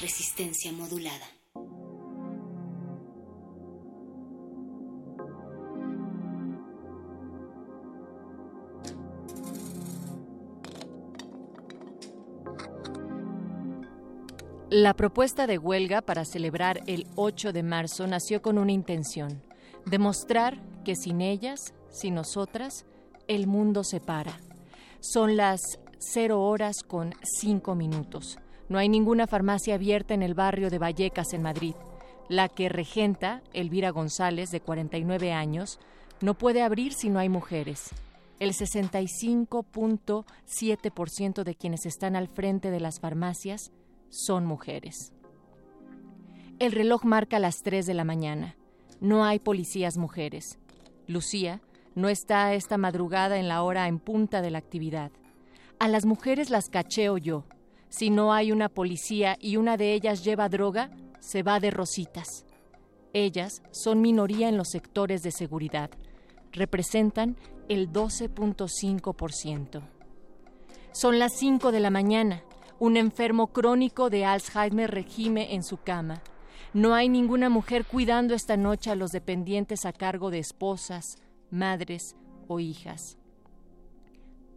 Resistencia modulada. La propuesta de huelga para celebrar el 8 de marzo nació con una intención, demostrar que sin ellas, sin nosotras, el mundo se para. Son las 0 horas con 5 minutos. No hay ninguna farmacia abierta en el barrio de Vallecas, en Madrid. La que regenta, Elvira González, de 49 años, no puede abrir si no hay mujeres. El 65.7% de quienes están al frente de las farmacias son mujeres. El reloj marca las 3 de la mañana. No hay policías mujeres. Lucía no está esta madrugada en la hora en punta de la actividad. A las mujeres las cacheo yo si no hay una policía y una de ellas lleva droga, se va de rositas. Ellas son minoría en los sectores de seguridad. Representan el 12.5%. Son las 5 de la mañana. Un enfermo crónico de Alzheimer regime en su cama. No hay ninguna mujer cuidando esta noche a los dependientes a cargo de esposas, madres o hijas.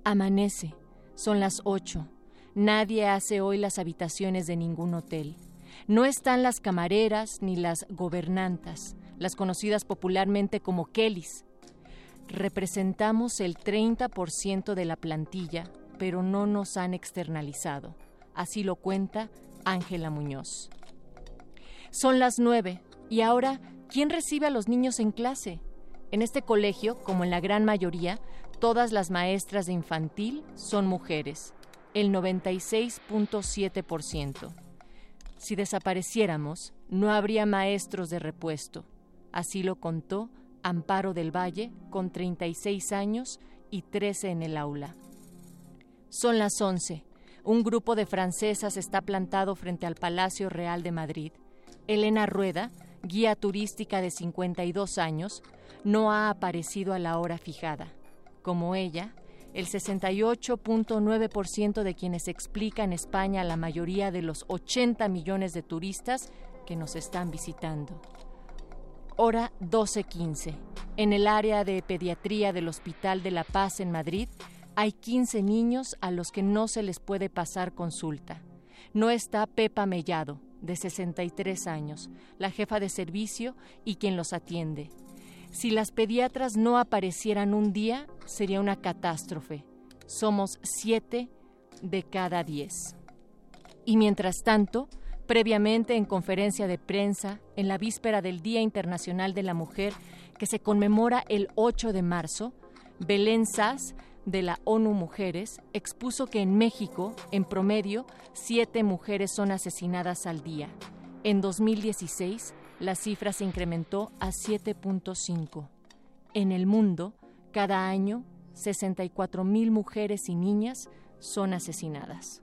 Amanece. Son las 8. Nadie hace hoy las habitaciones de ningún hotel. No están las camareras ni las gobernantas, las conocidas popularmente como Kellys. Representamos el 30% de la plantilla, pero no nos han externalizado. Así lo cuenta Ángela Muñoz. Son las nueve y ahora, ¿quién recibe a los niños en clase? En este colegio, como en la gran mayoría, todas las maestras de infantil son mujeres el 96.7%. Si desapareciéramos, no habría maestros de repuesto. Así lo contó Amparo del Valle, con 36 años y 13 en el aula. Son las 11. Un grupo de francesas está plantado frente al Palacio Real de Madrid. Elena Rueda, guía turística de 52 años, no ha aparecido a la hora fijada. Como ella, el 68.9% de quienes explica en España la mayoría de los 80 millones de turistas que nos están visitando. Hora 12.15. En el área de pediatría del Hospital de la Paz en Madrid hay 15 niños a los que no se les puede pasar consulta. No está Pepa Mellado, de 63 años, la jefa de servicio y quien los atiende. Si las pediatras no aparecieran un día, sería una catástrofe. Somos siete de cada diez. Y mientras tanto, previamente en conferencia de prensa, en la víspera del Día Internacional de la Mujer, que se conmemora el 8 de marzo, Belén Sass, de la ONU Mujeres, expuso que en México, en promedio, siete mujeres son asesinadas al día. En 2016, la cifra se incrementó a 7.5. En el mundo, cada año, 64 mil mujeres y niñas son asesinadas.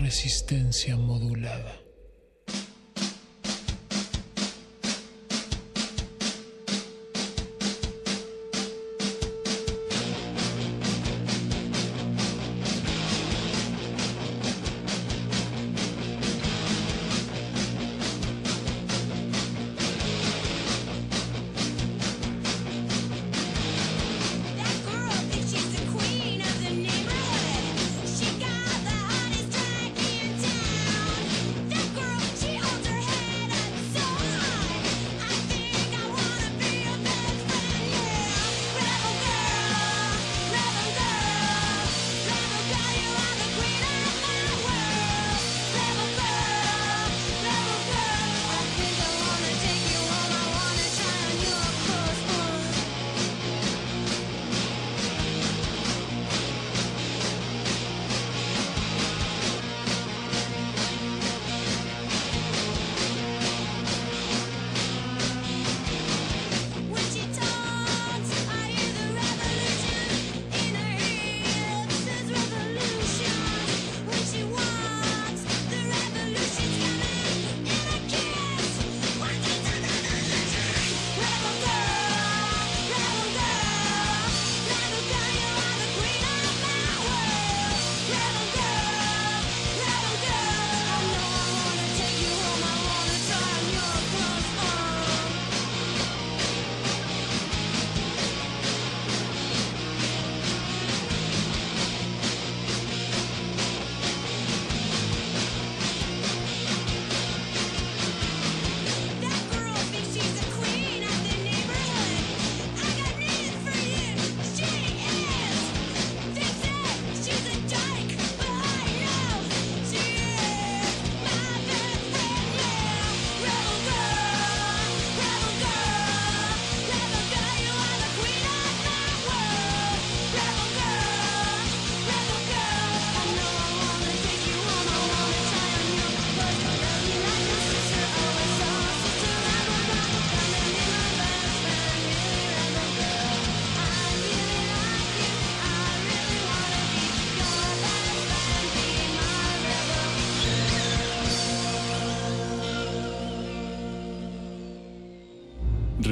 Resistencia modulada.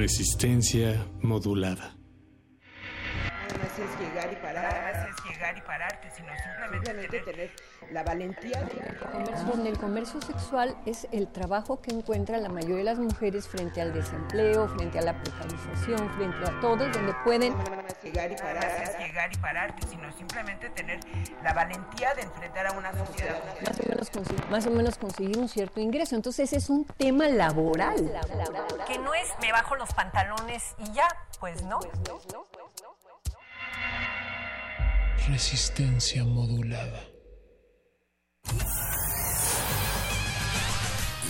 Resistencia modulada. Comercio sexual es el trabajo que encuentran la mayoría de las mujeres frente al desempleo, frente a la precarización, frente a todo, donde pueden... llegar y parar, llegar y pararte, sino simplemente tener la valentía de enfrentar a una sociedad. Más o, menos conseguir, más o menos conseguir un cierto ingreso. Entonces es un tema laboral. Que no es me bajo los pantalones y ya, pues no. Resistencia modulada.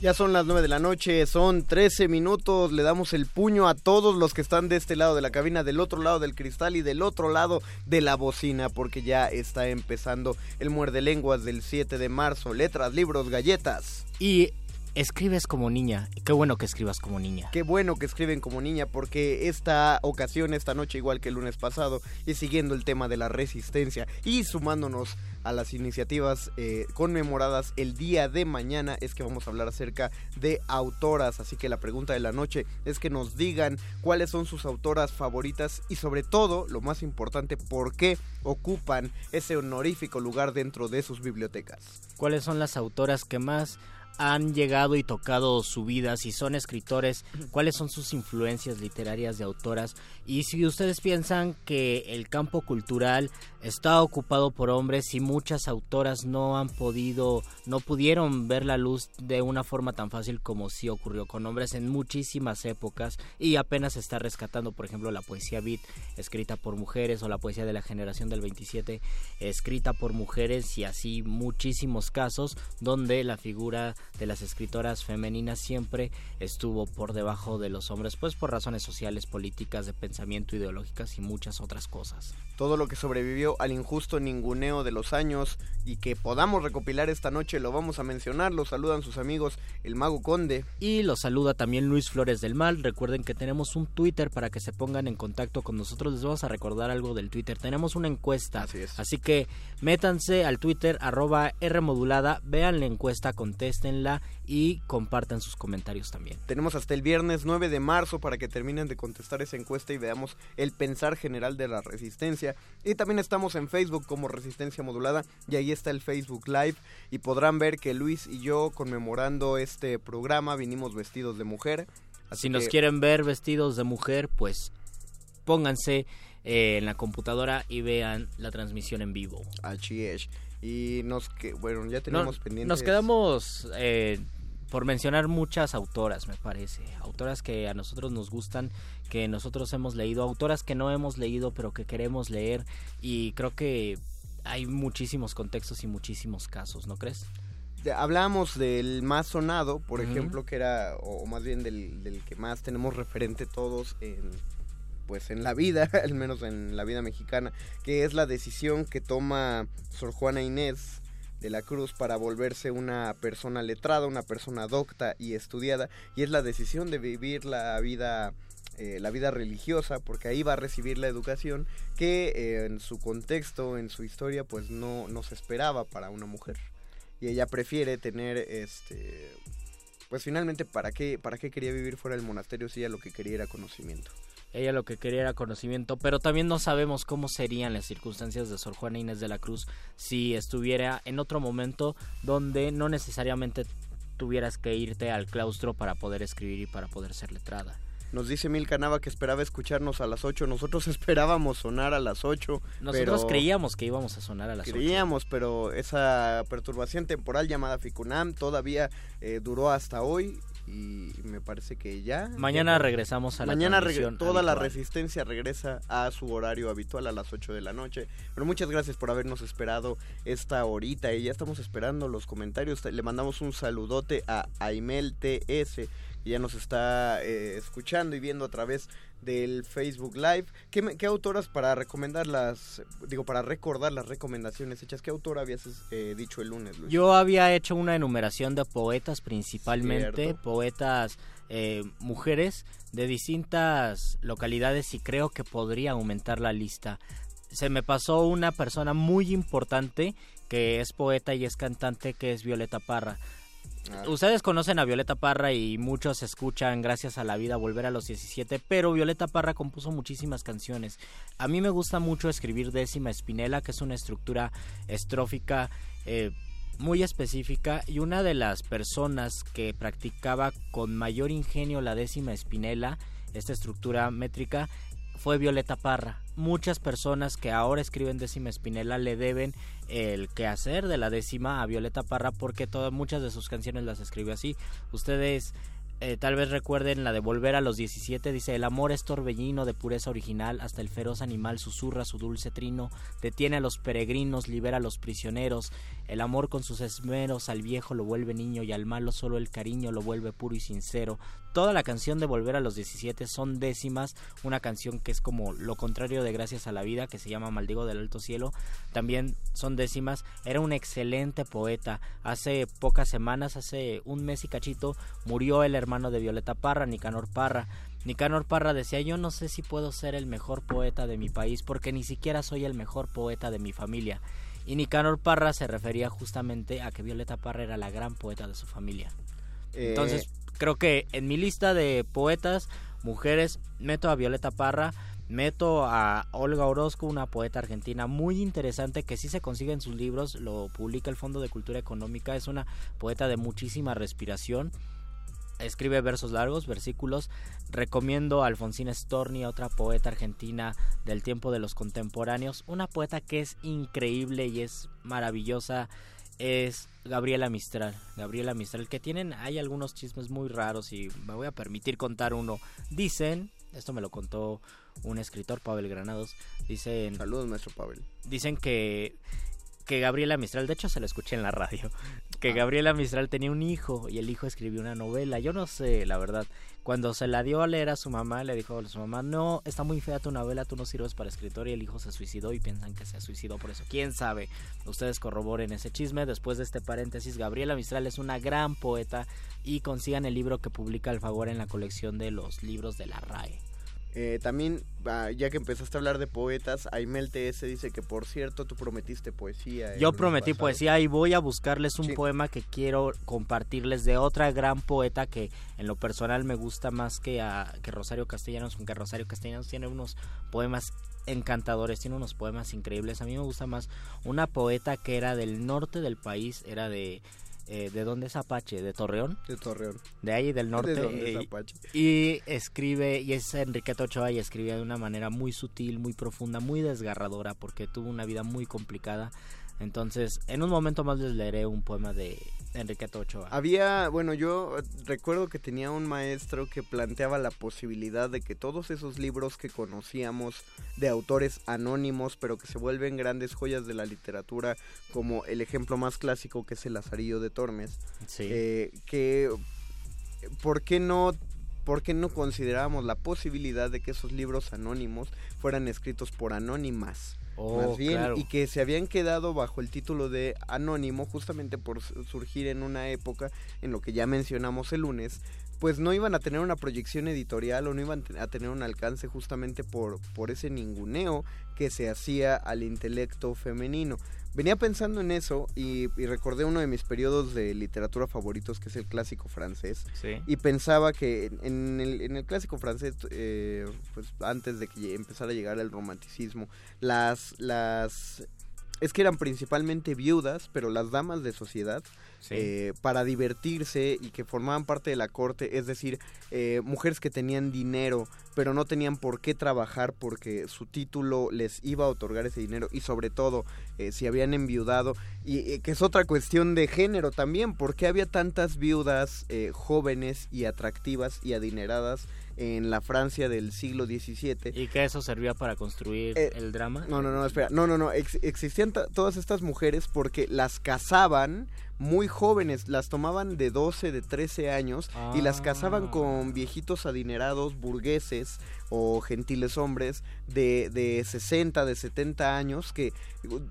Ya son las 9 de la noche, son 13 minutos, le damos el puño a todos los que están de este lado de la cabina, del otro lado del cristal y del otro lado de la bocina, porque ya está empezando el muerde lenguas del 7 de marzo, letras, libros, galletas. Y escribes como niña. Qué bueno que escribas como niña. Qué bueno que escriben como niña porque esta ocasión, esta noche, igual que el lunes pasado, y siguiendo el tema de la resistencia y sumándonos a las iniciativas eh, conmemoradas el día de mañana, es que vamos a hablar acerca de autoras. Así que la pregunta de la noche es que nos digan cuáles son sus autoras favoritas y sobre todo, lo más importante, por qué ocupan ese honorífico lugar dentro de sus bibliotecas. ¿Cuáles son las autoras que más han llegado y tocado su vida, si son escritores, cuáles son sus influencias literarias de autoras y si ustedes piensan que el campo cultural está ocupado por hombres y muchas autoras no han podido, no pudieron ver la luz de una forma tan fácil como sí ocurrió con hombres en muchísimas épocas y apenas está rescatando, por ejemplo, la poesía beat escrita por mujeres o la poesía de la generación del 27 escrita por mujeres y así muchísimos casos donde la figura de las escritoras femeninas siempre estuvo por debajo de los hombres, pues por razones sociales, políticas, de pensamiento, ideológicas y muchas otras cosas. Todo lo que sobrevivió al injusto ninguneo de los años y que podamos recopilar esta noche lo vamos a mencionar, lo saludan sus amigos el Mago Conde. Y lo saluda también Luis Flores del Mal, recuerden que tenemos un Twitter para que se pongan en contacto con nosotros, les vamos a recordar algo del Twitter, tenemos una encuesta, así, es. así que métanse al Twitter arroba Rmodulada, vean la encuesta, y compartan sus comentarios también. Tenemos hasta el viernes 9 de marzo para que terminen de contestar esa encuesta y veamos el pensar general de la resistencia. Y también estamos en Facebook como Resistencia Modulada y ahí está el Facebook Live y podrán ver que Luis y yo conmemorando este programa vinimos vestidos de mujer. Así si nos quieren ver vestidos de mujer, pues pónganse eh, en la computadora y vean la transmisión en vivo. Así es. Y nos que bueno, ya tenemos no, pendientes. Nos quedamos eh, por mencionar muchas autoras, me parece. Autoras que a nosotros nos gustan, que nosotros hemos leído, autoras que no hemos leído, pero que queremos leer. Y creo que hay muchísimos contextos y muchísimos casos, ¿no crees? Hablamos del más sonado, por uh -huh. ejemplo, que era, o más bien del, del, que más tenemos referente todos en, pues en la vida, al menos en la vida mexicana, que es la decisión que toma Sor Juana Inés de la Cruz para volverse una persona letrada, una persona docta y estudiada, y es la decisión de vivir la vida eh, la vida religiosa, porque ahí va a recibir la educación que eh, en su contexto, en su historia, pues no, no se esperaba para una mujer. Y ella prefiere tener este pues finalmente para qué para qué quería vivir fuera del monasterio si ella lo que quería era conocimiento. Ella lo que quería era conocimiento, pero también no sabemos cómo serían las circunstancias de Sor Juana Inés de la Cruz si estuviera en otro momento donde no necesariamente tuvieras que irte al claustro para poder escribir y para poder ser letrada. Nos dice Mil Canava que esperaba escucharnos a las 8. Nosotros esperábamos sonar a las 8. Nosotros pero creíamos que íbamos a sonar a las 8. Creíamos, pero esa perturbación temporal llamada FICUNAM todavía eh, duró hasta hoy y me parece que ya. Mañana regresamos a la Mañana toda la resistencia regresa a su horario habitual a las 8 de la noche. Pero muchas gracias por habernos esperado esta horita y ya estamos esperando los comentarios. Le mandamos un saludote a Aimel TS ya nos está eh, escuchando y viendo a través del Facebook Live. ¿Qué, qué autoras para recomendar las, digo, para recordar las recomendaciones hechas? ¿Qué autora habías eh, dicho el lunes, Luis? Yo había hecho una enumeración de poetas principalmente, Cierto. poetas eh, mujeres de distintas localidades y creo que podría aumentar la lista. Se me pasó una persona muy importante que es poeta y es cantante que es Violeta Parra. Ustedes conocen a Violeta Parra y muchos escuchan Gracias a la vida volver a los 17, pero Violeta Parra compuso muchísimas canciones. A mí me gusta mucho escribir décima espinela, que es una estructura estrófica eh, muy específica y una de las personas que practicaba con mayor ingenio la décima espinela, esta estructura métrica, fue Violeta Parra. Muchas personas que ahora escriben décima espinela le deben el quehacer de la décima a Violeta Parra porque todas muchas de sus canciones las escribió así. Ustedes eh, tal vez recuerden la de Volver a los 17, dice, el amor es torbellino de pureza original, hasta el feroz animal susurra su dulce trino, detiene a los peregrinos, libera a los prisioneros, el amor con sus esmeros al viejo lo vuelve niño y al malo solo el cariño lo vuelve puro y sincero. Toda la canción de Volver a los 17 son décimas, una canción que es como lo contrario de Gracias a la vida, que se llama Maldigo del Alto Cielo, también son décimas. Era un excelente poeta. Hace pocas semanas, hace un mes y cachito, murió el hermano de Violeta Parra, Nicanor Parra. Nicanor Parra decía, yo no sé si puedo ser el mejor poeta de mi país porque ni siquiera soy el mejor poeta de mi familia. Y Nicanor Parra se refería justamente a que Violeta Parra era la gran poeta de su familia. Eh, Entonces, creo que en mi lista de poetas, mujeres, meto a Violeta Parra, meto a Olga Orozco, una poeta argentina muy interesante que sí se consigue en sus libros, lo publica el Fondo de Cultura Económica, es una poeta de muchísima respiración. Escribe versos largos, versículos. Recomiendo a Alfonsina Storni, otra poeta argentina del tiempo de los contemporáneos. Una poeta que es increíble y es maravillosa es Gabriela Mistral. Gabriela Mistral, que tienen, hay algunos chismes muy raros y me voy a permitir contar uno. Dicen, esto me lo contó un escritor, Pavel Granados, dicen... Saludos, maestro Pavel. Dicen que, que Gabriela Mistral, de hecho se lo escuché en la radio, que Ah. Gabriela Mistral tenía un hijo y el hijo escribió una novela. Yo no sé, la verdad. Cuando se la dio a leer a su mamá, le dijo a su mamá, no, está muy fea tu novela, tú no sirves para escritor y el hijo se suicidó y piensan que se suicidó por eso. ¿Quién sabe? Ustedes corroboren ese chisme. Después de este paréntesis, Gabriela Mistral es una gran poeta y consigan el libro que publica Alfagor en la colección de los libros de la RAE. Eh, también, ah, ya que empezaste a hablar de poetas, Aimel TS dice que, por cierto, tú prometiste poesía. Yo prometí pasado. poesía y voy a buscarles un Sí. poema que quiero compartirles de otra gran poeta que en lo personal me gusta más que, a, que Rosario Castellanos, aunque Rosario Castellanos tiene unos poemas encantadores, tiene unos poemas increíbles. A mí me gusta más una poeta que era del norte del país, era de... Eh, ¿De dónde es Apache? ¿De Torreón? De Torreón. De ahí, del norte. ¿De dónde es Apache? y escribe, y es Enriqueta Ochoa, y escribe de una manera muy sutil, muy profunda, muy desgarradora, porque tuvo una vida muy complicada. Entonces, en un momento más les leeré un poema de Enriqueta Ochoa. Había, bueno, yo eh, recuerdo que tenía un maestro que planteaba la posibilidad de que todos esos libros que conocíamos de autores anónimos, pero que se vuelven grandes joyas de la literatura, como el ejemplo más clásico que es el Lazarillo de Tormes, Sí. eh, que ¿por qué no ¿Por qué no considerábamos la posibilidad de que esos libros anónimos fueran escritos por anónimas? Oh, más bien, claro. y que se habían quedado bajo el título de anónimo justamente por su- surgir en una época en lo que ya mencionamos el lunes, pues no iban a tener una proyección editorial o no iban a tener un alcance justamente por, por ese ninguneo que se hacía al intelecto femenino. Venía pensando en eso y, y recordé uno de mis periodos de literatura favoritos que es el clásico francés Sí. y pensaba que en- en el, en el clásico francés, eh, pues antes de que empezara a llegar el romanticismo, las, las es que eran principalmente viudas, pero las damas de sociedad, eh, para divertirse y que formaban parte de la corte, es decir, eh, mujeres que tenían dinero, pero no tenían por qué trabajar porque su título les iba a otorgar ese dinero y sobre todo eh, si habían enviudado, y que es otra cuestión de género también, porque había tantas viudas jóvenes y atractivas y adineradas en la Francia del siglo XVII. ¿Y que eso servía para construir Eh, el drama? No, no, no, espera. No, no, no. Ex- existían todas estas mujeres porque las casaban muy jóvenes. Las tomaban de 12, de 13 años y las casaban Ah. con viejitos adinerados, burgueses o gentiles hombres de, de 60, de 70 años que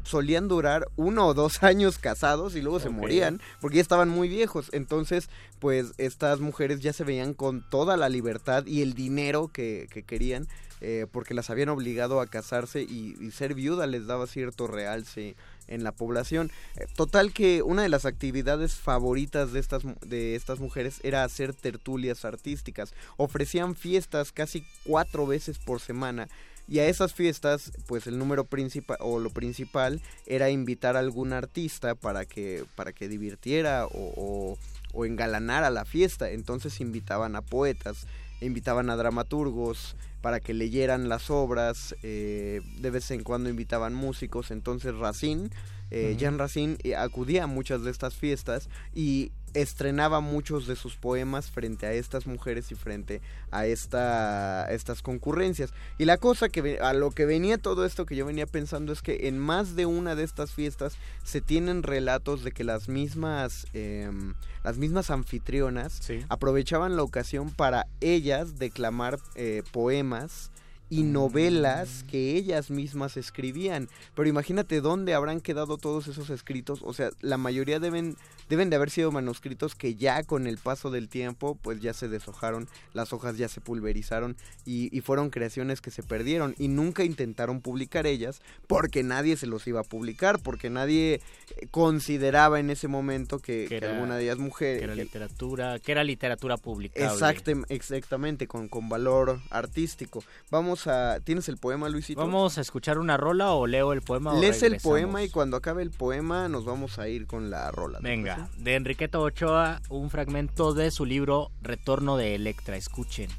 solían durar uno o dos años casados y luego se morían porque ya estaban muy viejos. Entonces, pues estas mujeres ya se veían con toda la libertad y el dinero que, que querían eh, porque las habían obligado a casarse y, y ser viuda les daba cierto realce en la población. Eh, total que una de las actividades favoritas de estas, de estas mujeres era hacer tertulias artísticas. Ofrecían fiestas casi cuatro veces por semana. Y a esas fiestas, pues el número principal o lo principal era invitar a algún artista para que, para que divirtiera o, o, o engalanara la fiesta. Entonces invitaban a poetas, invitaban a dramaturgos para que leyeran las obras, eh, de vez en cuando invitaban músicos, entonces Racine, eh. Jean Racine eh, acudía a muchas de estas fiestas y estrenaba muchos de sus poemas frente a estas mujeres y frente a esta a estas concurrencias. Y la cosa que a lo que venía todo esto que yo venía pensando es que en más de una de estas fiestas se tienen relatos de que las mismas em, las mismas anfitrionas aprovechaban la ocasión para ellas declamar eh, poemas y novelas que ellas mismas escribían. Pero imagínate dónde habrán quedado todos esos escritos. O sea, la mayoría deben, deben de haber sido manuscritos que ya con el paso del tiempo pues ya se deshojaron, las hojas ya se pulverizaron y, y fueron creaciones que se perdieron y nunca intentaron publicar ellas porque nadie se los iba a publicar, porque nadie eh, consideraba en ese momento que, que era- alguna de ellas mujeres... Que era literatura, que era literatura publicable. Exactem- exactamente, con, con valor artístico. Vamos a... ¿Tienes el poema, Luisito? ¿Vamos a escuchar una rola o leo el poema? o Lees el poema y cuando acabe el poema nos vamos a ir con la rola. ¿te Venga, de Enriqueta Ochoa, un fragmento de su libro Retorno de Electra. Escuchen.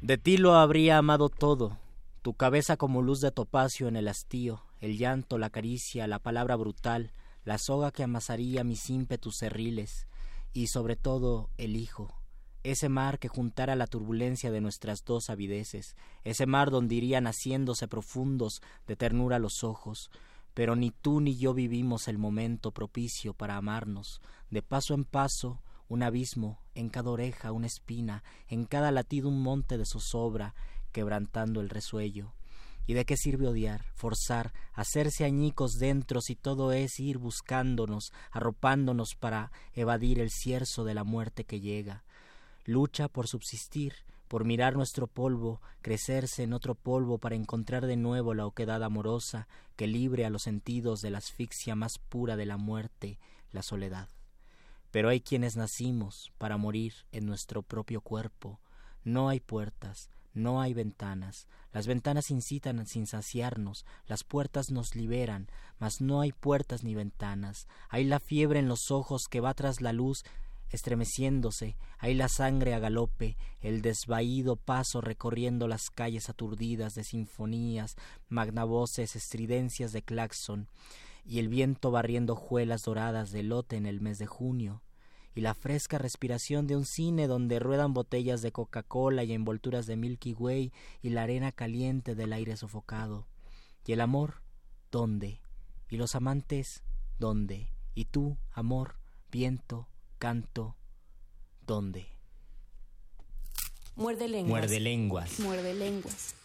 De ti lo habría amado todo, tu cabeza como luz de topacio en el hastío, el llanto, la caricia, la palabra brutal, la soga que amasaría mis ímpetus cerriles, y sobre todo el hijo, ese mar que juntara la turbulencia de nuestras dos avideces, ese mar donde irían haciéndose profundos de ternura los ojos, pero ni tú ni yo vivimos el momento propicio para amarnos, de paso en paso, un abismo, en cada oreja una espina, en cada latido un monte de zozobra, quebrantando el resuello. ¿Y de qué sirve odiar, forzar, hacerse añicos dentro si todo es ir buscándonos, arropándonos para evadir el cierzo de la muerte que llega? Lucha por subsistir, por mirar nuestro polvo, crecerse en otro polvo para encontrar de nuevo la oquedad amorosa que libre a los sentidos de la asfixia más pura de la muerte, la soledad. Pero hay quienes nacimos para morir en nuestro propio cuerpo. No hay puertas, no hay ventanas. Las ventanas incitan sin saciarnos, las puertas nos liberan, mas no hay puertas ni ventanas. Hay la fiebre en los ojos que va tras la luz estremeciéndose, hay la sangre a galope, el desvaído paso recorriendo las calles aturdidas de sinfonías, magnavoces, estridencias de claxon, y el viento barriendo juelas doradas de lote en el mes de junio, y la fresca respiración de un cine donde ruedan botellas de Coca-Cola y envolturas de Milky Way y la arena caliente del aire sofocado. Y el amor, ¿dónde? Y los amantes, ¿dónde? Y tú, amor, viento, canto, ¿dónde? Muerde lenguas. Muerde lenguas. Muerde lenguas.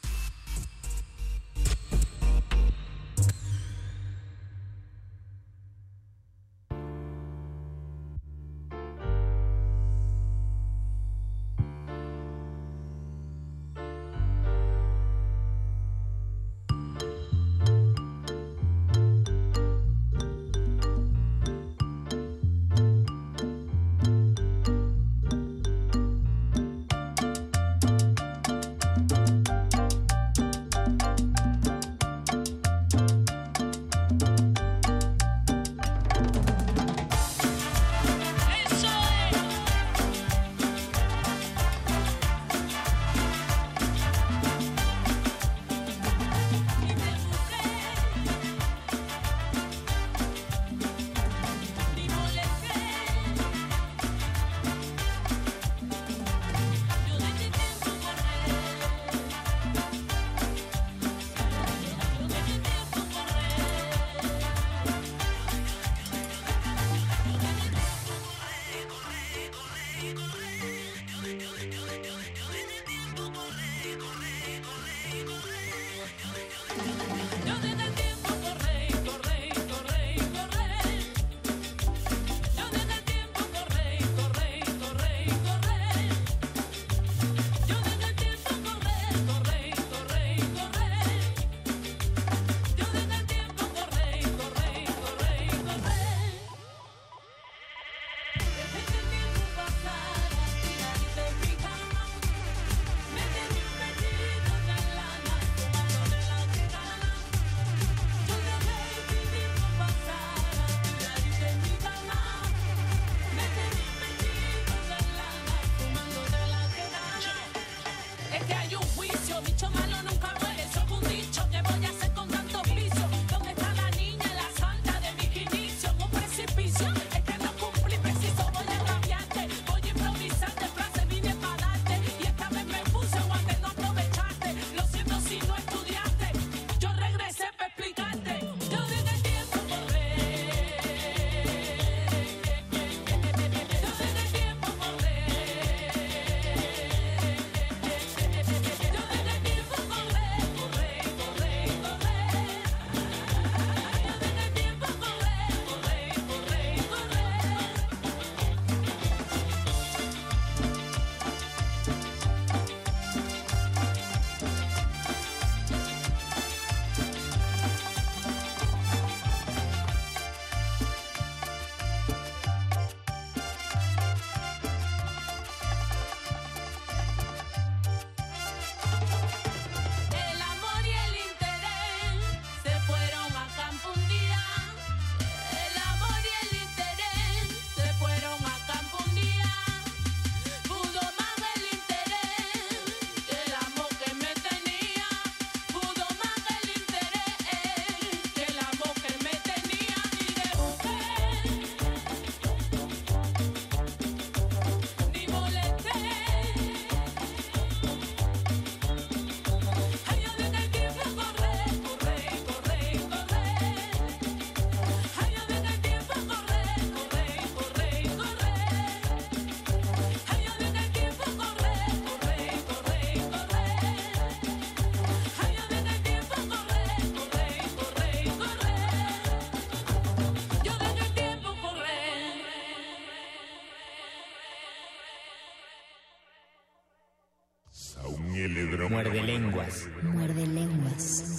Lenguas. Muerde lenguas.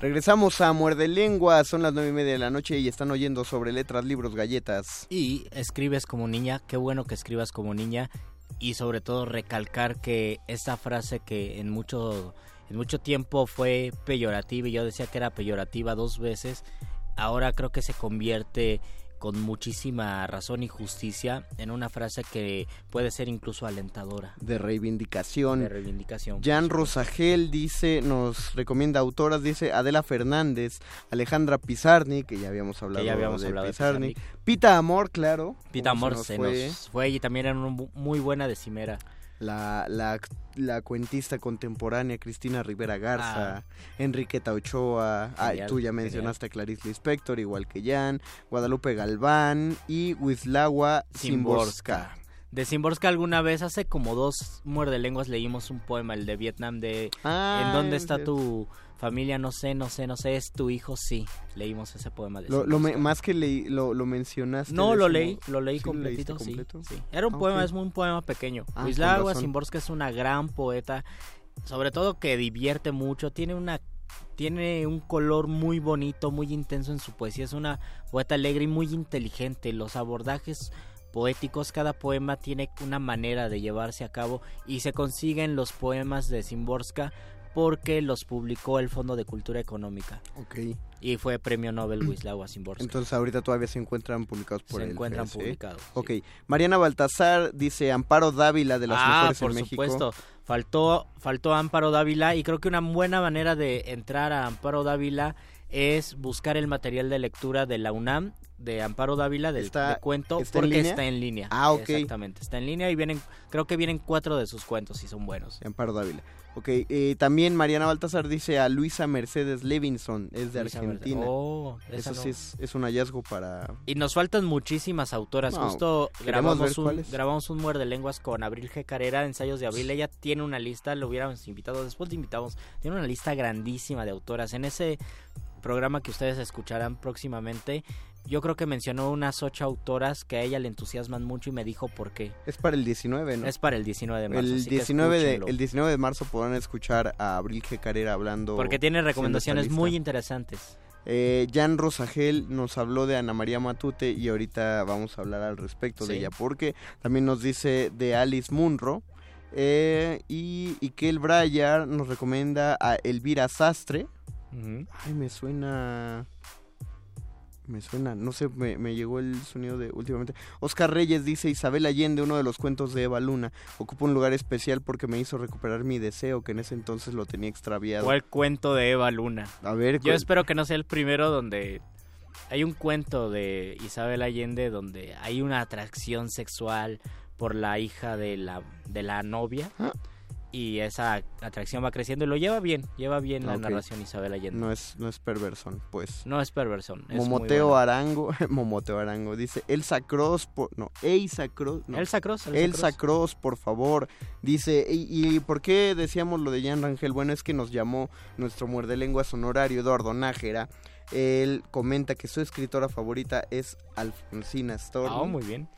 Regresamos a Muerde Lengua, son las nueve y media de la noche y están oyendo sobre letras, libros, galletas. Y escribes como niña, qué bueno que escribas como niña y sobre todo recalcar que esta frase que en mucho, en mucho tiempo fue peyorativa y yo decía que era peyorativa dos veces, ahora creo que se convierte con muchísima razón y justicia en una frase que puede ser incluso alentadora. De reivindicación. De reivindicación. Jan Rosagel dice, nos recomienda autoras, dice Adela Fernández, Alejandra Pizarnik, que ya habíamos hablado, ya habíamos de, hablado Pizarnik. de Pizarnik. Pita Amor, claro. Pita Amor se se nos nos, fue. fue. y también era una muy buena decimera. La, la, la cuentista contemporánea Cristina Rivera Garza, Enriqueta Ochoa, ah, Genial, tú ya mencionaste a Clarice Lispector, igual que Jan, Guadalupe Galván y Wislawa Zimborska. De Zimborska alguna vez, hace como dos muerde lenguas leímos un poema, el de Vietnam, de Ah, ¿En dónde está es- tu familia? No sé, no sé, no sé, es tu hijo, sí. Leímos ese poema de Lo, lo me- Zimborska. más que leí, lo, lo mencionaste. No, lo leí, lo leí ¿Sí completito, sí. Era un Ah, poema, es un poema pequeño. Ah, razón. Szymborska es una gran poeta, sobre todo que divierte mucho, tiene una tiene un color muy bonito, muy intenso en su poesía, es una poeta alegre y muy inteligente, los abordajes poéticos, cada poema tiene una manera de llevarse a cabo y se consiguen los poemas de Szymborska porque los publicó el Fondo de Cultura Económica Ok. y fue premio Nobel Wisława Szymborska. Entonces ahorita todavía se encuentran publicados por Se el encuentran publicados, Ok. Mariana Baltasar dice Amparo Dávila de las ah, mejores por en México. supuesto. Faltó, faltó Amparo Dávila y creo que una buena manera de entrar a Amparo Dávila es buscar el material de lectura de la UNAM de Amparo Dávila del Está- de cuento está porque está en línea. Ah, ok. Exactamente, está en línea y vienen creo que vienen cuatro de sus cuentos y son buenos. Amparo Dávila. Ok, eh, también Mariana Baltasar dice a Luisa Mercedes Levinson, es de Luisa Argentina. Oh, Eso sí es, es un hallazgo para... Y nos faltan muchísimas autoras. No, Justo grabamos un, grabamos un muerde lenguas con Abril G. Carrera, ensayos de Abril. Ella tiene una lista, lo hubiéramos invitado, después le invitamos. Tiene una lista grandísima de autoras. En ese programa que ustedes escucharán próximamente, yo creo que mencionó unas ocho autoras que a ella le entusiasman mucho y me dijo por qué. Es para el 19, ¿no? Es para el 19 de marzo. el, así que 19 de, el 19 de marzo podrán escuchar a Abril G. Carrera hablando... Porque tiene recomendaciones muy interesantes. Eh, Jan Rosagel nos habló de Ana María Matute y ahorita vamos a hablar al respecto de ella porque también nos dice de Alice Munro eh, y, y que el Brayar nos recomienda a Elvira Sastre. Ay, me suena... Me suena, no sé, me, me llegó el sonido de últimamente. Oscar Reyes dice Isabel Allende, uno de los cuentos de Eva Luna, ocupa un lugar especial porque me hizo recuperar mi deseo, que en ese entonces lo tenía extraviado. El cuento de Eva Luna. A ver, Yo espero que no sea el primero donde hay un cuento de Isabel Allende donde hay una atracción sexual por la hija de la de la novia Ah. Y esa atracción va creciendo y lo lleva bien, lleva bien la narración Isabel Allende. no es, no es perversón, pues. No es muy Momoteo buena. Arango, Momoteo Arango, dice Elsa Cross, por, no, Elsa Cross, no. Elsa Cross, Elsa Elsa Cross. Cross, por favor, dice, ¿y, y por qué decíamos lo de Jan Rangel? Bueno, es que nos llamó nuestro muerde lenguas honorario, Eduardo Nájera, él comenta que su escritora favorita es Alfonsina Storni. Ah, muy bien.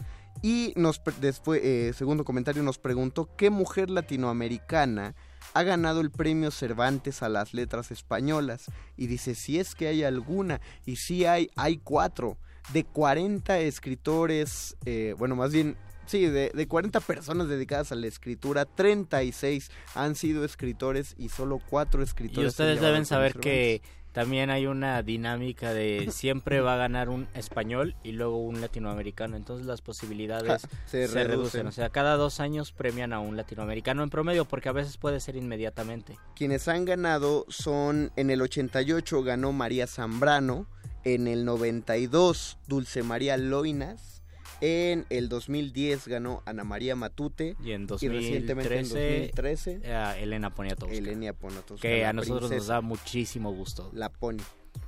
Y nos después, eh, segundo comentario, nos preguntó qué mujer latinoamericana ha ganado el premio Cervantes a las letras españolas. Y dice, si es que hay alguna, y sí hay, hay cuatro, de 40 escritores, eh, bueno, más bien, sí, de, de 40 personas dedicadas a la escritura, 36 han sido escritores y solo cuatro escritores. Y ustedes deben saber que también hay una dinámica de siempre va a ganar un español y luego un latinoamericano. Entonces las posibilidades Ja, se se, reducen. reducen. O sea, cada dos años premian a un latinoamericano en promedio porque a veces puede ser inmediatamente. Quienes han ganado son en el 88 ganó María Zambrano, en el 92 Dulce María Loinas, en el 2010 ganó Ana María Matute Y en y recientemente en 2013 2013 eh, Elena Poniatowska. Elenia Poniatowska, que a nosotros nos da muchísimo gusto. la Pony,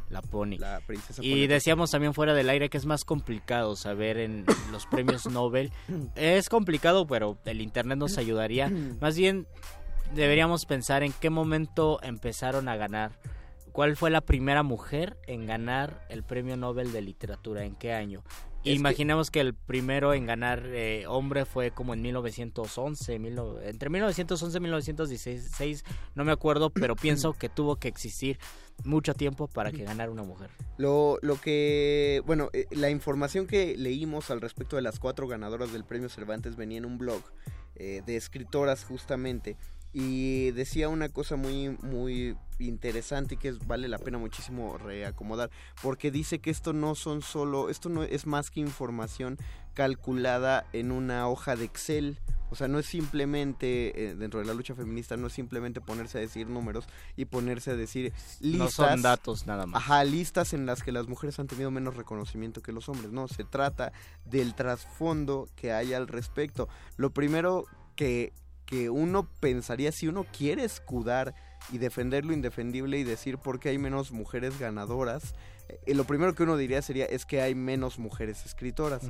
La Pony. la princesa Y Poniatowska. decíamos también fuera del aire que es más complicado saber en los premios Nobel. Es complicado, pero el Internet nos ayudaría. Más bien, deberíamos pensar en qué momento empezaron a ganar. ¿cuál fue la primera mujer en ganar el Premio Nobel de Literatura? ¿En qué año? Imaginemos que... el primero en ganar eh, hombre fue como en 1911, entre 1911 y 1916, no me acuerdo, pero pienso que tuvo que existir mucho tiempo para que ganara una mujer. Lo, lo que, bueno, eh, la información que leímos al respecto de las cuatro ganadoras del premio Cervantes venía en un blog eh, de escritoras justamente y decía una cosa muy muy interesante y que vale la pena muchísimo reacomodar porque dice que esto no son solo esto no es más que información calculada en una hoja de Excel o sea, no es simplemente, eh, dentro de la lucha feminista, no es simplemente ponerse a decir números y ponerse a decir listas. No son datos nada más. Ajá, listas en las que las mujeres han tenido menos reconocimiento que los hombres. No, se trata del trasfondo que hay al respecto. Lo primero que que uno pensaría si uno quiere escudar y defender lo indefendible y decir por qué hay menos mujeres ganadoras, eh, lo primero que uno diría sería es que hay menos mujeres escritoras.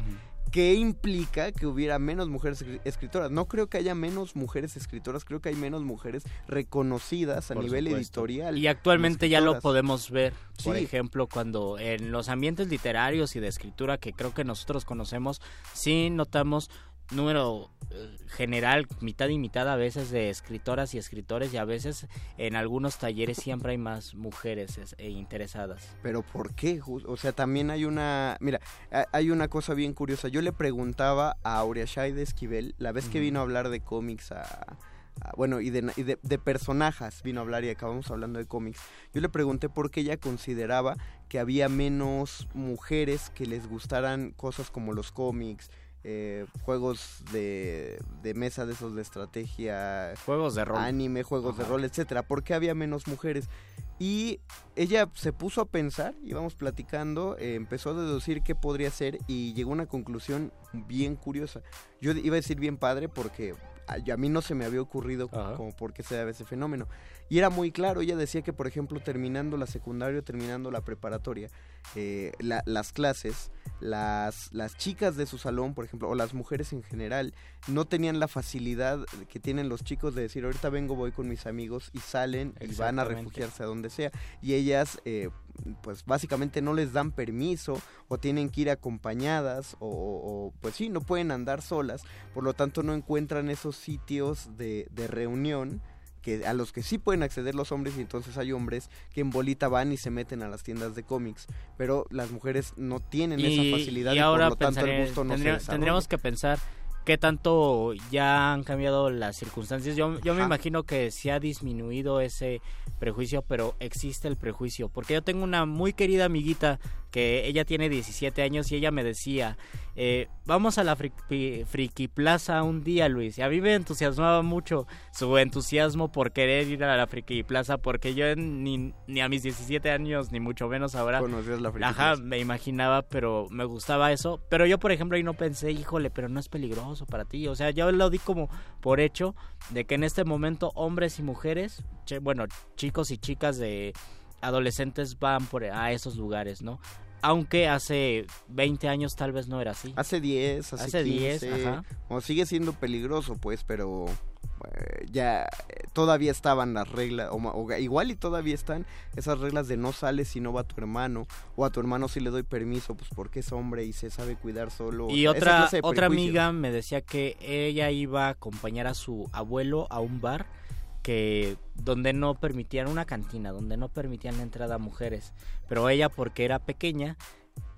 ¿Qué implica que hubiera menos mujeres escritoras? No creo que haya menos mujeres escritoras, creo que hay menos mujeres reconocidas a nivel editorial. Y actualmente ya lo podemos ver, por ejemplo, cuando en los ambientes literarios y de escritura que creo que nosotros conocemos, sí notamos número eh, general, mitad y mitad a veces de escritoras y escritores y a veces en algunos talleres siempre hay más mujeres e interesadas. Pero ¿por qué? O sea, también hay una, mira, hay una cosa bien curiosa. Yo le preguntaba a Aurea Shai Esquivel, la vez que vino a hablar de cómics a, bueno, y, de, y de, de, personajes vino a hablar y acabamos hablando de cómics. Yo le pregunté por qué ella consideraba que había menos mujeres que les gustaran cosas como los cómics, eh, juegos de, de, mesa de esos de estrategia, juegos de rol, anime, juegos de rol, etcétera. ¿Por qué había menos mujeres? Y ella se puso a pensar, íbamos platicando, eh, empezó a deducir qué podría ser y llegó a una conclusión bien curiosa. Yo iba a decir bien padre porque a, mí no se me había ocurrido como por qué se debe ese fenómeno. Y era muy claro, ella decía que por ejemplo terminando la secundaria, terminando la preparatoria, eh, las clases, las, las chicas de su salón, por ejemplo, o las mujeres en general, no tenían la facilidad que tienen los chicos de decir, ahorita vengo, voy con mis amigos y salen y van a refugiarse a donde sea. Y ellas, eh, pues básicamente no les dan permiso o tienen que ir acompañadas o, o, pues sí, no pueden andar solas, por lo tanto no encuentran esos sitios de, de reunión que a los que sí pueden acceder los hombres y entonces hay hombres que en bolita van y se meten a las tiendas de cómics, pero las mujeres no tienen esa facilidad y, ahora por lo tanto el gusto no se Tendríamos que pensar qué tanto ya han cambiado las circunstancias. Yo, yo me imagino que se ha disminuido ese prejuicio, pero existe el prejuicio. Porque yo tengo una muy querida amiguita que ella tiene 17 años y ella me decía, eh, vamos a la friki, Plaza un día, Luis. Y a mí me entusiasmaba mucho su entusiasmo por querer ir a la Friki Plaza, porque yo ni, ni a mis 17 años, ni mucho menos ahora... Conocías la Friki Ajá, me imaginaba, pero me gustaba eso. Pero yo, por ejemplo, ahí no pensé, híjole, pero no es peligroso para ti. O sea, yo lo di como por hecho de que en este momento hombres y mujeres, bueno, chicos y chicas de adolescentes van por a esos lugares, ¿no? Aunque hace 20 años tal vez no era así. Hace 10, hace, hace 10, ajá. O sigue siendo peligroso, pues, pero eh, ya eh, todavía estaban las reglas, o, igual y todavía están esas reglas de no sales si no va tu hermano, o a tu hermano si le doy permiso, pues porque es hombre y se sabe cuidar solo. Y otra, otra amiga me decía que ella iba a acompañar a su abuelo a un bar que donde no permitían una cantina, donde no permitían la entrada a mujeres, pero ella porque era pequeña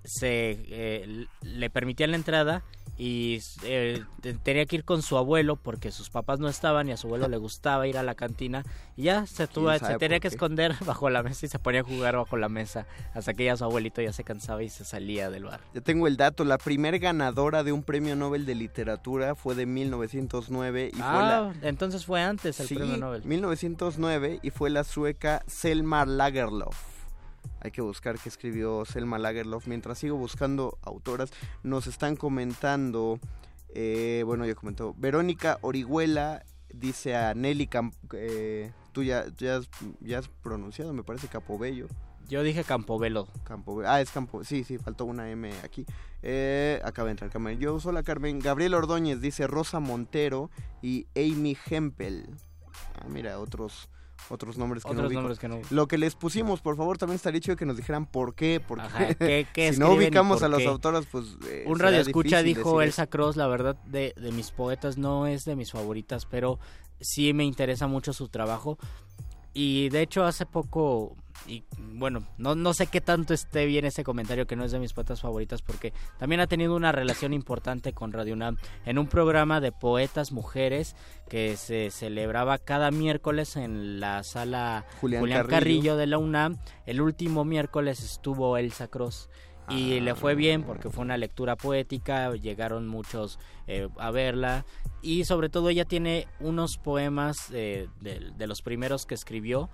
se eh, le permitían la entrada y eh, tenía que ir con su abuelo porque sus papás no estaban y a su abuelo le gustaba ir a la cantina y ya se, tuvo, se tenía que esconder bajo la mesa y se ponía a jugar bajo la mesa hasta que ya su abuelito ya se cansaba y se salía del bar. Ya tengo el dato, la primer ganadora de un premio Nobel de literatura fue de 1909 y ah, fue la... entonces fue antes el premio Nobel. 1909 y fue la sueca Selma Lagerlof. Hay que buscar qué escribió Selma Lagerlof. Mientras sigo buscando autoras, nos están comentando, eh, bueno, ya comentó, Verónica Orihuela dice a Nelly Camp eh, tú ya, ya, has, pronunciado, me parece Capobello. Yo dije Campobello. Campobello. Ah, es Campo. Sí, sí, faltó una M aquí. Eh, acaba de entrar Carmen. Yo soy la Carmen. Gabriel Ordóñez dice Rosa Montero y Amy Hempel. Ah, mira, otros otros nombres que Otros no nombres que no- Lo que les pusimos, por favor, también estaría chido que nos dijeran por qué, porque ¿qué- qué si no ubicamos a las autoras, pues eh, Un radio escucha dijo Elsa Cross, la verdad, de, de mis poetas no es de mis favoritas, pero sí me interesa mucho su trabajo. Y de hecho hace poco, y bueno, no, no sé qué tanto esté bien ese comentario que no es de mis poetas favoritas, porque también ha tenido una relación importante con Radio UNAM en un programa de poetas mujeres que se celebraba cada miércoles en la sala Julián Julián, Carrillo. Carrillo de la UNAM. El último miércoles estuvo Elsa Cross y le fue bien porque fue una lectura poética, llegaron muchos eh, a verla. Y sobre todo ella tiene unos poemas eh, de, de los primeros que escribió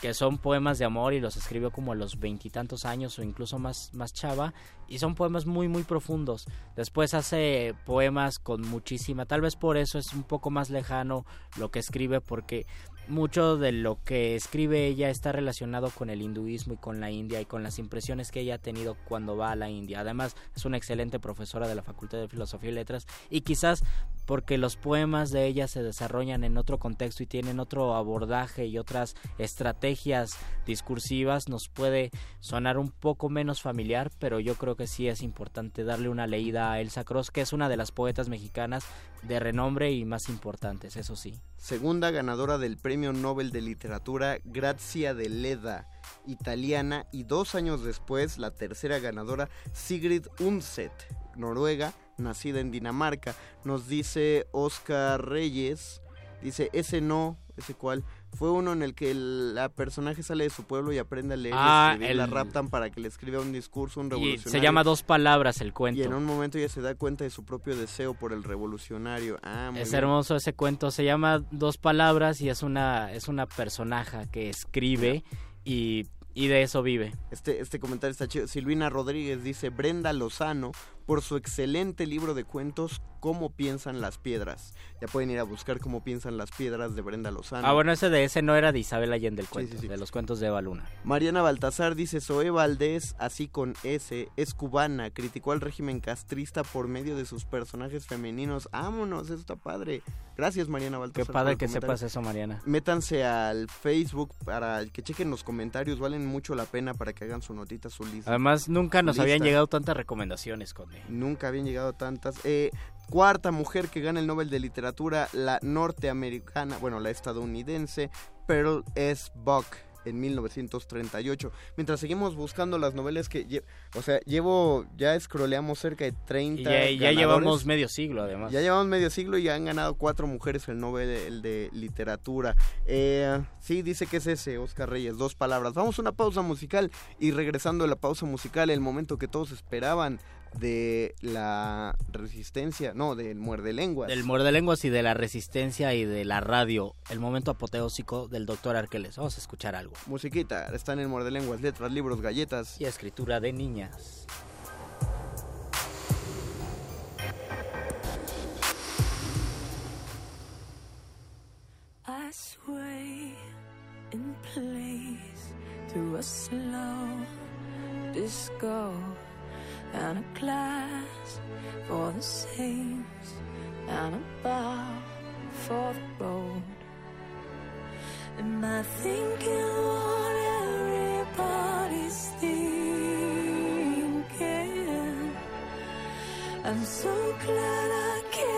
que son poemas de amor y los escribió como a los veintitantos años o incluso más, más chava. Y son poemas muy muy profundos. Después hace poemas con muchísima, tal vez por eso es un poco más lejano lo que escribe porque mucho de lo que escribe ella está relacionado con el hinduismo y con la India y con las impresiones que ella ha tenido cuando va a la India. Además, es una excelente profesora de la Facultad de Filosofía y Letras y quizás porque los poemas de ella se desarrollan en otro contexto y tienen otro abordaje y otras estrategias discursivas, nos puede sonar un poco menos familiar, pero yo creo que sí es importante darle una leída a Elsa Cross, que es una de las poetas mexicanas de renombre y más importantes, eso sí. Segunda ganadora del Premio Nobel de Literatura Grazia de Leda, italiana, y dos años después la tercera ganadora Sigrid Undset, noruega, nacida en Dinamarca. Nos dice Oscar Reyes, dice, ese no, ese cual, fue uno en el que la personaje sale de su pueblo y aprende a leer Ah, y escribir, la raptan para que le escriba un discurso, un Y revolucionario. se llama Dos Palabras el Y cuento. en un momento ella se da cuenta de su propio deseo por el revolucionario. Ah, muy Es bien. hermoso ese cuento, se llama Dos Palabras y es una, es una personaja que escribe y, y de eso vive. Este, este comentario está chido. Silvina Rodríguez dice, Brenda Lozano, por su excelente libro de cuentos, ¿Cómo piensan las piedras? Ya pueden ir a buscar cómo piensan las piedras de Brenda Lozano. Ah, bueno, ese de ese no era de Isabel Allende el cuento, sí, sí. de los cuentos de Eva Luna. Mariana Baltasar dice, Zoe Valdés, así con S, es cubana, criticó al régimen castrista por medio de sus personajes femeninos. Vámonos, eso está padre. Gracias, Mariana Qué Baltasar. por padre que sepas eso, Mariana. Métanse al Facebook para que chequen los comentarios, valen mucho la pena para que hagan su notita, su lista. Además, nunca nos Lista. habían llegado tantas recomendaciones, Conde. Nunca habían llegado tantas. Eh, cuarta mujer que gana el Nobel de Literatura, la norteamericana, bueno, la estadounidense, Pearl S. Buck en 1938. Mientras seguimos buscando las novelas que, o sea, llevo, ya scrolleamos cerca de 30 Y ya, llevamos medio siglo, además. Ya llevamos medio siglo y ya han ganado cuatro mujeres el Nobel el de Literatura. Eh, sí, dice que es ese, Oscar Reyes, dos palabras. Vamos a una pausa musical y regresando a la pausa musical, el momento que todos esperaban de la resistencia, no, del muerde lenguas. Del muerde lenguas y de la resistencia y de la radio. El momento apoteósico del doctor Arqueles. Vamos a escuchar algo. Musiquita, están en muerde lenguas, letras, libros, galletas. Y escritura de niñas. I sway in place to a slow disco and a glass for the saints and a bar for the road. Am I thinking what everybody's thinking? I'm so glad I came,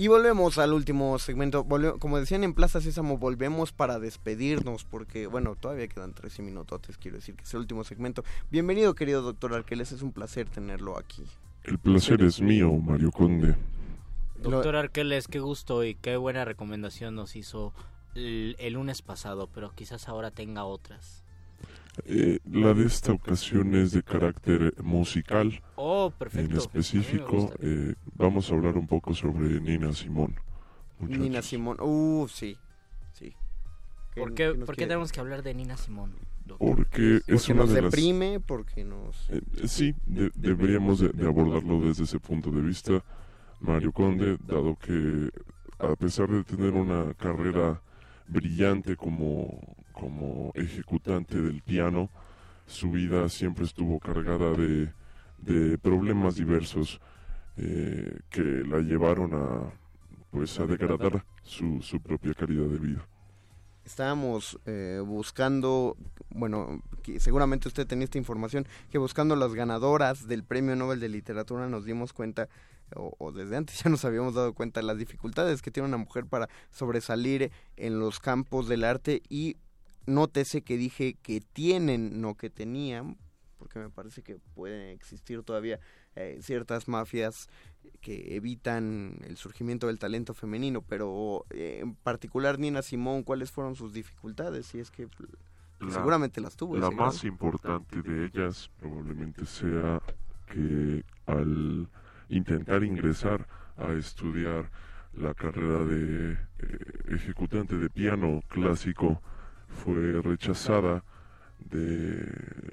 Y volvemos al último segmento. Volve- como decían en Plaza Sésamo, volvemos para despedirnos porque, bueno, todavía quedan 13 minutotes, quiero decir que es el último segmento. Bienvenido, querido doctor Arqueles, es un placer tenerlo aquí. El placer es mío, Mario Conde. Doctor Arqueles, qué gusto y qué buena recomendación nos hizo el, el lunes pasado, pero quizás ahora tenga otras. Eh, la de esta ocasión es de carácter musical. Oh, perfecto. En específico, eh, vamos a hablar un poco sobre Nina Simón. muchachos. Nina Simón, uh, sí, sí. ¿Por qué, por qué tenemos que hablar de Nina Simón? Porque es Porque una nos de las... deprime, porque nos... Eh, eh, sí, de- deberíamos de, de abordarlo desde ese punto de vista, Mario Conde, dado que a pesar de tener una carrera brillante como, como ejecutante del piano, su vida siempre estuvo cargada de, problemas diversos eh, que la llevaron a pues a degradar su, propia calidad de vida. Estábamos eh, buscando, bueno, seguramente usted tenía esta información, que buscando las ganadoras del Premio Nobel de Literatura nos dimos cuenta, o, desde antes ya nos habíamos dado cuenta, las dificultades que tiene una mujer para sobresalir en los campos del arte y nótese que dije que tienen, no que tenían, porque me parece que pueden existir todavía eh, ciertas mafias que evitan el surgimiento del talento femenino, pero eh, en particular Nina Simón, ¿cuáles fueron sus dificultades? Si es que La- seguramente las tuvo. La más importante de ellas probablemente sea que al intentar ingresar a estudiar la carrera de eh, ejecutante de piano clásico fue rechazada de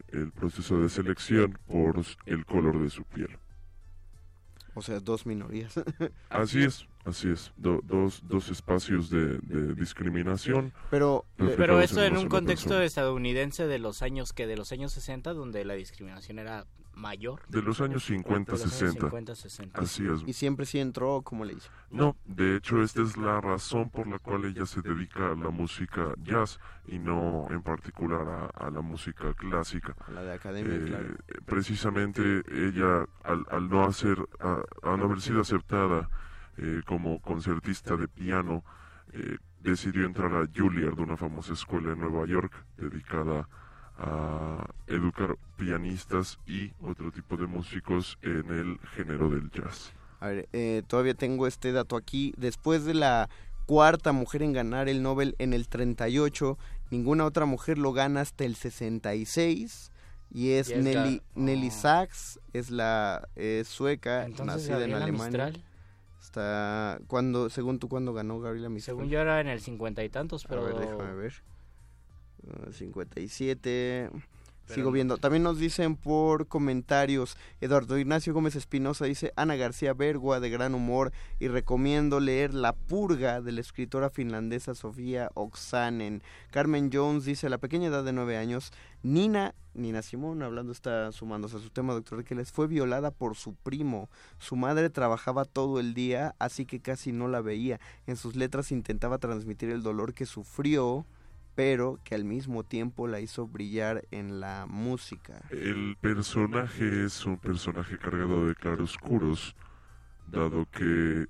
el proceso de selección por el color de su piel. O sea, dos minorías. Así es, así es. Do- dos, dos espacios de, de discriminación. Pero, Pero una en un contexto persona. estadounidense de los años que de los años 60 donde la discriminación era mayor. De los años 50, De los años 60. 50, 60. Así es. Y siempre sí entró, como le hizo? No, de hecho esta es la razón por la cual ella se dedica a la música jazz y no en particular a, a la música clásica. A la de academia, Eh, claro. Precisamente ella, al, al no hacer, a- al no haber sido aceptada eh, como concertista de piano, eh, decidió entrar a Juilliard, una famosa escuela en Nueva York dedicada a educar pianistas y otro tipo de músicos en el género del jazz. A ver, eh, todavía tengo este dato aquí. Después de la cuarta mujer en ganar el Nobel en el 38, ninguna otra mujer lo gana hasta el 66. Y es, Y es Nelly, Nelly Sachs, es la sueca, Entonces, nacida en Alemania. Mistral. Está, cuando, según tú, ¿cuándo ganó Gabriela Mistral? Según yo era en el cincuenta y tantos, pero A ver, déjame ver. Uh, 57. Sigo viendo. También nos dicen por comentarios, Eduardo Ignacio Gómez Espinosa dice, Ana García Bergua, de gran humor, y recomiendo leer La Purga de la escritora finlandesa Sofía Oksanen. Carmen Jones dice, a la pequeña edad de nueve años, Nina, Nina Simón, hablando está sumándose a su tema, doctor, que les fue violada por su primo. Su madre trabajaba todo el día, así que casi no la veía. En sus letras intentaba transmitir el dolor que sufrió pero que al mismo tiempo la hizo brillar en la música. El personaje es un personaje cargado de claroscuros, dado que,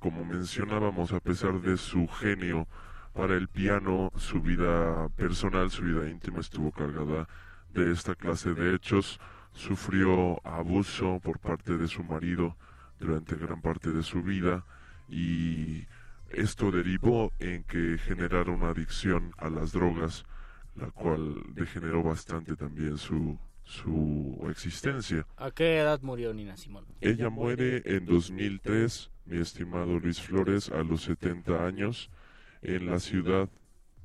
como mencionábamos, a pesar de su genio para el piano, su vida personal, su vida íntima estuvo cargada de esta clase de hechos. Sufrió abuso por parte de su marido durante gran parte de su vida y esto derivó en que generara una adicción a las drogas, la cual degeneró bastante también su, su existencia. ¿A qué edad murió Nina Simón? Ella muere en 2003, mi estimado Luis Flores, a los 70 años, en la ciudad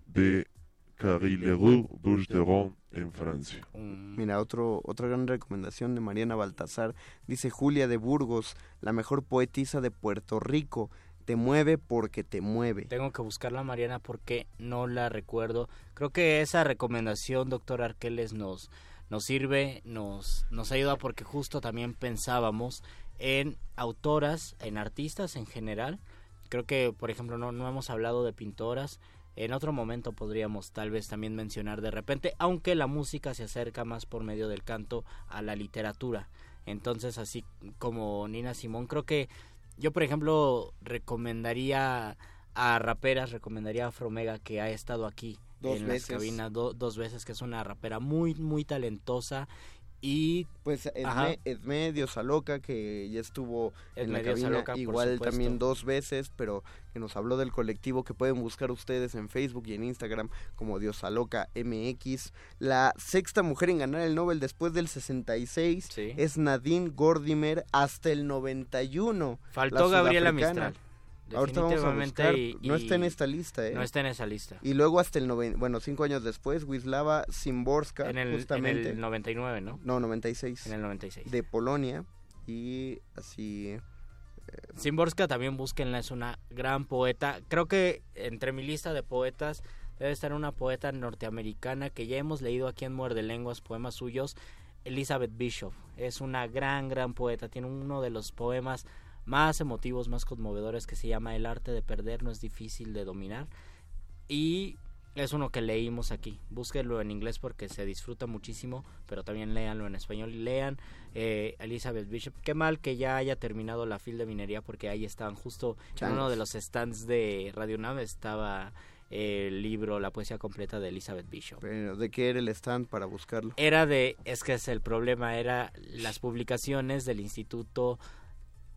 de Carry-les-Roues, Bouches-de-Rhône, en Francia. Mira, otro, otra gran recomendación de Mariana Baltasar. Dice Julia de Burgos, la mejor poetisa de Puerto Rico te mueve porque te mueve. Tengo que buscarla, Mariana, porque no la recuerdo. Creo que esa recomendación, doctor Arqueles, nos, nos sirve, nos, nos ayuda porque justo también pensábamos en autoras, en artistas en general. Creo que, por ejemplo, no, no hemos hablado de pintoras. En otro momento podríamos tal vez también mencionar de repente, aunque la música se acerca más por medio del canto a la literatura. Entonces, así como Nina Simón, creo que yo, por ejemplo, recomendaría a raperas, recomendaría a Fromega que ha estado aquí Dos en veces. las cabinas do- dos veces, que es una rapera muy, muy talentosa y... Pues. Edme, Edme Diosa Loca, que ya estuvo en la cabina, igual también dos veces, pero que nos habló del colectivo que pueden buscar ustedes en Facebook y en Instagram como Diosa Loca MX. La sexta mujer en ganar el Nobel después del 66 es Nadine Gordimer hasta el 91. Faltó la Gabriela. Mistral. Ahorita vamos a buscar. y- no está en esta lista, ¿eh? No está en esa lista. Y luego hasta el noven, bueno, cinco años después, Wisława Szymborska, En el, justamente. en el 99, ¿no? No, 96. En el 96. De Polonia. Y así. Szymborska también búsquenla, es una gran poeta. Creo que entre mi lista de poetas debe estar una poeta norteamericana que ya hemos leído aquí en Muerde Lenguas, poemas suyos, Elizabeth Bishop. Es una gran, gran poeta. Tiene uno de los poemas más emotivos, más conmovedores que se llama El arte de perder no es difícil de dominar. Y es uno que leímos aquí. Búsquenlo en inglés porque se disfruta muchísimo, pero también léanlo en español. Y lean eh, Elizabeth Bishop. Qué mal que ya haya terminado la fil de minería porque ahí estaban justo en uno de los stands de Radio Nav estaba el libro La poesía completa de Elizabeth Bishop. Pero, ¿De qué era el stand para buscarlo? Era de, es que es el problema, era las publicaciones del Instituto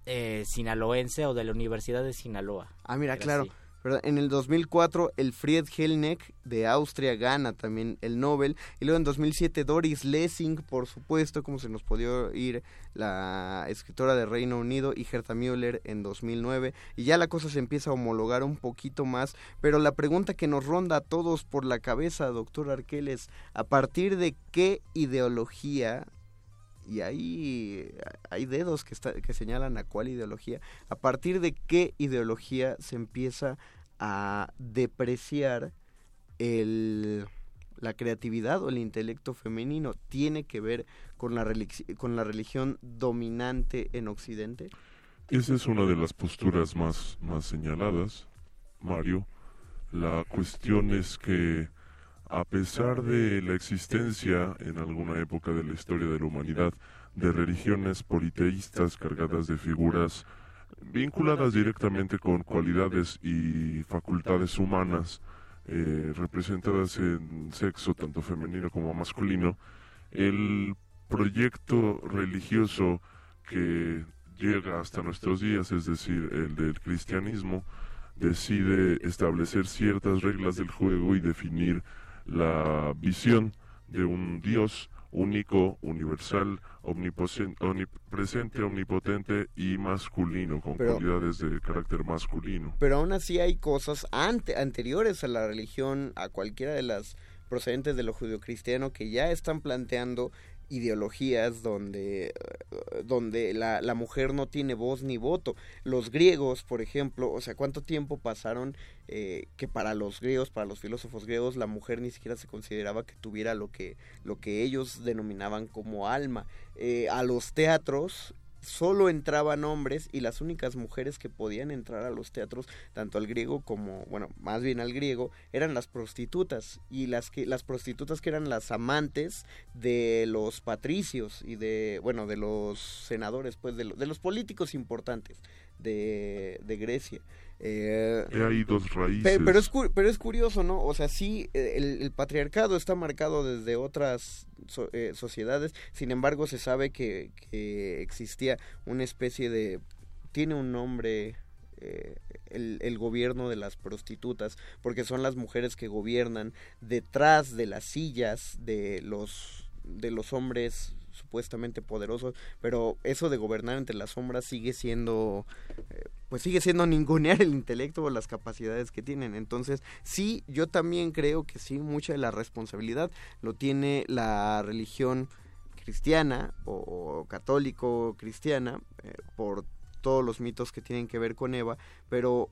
eh, Sinaloense o de la Universidad de Sinaloa. Ah, mira, claro. así. ¿verdad? En el 2004, el Fried Helneck de Austria gana también el Nobel. Y luego en 2007, Doris Lessing, por supuesto, como se nos podía ir la escritora de Reino Unido, y Gerta Müller en 2009. Y ya la cosa se empieza a homologar un poquito más. Pero la pregunta que nos ronda a todos por la cabeza, doctor Arqueles, ¿a partir de qué ideología y ahí hay dedos que, que señalan a cuál ideología. ¿A partir de qué ideología se empieza a depreciar el, la creatividad o el intelecto femenino? ¿Tiene que ver con la, con la religión dominante en Occidente? Esa es una de las posturas más, más señaladas, Mario. La cuestión es que, a pesar de la existencia en alguna época de la historia de la humanidad de religiones politeístas cargadas de figuras vinculadas directamente con cualidades y facultades humanas eh, representadas en sexo tanto femenino como masculino, el proyecto religioso que llega hasta nuestros días, es decir, el del cristianismo, decide establecer ciertas reglas del juego y definir la visión de un Dios único, universal, omnipresente, omnipotente y masculino, con Pero- cualidades de carácter masculino. Pero aún así hay cosas ante, anteriores a la religión, a cualquiera de las procedentes de lo judio-cristiano que ya están planteando ideologías donde, donde la, la, mujer no tiene voz ni voto. Los griegos, por ejemplo, o sea, ¿cuánto tiempo pasaron eh, que para los griegos, para los filósofos griegos, la mujer ni siquiera se consideraba que tuviera lo que, lo que ellos denominaban como alma? Eh, a los teatros solo entraban hombres y las únicas mujeres que podían entrar a los teatros, tanto al griego como, bueno, más bien al griego, eran las prostitutas y las que las prostitutas que eran las amantes de los patricios y de, bueno, de los senadores, pues de, de los políticos importantes de, de Grecia. Eh, hay dos raíces. Pero, es, pero es curioso, ¿no? O sea, sí, el, el patriarcado está marcado desde otras eh, sociedades, sin embargo se sabe que, que, existía una especie de... tiene un nombre... Eh, el, el, gobierno de las prostitutas, porque son las mujeres que gobiernan detrás de las sillas de los de los hombres supuestamente poderosos, pero eso de gobernar entre las sombras sigue siendo, eh, pues sigue siendo ningunear el intelecto o las capacidades que tienen. Entonces, sí, yo también creo que sí, mucha de la responsabilidad lo tiene la religión cristiana o, católico cristiana eh, por todos los mitos que tienen que ver con Eva, pero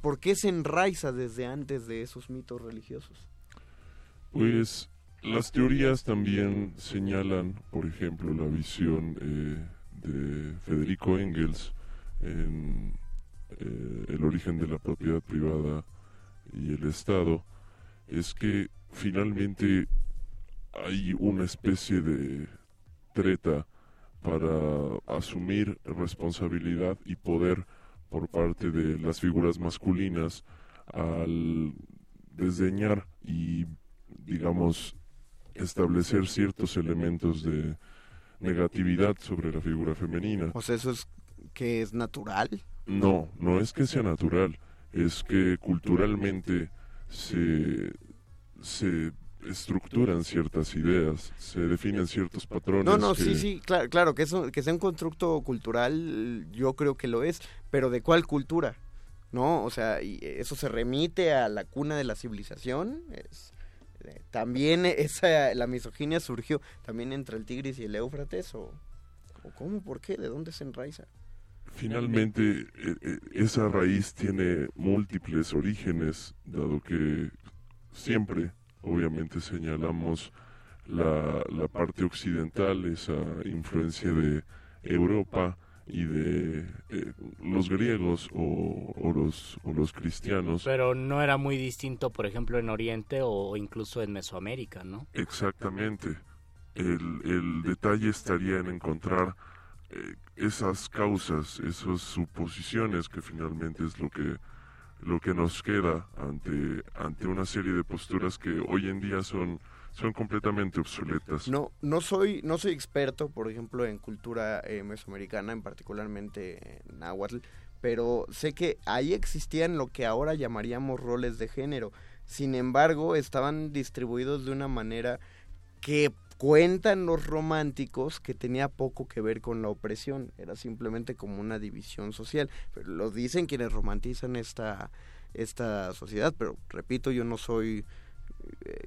¿por qué se enraiza desde antes de esos mitos religiosos? Pues las teorías también señalan, por ejemplo, la visión eh, de Federico Engels en eh, el origen de la propiedad privada y el Estado, es que finalmente hay una especie de treta para asumir responsabilidad y poder por parte de las figuras masculinas al desdeñar y digamos establecer ciertos elementos de negatividad sobre la figura femenina. Eso es que es natural. No, no es que sea natural, es que culturalmente se, se estructuran ciertas ideas, se definen ciertos patrones. No, no, sí, sí, claro, claro que, eso, que sea un constructo cultural, yo creo que lo es, pero ¿de cuál cultura? ¿No? O sea, y eso se remite a la cuna de la civilización, es también esa la misoginia surgió también entre el Tigris y el Éufrates o, o cómo, por qué, de dónde se enraiza. Finalmente, e, e, esa raíz tiene múltiples orígenes, dado que siempre, obviamente, señalamos la, la parte occidental, esa influencia de Europa, y de eh, los griegos o, los, o los cristianos. Pero no era muy distinto, por ejemplo, en Oriente o incluso en Mesoamérica, ¿no? Exactamente. El, el detalle estaría en encontrar eh, esas causas, esas suposiciones que finalmente es lo que lo que nos queda ante ante una serie de posturas que hoy en día son son completamente obsoletas. No, no soy, no soy experto, por ejemplo, en cultura eh, mesoamericana, en particularmente en náhuatl, pero sé que ahí existían lo que ahora llamaríamos roles de género. Sin embargo, estaban distribuidos de una manera que cuentan los románticos que tenía poco que ver con la opresión, era simplemente como una división social. Pero lo dicen quienes romantizan esta, esta sociedad, pero repito, yo no soy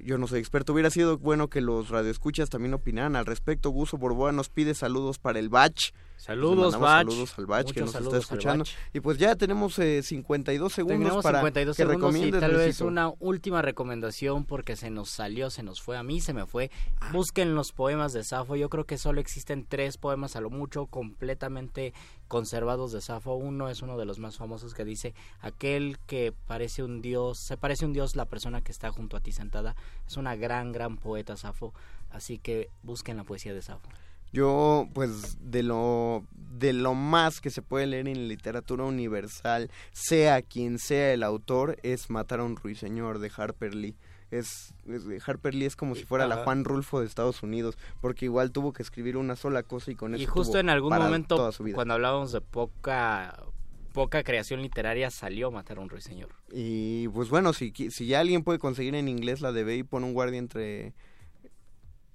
yo no soy experto, hubiera sido bueno que los radioescuchas también opinaran al respecto. Guso Borboa nos pide saludos para el Bach. Saludos, Bach. Saludos al Bach que nos está escuchando. Y pues ya tenemos eh, 52 segundos para 52 que recomiendes. Y tal vez una última recomendación porque se nos salió, se nos fue, a mí se me fue. Ah. Busquen los poemas de Safo. Yo creo que solo existen tres poemas a lo mucho completamente conservados de Safo. Uno es uno de los más famosos que dice, aquel que parece un dios, se parece un dios la persona que está junto a ti sentada. Es una gran, gran poeta Safo. Así que busquen la poesía de Safo. Yo, pues, de lo, de lo más que se puede leer en literatura universal, sea quien sea el autor, es Matar a un ruiseñor de Harper Lee. Es, Harper Lee es como si fuera la Juan Rulfo de Estados Unidos, porque igual tuvo que escribir una sola cosa y con eso. Y justo en algún momento, cuando hablábamos de poca poca creación literaria salió Matar a un ruiseñor. Y pues bueno, si, si ya alguien puede conseguir en inglés la de Ve y pon un guardia entre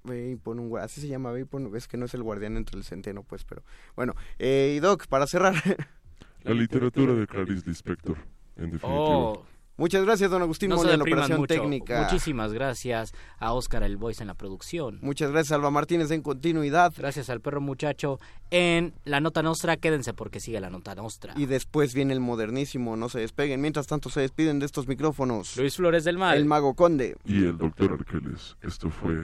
Ve y pon un así se llama, ve y pon, es que no es el guardián entre el centeno, pues, pero bueno. Eh, y Doc, para cerrar. La literatura de Clarice Lispector, en definitiva. Oh. Muchas gracias, don Agustín No se Mola, en operación mucho. técnica. Muchísimas gracias a Oscar el Voice en la producción. Muchas gracias, Alba Martínez, en continuidad. Gracias al perro muchacho en La Nota Nostra. Quédense porque sigue La Nota Nostra. Y después viene el modernísimo, no se despeguen. Mientras tanto se despiden de estos micrófonos. Luis Flores del Mal. El Mago Conde. Y el doctor Arqueles. Esto fue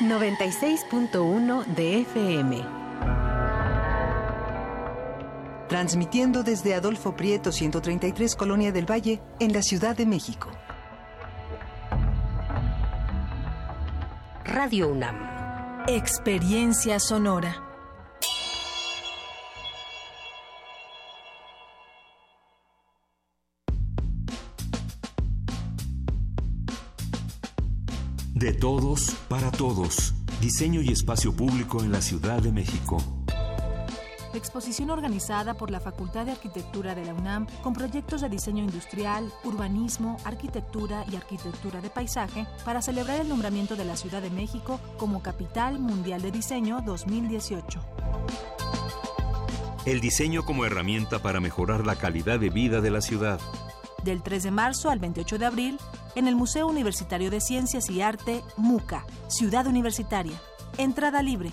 96.1 de FM. Transmitiendo desde Adolfo Prieto 133 Colonia del Valle en la Ciudad de México. Radio UNAM. Experiencia sonora. De todos, para todos. Diseño y espacio público en la Ciudad de México. Exposición organizada por la Facultad de Arquitectura de la UNAM con proyectos de diseño industrial, urbanismo, arquitectura y arquitectura de paisaje para celebrar el nombramiento de la Ciudad de México como Capital Mundial de Diseño 2018. El diseño como herramienta para mejorar la calidad de vida de la ciudad. Del 3 de marzo al 28 de abril en el Museo Universitario de Ciencias y Arte, MUCA, Ciudad Universitaria. Entrada libre.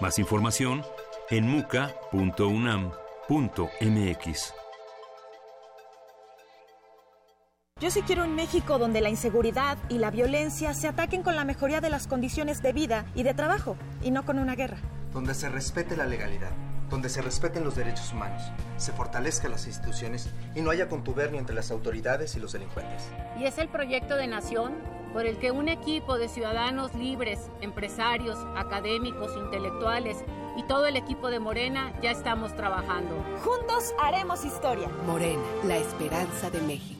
Más información en muca.unam.mx. Yo sí quiero un México donde la inseguridad y la violencia se ataquen con la mejoría de las condiciones de vida y de trabajo, y no con una guerra. Donde se respete la legalidad, donde se respeten los derechos humanos, se fortalezcan las instituciones y no haya contubernio entre las autoridades y los delincuentes. Y es el proyecto de nación por el que un equipo de ciudadanos libres, empresarios, académicos, intelectuales y todo el equipo de Morena ya estamos trabajando. Juntos haremos historia. Morena, la esperanza de México.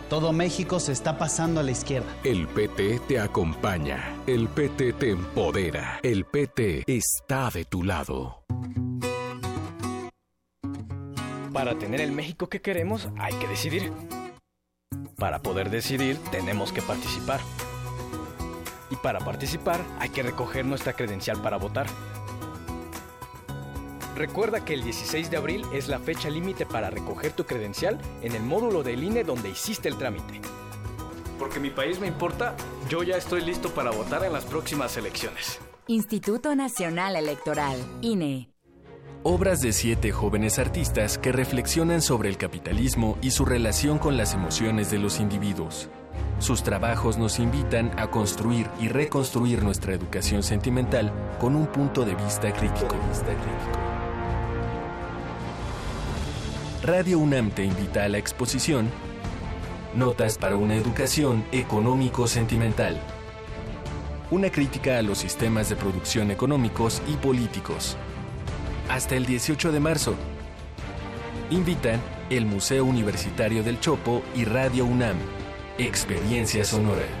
Todo México se está pasando a la izquierda. El PT te acompaña. El PT te empodera. El PT está de tu lado. Para tener el México que queremos hay que decidir. Para poder decidir tenemos que participar. Y para participar hay que recoger nuestra credencial para votar. Recuerda que el 16 de abril es la fecha límite para recoger tu credencial en el módulo del INE donde hiciste el trámite. Porque mi país me importa, yo ya estoy listo para votar en las próximas elecciones. Instituto Nacional Electoral, INE. Obras de siete jóvenes artistas que reflexionan sobre el capitalismo y su relación con las emociones de los individuos. Sus trabajos nos invitan a construir y reconstruir nuestra educación sentimental con un punto de vista crítico. Radio UNAM te invita a la exposición Notas para una educación económico-sentimental. Una crítica a los sistemas de producción económicos y políticos. Hasta el 18 de marzo. Invitan el Museo Universitario del Chopo y Radio UNAM. Experiencia Sonora.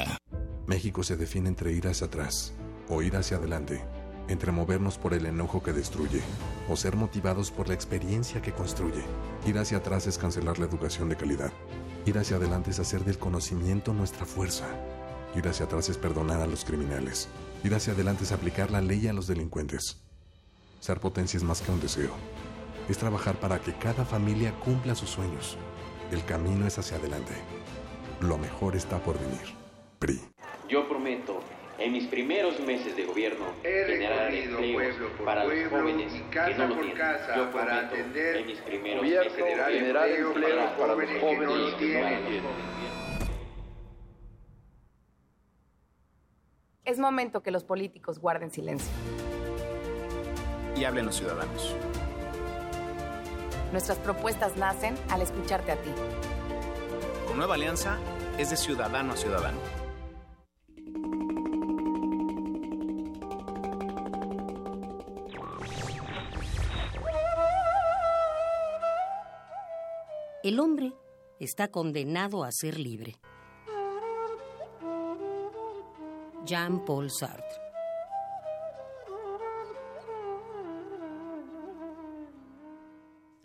México se define entre ir hacia atrás o ir hacia adelante, entre movernos por el enojo que destruye o ser motivados por la experiencia que construye. Ir hacia atrás es cancelar la educación de calidad. Ir hacia adelante es hacer del conocimiento nuestra fuerza. Ir hacia atrás es perdonar a los criminales. Ir hacia adelante es aplicar la ley a los delincuentes. Ser potencia es más que un deseo. Es trabajar para que cada familia cumpla sus sueños. El camino es hacia adelante. Lo mejor está por venir. PRI. Yo prometo en mis primeros meses de gobierno generar empleos para los jóvenes que no lo tienen. Yo prometo en mis primeros meses de gobierno generar empleos para los jóvenes que no lo tienen. Es momento que los políticos guarden silencio. Y hablen los ciudadanos. Nuestras propuestas nacen al escucharte a ti. Con Nueva Alianza es de ciudadano a ciudadano. El hombre está condenado a ser libre. Jean-Paul Sartre.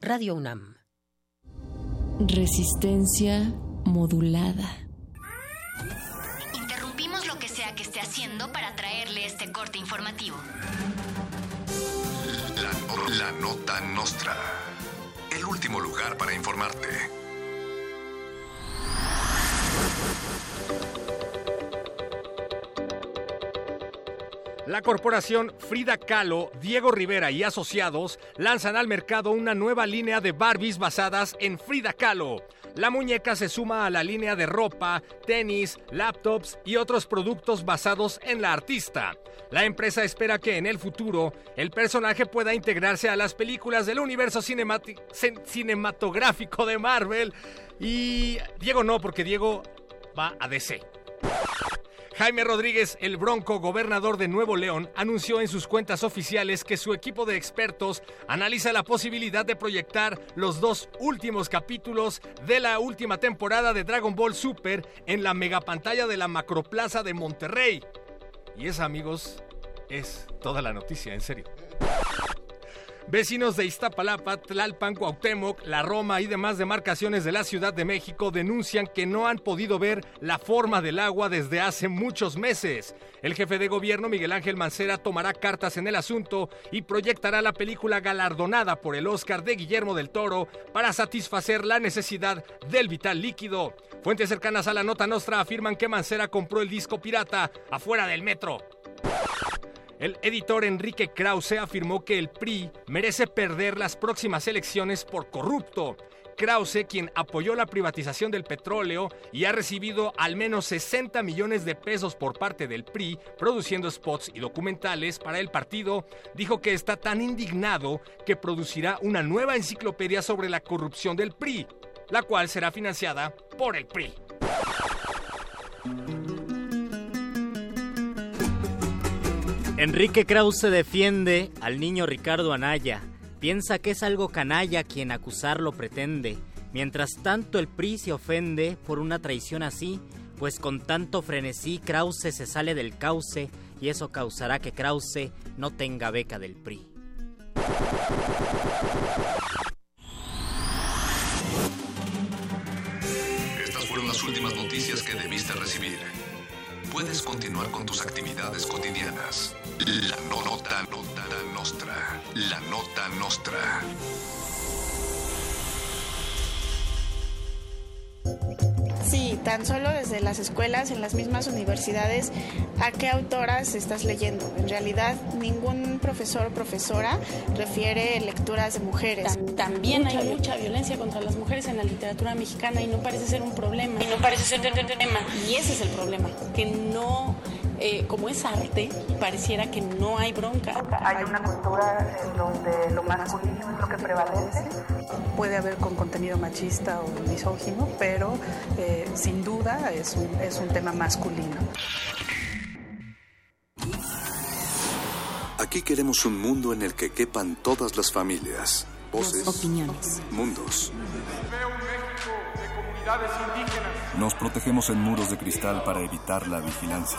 Radio UNAM. Resistencia modulada. Interrumpimos lo que sea que esté haciendo para traerle este corte informativo. La, la nota nostra. Último lugar para informarte. La corporación Frida Kahlo, Diego Rivera y Asociados lanzan al mercado una nueva línea de Barbies basadas en Frida Kahlo. La muñeca se suma a la línea de ropa, tenis, laptops y otros productos basados en la artista. La empresa espera que en el futuro el personaje pueda integrarse a las películas del universo cinematográfico de Marvel. Y Diego no, porque Diego va a DC. Jaime Rodríguez, el Bronco, gobernador de Nuevo León, anunció en sus cuentas oficiales que su equipo de expertos analiza la posibilidad de proyectar los dos últimos capítulos de la última temporada de Dragon Ball Super en la megapantalla de la Macroplaza de Monterrey. Y esa, amigos, es toda la noticia, en serio. Vecinos de Iztapalapa, Tlalpan, Cuauhtémoc, La Roma y demás demarcaciones de la Ciudad de México denuncian que no han podido ver la forma del agua desde hace muchos meses. El jefe de gobierno, Miguel Ángel Mancera, tomará cartas en el asunto y proyectará la película galardonada por el Oscar de Guillermo del Toro para satisfacer la necesidad del vital líquido. Fuentes cercanas a la nota nostra afirman que Mancera compró el disco pirata afuera del metro. El editor Enrique Krause afirmó que el PRI merece perder las próximas elecciones por corrupto. Krause, quien apoyó la privatización del petróleo y ha recibido al menos 60 millones de pesos por parte del PRI produciendo spots y documentales para el partido, dijo que está tan indignado que producirá una nueva enciclopedia sobre la corrupción del PRI, la cual será financiada por el PRI. Enrique Krause defiende al niño Ricardo Anaya. Piensa que es algo canalla quien acusarlo pretende. Mientras tanto el PRI se ofende por una traición así, pues con tanto frenesí Krause se sale del cauce y eso causará que Krause no tenga beca del PRI. Estas fueron las últimas noticias que debiste recibir. Puedes continuar con tus actividades cotidianas. La no- nota, nota nostra. La nota nostra. Sí, tan solo desde las escuelas, en las mismas universidades, ¿a qué autoras estás leyendo? En realidad, ningún profesor o profesora refiere lecturas de mujeres. También hay mucha violencia contra las mujeres en la literatura mexicana y no parece ser un problema. Y no parece ser un problema. Y ese es el problema, que no, eh, como es arte, pareciera que no hay bronca. Hay una cultura en donde lo masculino es lo que prevalece. Puede haber con contenido machista o misógino, pero eh, sin duda es un, es un tema masculino. Aquí queremos un mundo en el que quepan todas las familias, voces, Opiniones. mundos. Veo un México de comunidades indígenas. Nos protegemos en muros de cristal para evitar la vigilancia.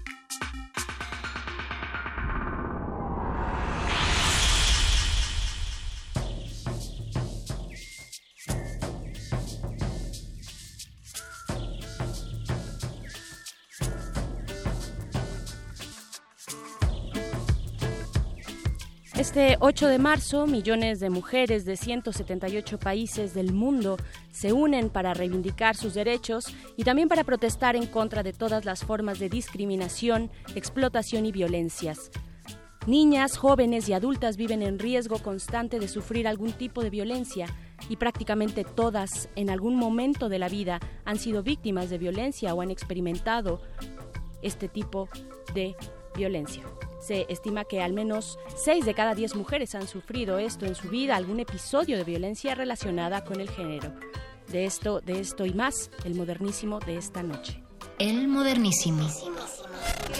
Este 8 de marzo, millones de mujeres de 178 países del mundo se unen para reivindicar sus derechos y también para protestar en contra de todas las formas de discriminación, explotación y violencias. Niñas, jóvenes y adultas viven en riesgo constante de sufrir algún tipo de violencia y prácticamente todas en algún momento de la vida han sido víctimas de violencia o han experimentado este tipo de violencia. Se estima que al menos 6 de cada 10 mujeres han sufrido esto en su vida, algún episodio de violencia relacionada con el género. De esto, de esto y más, el modernísimo de esta noche. El modernísimo.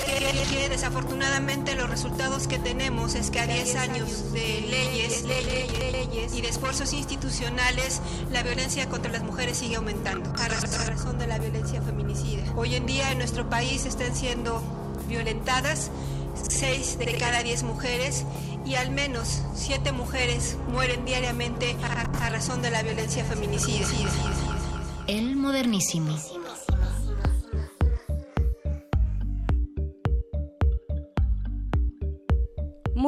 Que, desafortunadamente los resultados que tenemos es que a 10 años de leyes, leyes y de esfuerzos institucionales, la violencia contra las mujeres sigue aumentando a razón de la violencia feminicida. Hoy en día en nuestro país están siendo violentadas 6 de cada 10 mujeres y al menos 7 mujeres mueren diariamente a, razón de la violencia feminicida. El modernísimo.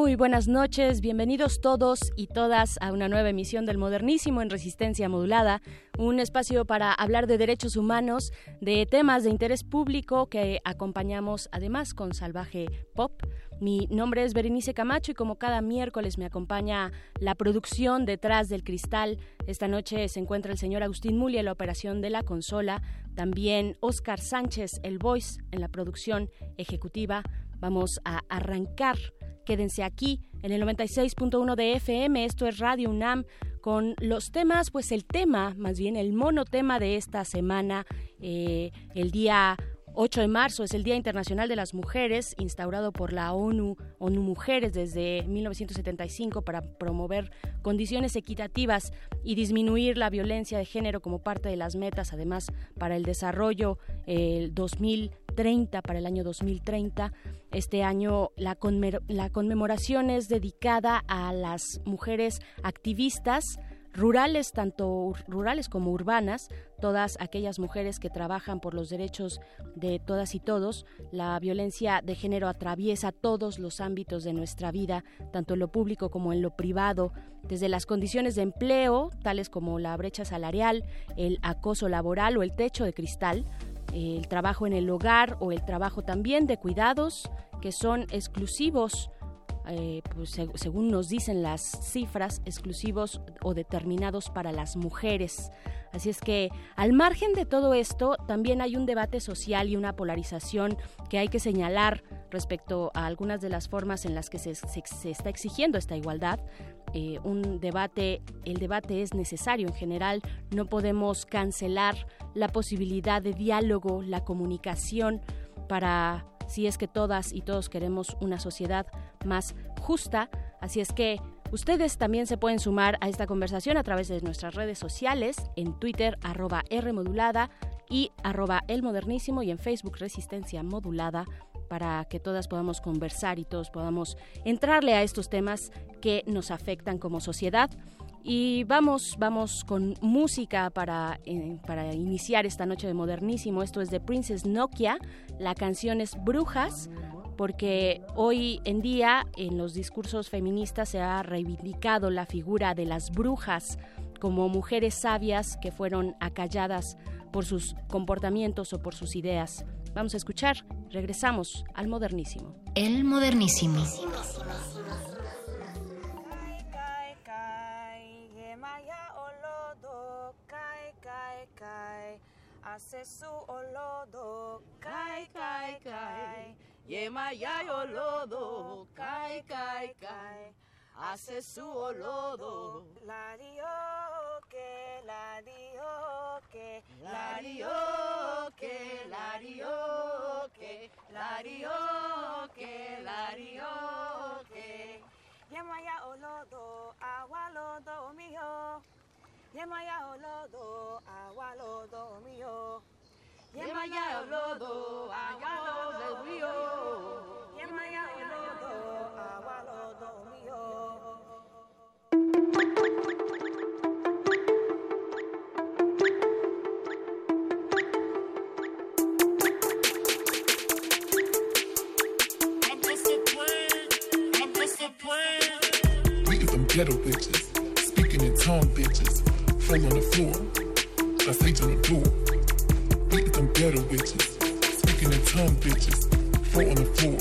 Muy buenas noches, bienvenidos todos y todas a una nueva emisión del Modernísimo en Resistencia Modulada, un espacio para hablar de derechos humanos, de temas de interés público que acompañamos además con Salvaje Pop. Mi nombre es Berenice Camacho y como cada miércoles me acompaña la producción detrás del cristal. Esta noche se encuentra el señor Agustín Muli en la operación de la consola, también Oscar Sánchez, el voice, en la producción ejecutiva. Vamos a arrancar Quédense aquí en el 96.1 de FM, esto es Radio UNAM, con los temas, pues el tema, más bien el monotema de esta semana, eh, el día 8 de marzo es el Día Internacional de las Mujeres, instaurado por la ONU, ONU Mujeres desde 1975 para promover condiciones equitativas y disminuir la violencia de género como parte de las metas, además para el desarrollo el 2030, para el año 2030. Este año la, la conmemoración es dedicada a las mujeres activistas rurales, tanto rurales como urbanas, todas aquellas mujeres que trabajan por los derechos de todas y todos. La violencia de género atraviesa todos los ámbitos de nuestra vida, tanto en lo público como en lo privado, desde las condiciones de empleo, tales como la brecha salarial, el acoso laboral o el techo de cristal, el trabajo en el hogar o el trabajo también de cuidados, que son exclusivos eh, pues, según nos dicen las cifras, exclusivos o determinados para las mujeres. Así es que al margen de todo esto, también hay un debate social y una polarización que hay que señalar respecto a algunas de las formas en las que se, está exigiendo esta igualdad. Eh, un debate, el debate es necesario en general, no podemos cancelar la posibilidad de diálogo, la comunicación para si es que todas y todos queremos una sociedad más justa. Así es que ustedes también se pueden sumar a esta conversación a través de nuestras redes sociales, en Twitter arroba Rmodulada y arroba El Modernísimo y en Facebook Resistencia Modulada para que todas podamos conversar y todos podamos entrarle a estos temas que nos afectan como sociedad. Y vamos, vamos con música para, eh, para iniciar esta noche de modernísimo. Esto es de Princess Nokia. La canción es Brujas, porque hoy en día en los discursos feministas se ha reivindicado la figura de las brujas como mujeres sabias que fueron acalladas por sus comportamientos o por sus ideas. Vamos a escuchar, regresamos al modernísimo. El modernísimo. Asesu olodo, kai kai kai. Yema yay olodo, kai kai kai. Asesu olodo. La que, la que, la que, la que, la que, la que. Yema ya olodo, agua lodo mío. Yemaya olodo, awalodo mio. Yemaya olodo, awalodo mio. Yemaya olodo, awalodo mio. Ghetto bitches, speaking in tongue bitches, Fall on the floor. That's H on the door. Beat them ghetto bitches. Speaking in tongue bitches. Fall on the floor.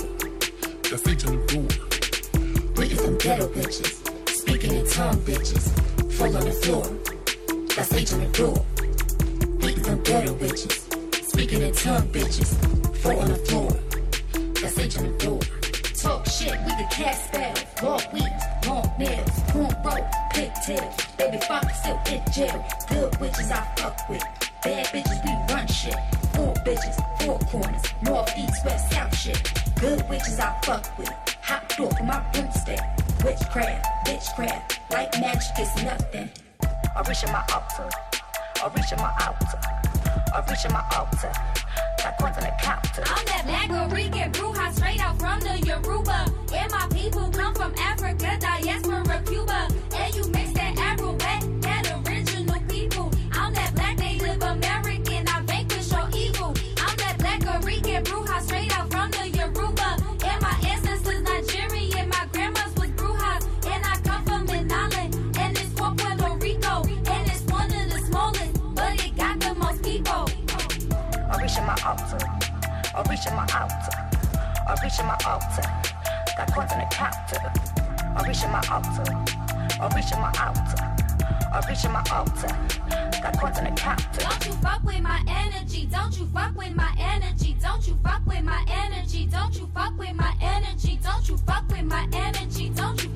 That's H on the door. Beat them ghetto bitches. Speaking in tongue bitches. Fall on the floor. That's H on the door. Beat them ghetto bitches. Speaking in tongue bitches. Fall on the floor. That's H on the door. Shit, we can cast spells. Walk weeds, long nails, cornrow, pigtails. Baby father still in jail. Good witches I fuck with. Bad bitches, we run shit. Four bitches, four corners. North, east, west, south shit. Good witches I fuck with. Hot door for my broomstick. Witchcraft, witchcraft. Like magic is nothing. I reach in my altar. I reach in my altar. I reach in my altar. Got coins on the counter. I'm that black Rican bruja straight out from the Yoruba. And my people come from Africa, diaspora, Cuba. And you mix altar. I reach in my altar. I reach in my altar. Got coins on the counter. I reach in my altar. I reach in my altar. I reach in my altar. Got coins on the counter. Don't you fuck with my energy. Don't you fuck with my energy. Don't you fuck with my energy. Don't you fuck with my energy. Don't you fuck with my energy. Don't you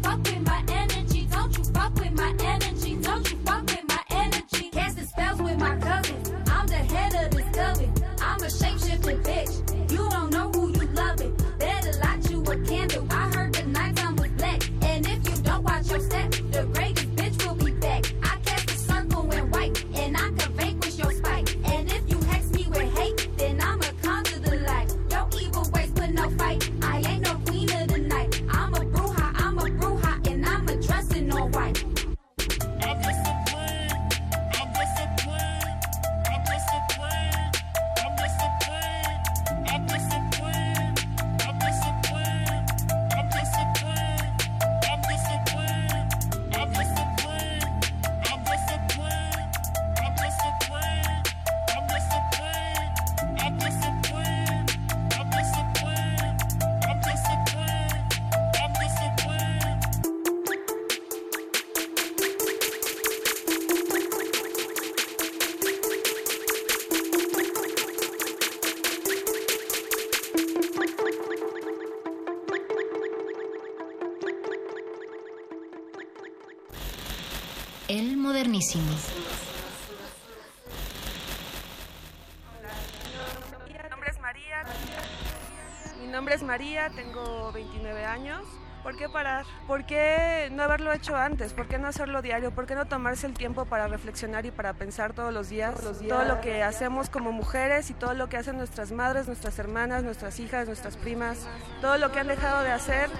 ¿Por qué no haberlo hecho antes? ¿Por qué no hacerlo diario? ¿Por qué no tomarse el tiempo para reflexionar y para pensar todos los días? Todo lo que hacemos como mujeres y todo lo que hacen nuestras madres, nuestras hermanas, nuestras hijas, nuestras primas. Todo lo que han dejado de hacer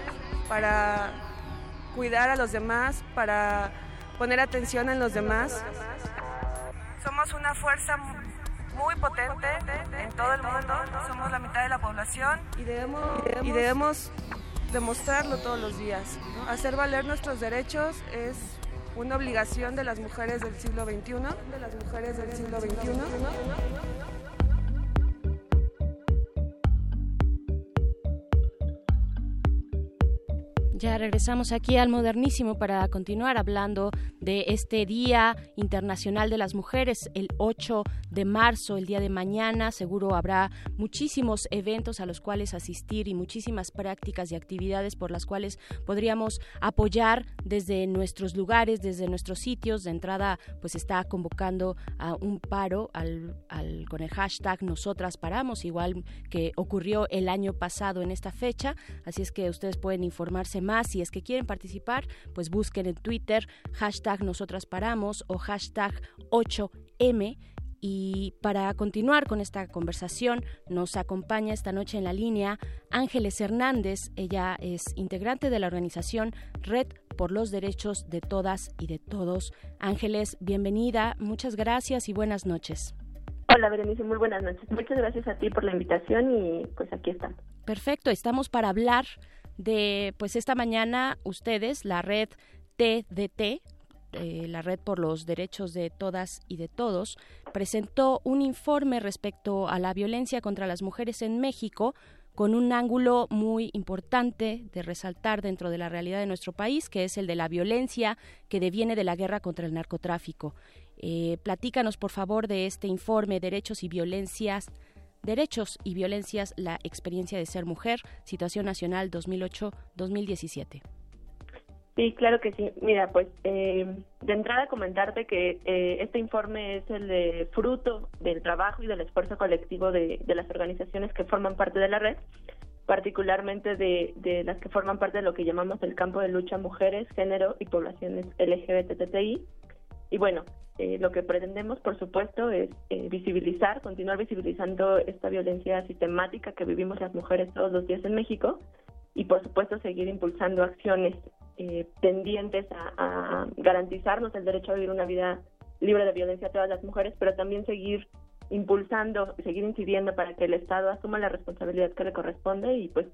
para cuidar a los demás, para poner atención en los demás. Somos una fuerza muy potente en todo el mundo, somos la mitad de la población y debemos, y debemos demostrarlo todos los días. Hacer valer nuestros derechos es una obligación de las mujeres del siglo XXI. Ya regresamos aquí al modernísimo para continuar hablando de este Día Internacional de las Mujeres, el 8 de marzo, el día de mañana. Seguro habrá muchísimos eventos a los cuales asistir y muchísimas prácticas y actividades por las cuales podríamos apoyar desde nuestros lugares, desde nuestros sitios. De entrada, pues está convocando a un paro al, al- con el hashtag Nosotras Paramos, igual que ocurrió el año pasado en esta fecha. Así es que ustedes pueden informarse más. Si es que quieren participar, pues busquen en Twitter hashtag Nosotras Paramos o hashtag 8M. Y para continuar con esta conversación, nos acompaña esta noche en la línea Ángeles Hernández. Ella es integrante de la organización Red por los Derechos de Todas y de Todos. Ángeles, bienvenida, muchas gracias y buenas noches. Hola, Berenice, muy buenas noches. Muchas gracias a ti por la invitación y pues aquí estamos. Perfecto, estamos para hablar de, pues esta mañana ustedes, la red TDT, eh, la Red por los Derechos de Todas y de Todos, presentó un informe respecto a la violencia contra las mujeres en México con un ángulo muy importante de resaltar dentro de la realidad de nuestro país, que es el de la violencia que deviene de la guerra contra el narcotráfico. Eh, platícanos, por favor, de este informe, Derechos y Violencias, Derechos y Violencias, la experiencia de ser mujer, Situación Nacional 2008-2017. Sí, claro que sí. Mira, pues eh, de entrada comentarte que eh, este informe es el de fruto del trabajo y del esfuerzo colectivo de, las organizaciones que forman parte de la red, particularmente de, de, las que forman parte de lo que llamamos el campo de lucha mujeres, género y poblaciones LGBTTI. Y bueno, eh, lo que pretendemos, por supuesto, es visibilizar, continuar visibilizando esta violencia sistemática que vivimos las mujeres todos los días en México y, por supuesto, seguir impulsando acciones eh, tendientes a, garantizarnos el derecho a vivir una vida libre de violencia a todas las mujeres, pero también seguir impulsando, seguir incidiendo para que el Estado asuma la responsabilidad que le corresponde y pues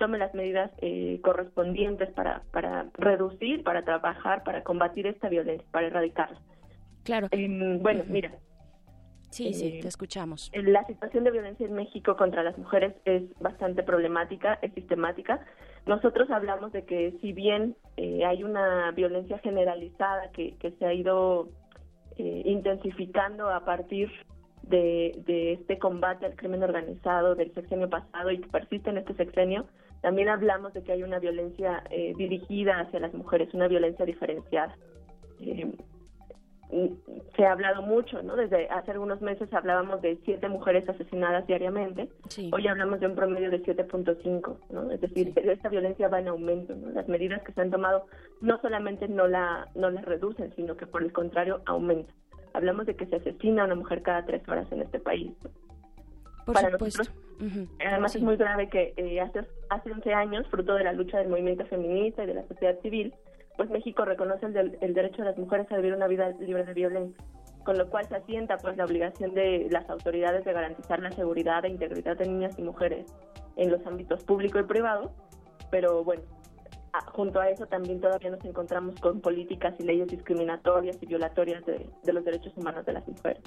tome las medidas eh, correspondientes para, para reducir, para trabajar, para combatir esta violencia, para erradicarla. Claro. Em, bueno, mira. Sí, sí, eh, te escuchamos. La situación de violencia en México contra las mujeres es bastante problemática, es sistemática. Nosotros hablamos de que si bien eh, hay una violencia generalizada que, se ha ido eh, intensificando a partir de, este combate al crimen organizado del sexenio pasado y que persiste en este sexenio, también hablamos de que hay una violencia eh, dirigida hacia las mujeres, una violencia diferenciada se ha hablado mucho, ¿no? Desde hace algunos meses hablábamos de siete mujeres asesinadas diariamente. Hoy hablamos de un promedio de 7.5, ¿no? Es decir, esta violencia va en aumento, ¿no? Las medidas que se han tomado no solamente no la no la reducen, sino que por el contrario aumentan. Hablamos de que se asesina a una mujer cada tres horas en este país. Por Para nosotros, además es muy grave que eh, hace, hace 11 años, fruto de la lucha del movimiento feminista y de la sociedad civil, pues México reconoce el, derecho de las mujeres a vivir una vida libre de violencia, con lo cual se asienta pues la obligación de las autoridades de garantizar la seguridad e integridad de niñas y mujeres en los ámbitos público y privado, pero bueno, junto a eso también todavía nos encontramos con políticas y leyes discriminatorias y violatorias de, los derechos humanos de las mujeres.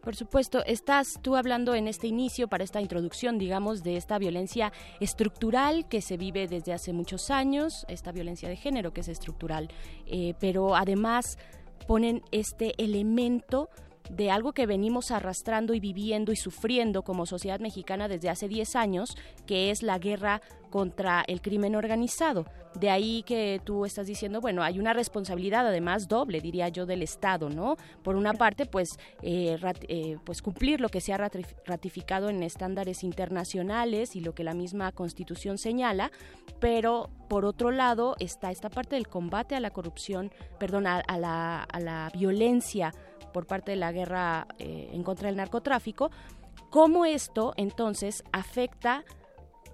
Por supuesto, estás tú hablando en este inicio, para esta introducción, digamos, de esta violencia estructural que se vive desde hace muchos años, esta violencia de género que es estructural, eh, pero además ponen este elemento de algo que venimos arrastrando y viviendo y sufriendo como sociedad mexicana desde hace 10 años, que es la guerra contra el crimen organizado. De ahí que tú estás diciendo, bueno, hay una responsabilidad además doble, diría yo, del Estado, ¿no? Por una parte, pues, eh, eh, pues cumplir lo que se ha ratificado en estándares internacionales y lo que la misma Constitución señala, pero por otro lado está esta parte del combate a la corrupción, perdón, a, la, a la violencia por parte de la guerra eh, en contra del narcotráfico, cómo esto entonces afecta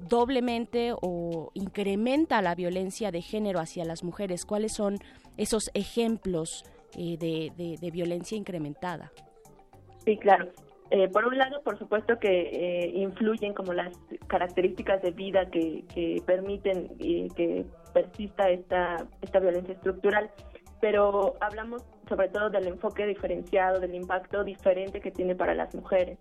doblemente o incrementa la violencia de género hacia las mujeres? ¿Cuáles son esos ejemplos eh, de, violencia incrementada? Sí, claro. Eh, por un lado, por supuesto que influyen como las características de vida que, que permiten que persista esta, esta violencia estructural pero hablamos sobre todo del enfoque diferenciado, del impacto diferente que tiene para las mujeres.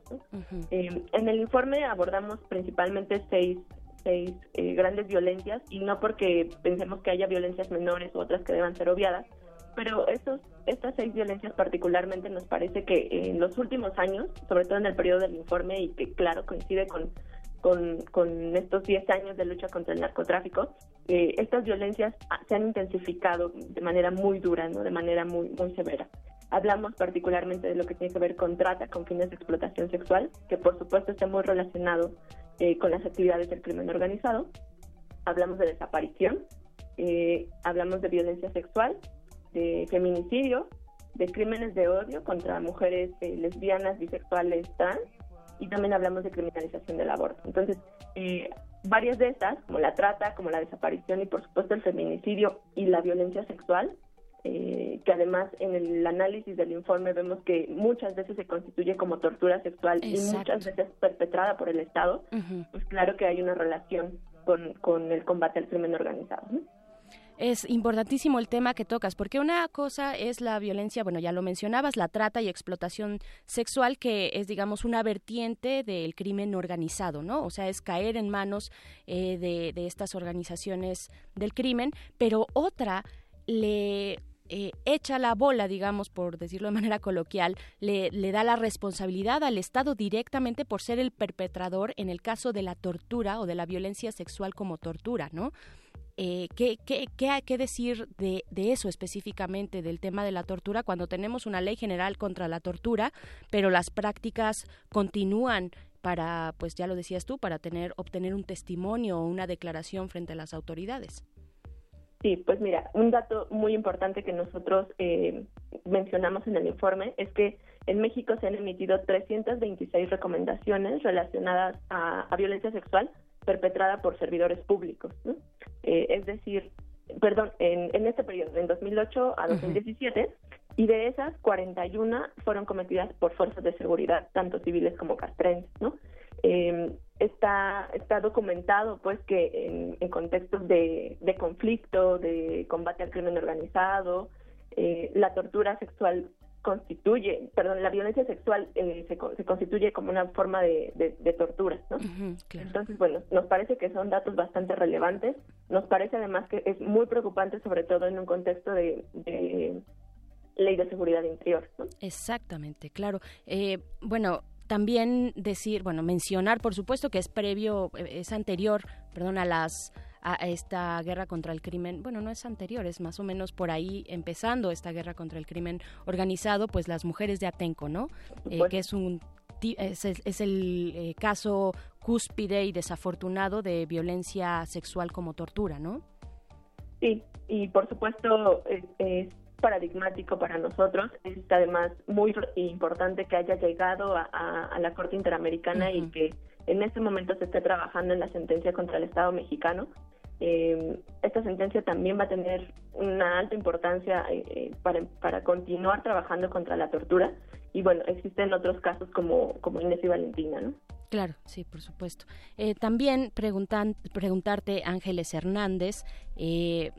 Eh, en el informe abordamos principalmente seis, seis eh, grandes violencias y no porque pensemos que haya violencias menores u otras que deban ser obviadas, pero estos, estas seis violencias particularmente nos parece que en los últimos años, sobre todo en el periodo del informe y que claro coincide con con, con estos 10 años de lucha contra el narcotráfico, eh, estas violencias se han intensificado de manera muy dura, ¿no? de manera muy, muy severa. Hablamos particularmente de lo que tiene que ver con trata con fines de explotación sexual, que por supuesto está muy relacionado eh, con las actividades del crimen organizado. Hablamos de desaparición, eh, hablamos de violencia sexual, de feminicidio, de crímenes de odio contra mujeres lesbianas, bisexuales, trans, y también hablamos de criminalización del aborto. Entonces, eh, varias de estas, como la trata, como la desaparición y por supuesto el feminicidio y la violencia sexual, eh, que además en el análisis del informe vemos que muchas veces se constituye como tortura sexual y muchas veces perpetrada por el Estado, pues claro que hay una relación con, con el combate al crimen organizado. Es importantísimo el tema que tocas, porque una cosa es la violencia, bueno, ya lo mencionabas, la trata y explotación sexual, que es, digamos, una vertiente del crimen organizado, ¿no? O sea, es caer en manos eh, de, de estas organizaciones del crimen, pero otra le eh, echa la bola, digamos, por decirlo de manera coloquial, le, le, da la responsabilidad al Estado directamente por ser el perpetrador en el caso de la tortura o de la violencia sexual como tortura, ¿no? Eh, ¿qué, qué, qué, hay que decir de, de, eso específicamente, del tema de la tortura, cuando tenemos una ley general contra la tortura, pero las prácticas continúan para, pues ya lo decías tú, para tener, obtener un testimonio o una declaración frente a las autoridades? Sí, pues mira, un dato muy importante que nosotros eh, mencionamos en el informe es que en México se han emitido 326 recomendaciones relacionadas a, a violencia sexual perpetrada por servidores públicos. ¿no? Eh, es decir, perdón, en, en, este periodo, en 2008 a 2017, uh -huh. y de esas 41 fueron cometidas por fuerzas de seguridad, tanto civiles como castrenses, ¿no? Eh, está está documentado pues que en, en contextos de, de, conflicto, de combate al crimen organizado, eh, la tortura sexual constituye, perdón, la violencia sexual eh, se, se, constituye como una forma de, de, de tortura, ¿no? Uh -huh, claro. Entonces, bueno, nos parece que son datos bastante relevantes, nos parece además que es muy preocupante, sobre todo en un contexto de, de ley de seguridad interior, ¿no? Exactamente, claro. Eh, bueno, también decir, bueno, mencionar, por supuesto, que es previo, es anterior, perdón, a las a esta guerra contra el crimen, bueno, no es anterior, es más o menos por ahí empezando esta guerra contra el crimen organizado, pues las mujeres de Atenco, ¿no? Eh, que es un es, es el eh, caso cúspide y desafortunado de violencia sexual como tortura, ¿no? Sí, y por supuesto es, es paradigmático para nosotros. Es además muy importante que haya llegado a, a, a la Corte Interamericana uh -huh. y que en este momento se esté trabajando en la sentencia contra el Estado mexicano. Eh, esta sentencia también va a tener una alta importancia eh, para, para continuar trabajando contra la tortura. Y bueno, existen otros casos como, como Inés y Valentina, ¿no? Claro, sí, por supuesto. Eh, también preguntan, preguntarte, Ángeles Hernández, eh,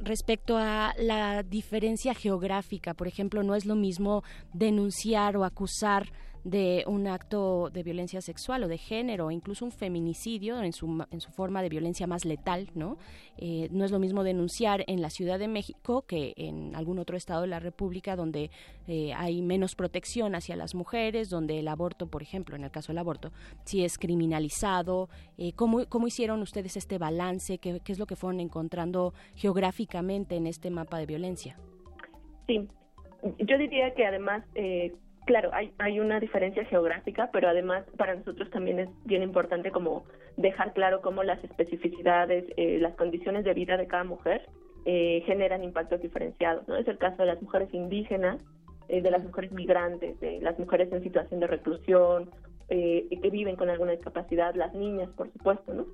respecto a la diferencia geográfica, por ejemplo, no es lo mismo denunciar o acusar de un acto de violencia sexual o de género, incluso un feminicidio en su, en su forma de violencia más letal, ¿no? Eh, no es lo mismo denunciar en la Ciudad de México que en algún otro estado de la República donde eh, hay menos protección hacia las mujeres, donde el aborto, por ejemplo, en el caso del aborto, sí es criminalizado. Eh, ¿cómo, ¿Cómo hicieron ustedes este balance? ¿Qué, ¿Qué es lo que fueron encontrando geográficamente en este mapa de violencia? Sí, yo diría que además eh, claro, hay, hay una diferencia geográfica, pero además para nosotros también es bien importante como dejar claro cómo las especificidades, eh, las condiciones de vida de cada mujer eh, generan impactos diferenciados. ¿no? Es el caso de las mujeres indígenas, eh, de las mujeres migrantes, de las mujeres en situación de reclusión, eh, que viven con alguna discapacidad, las niñas, por supuesto, ¿no?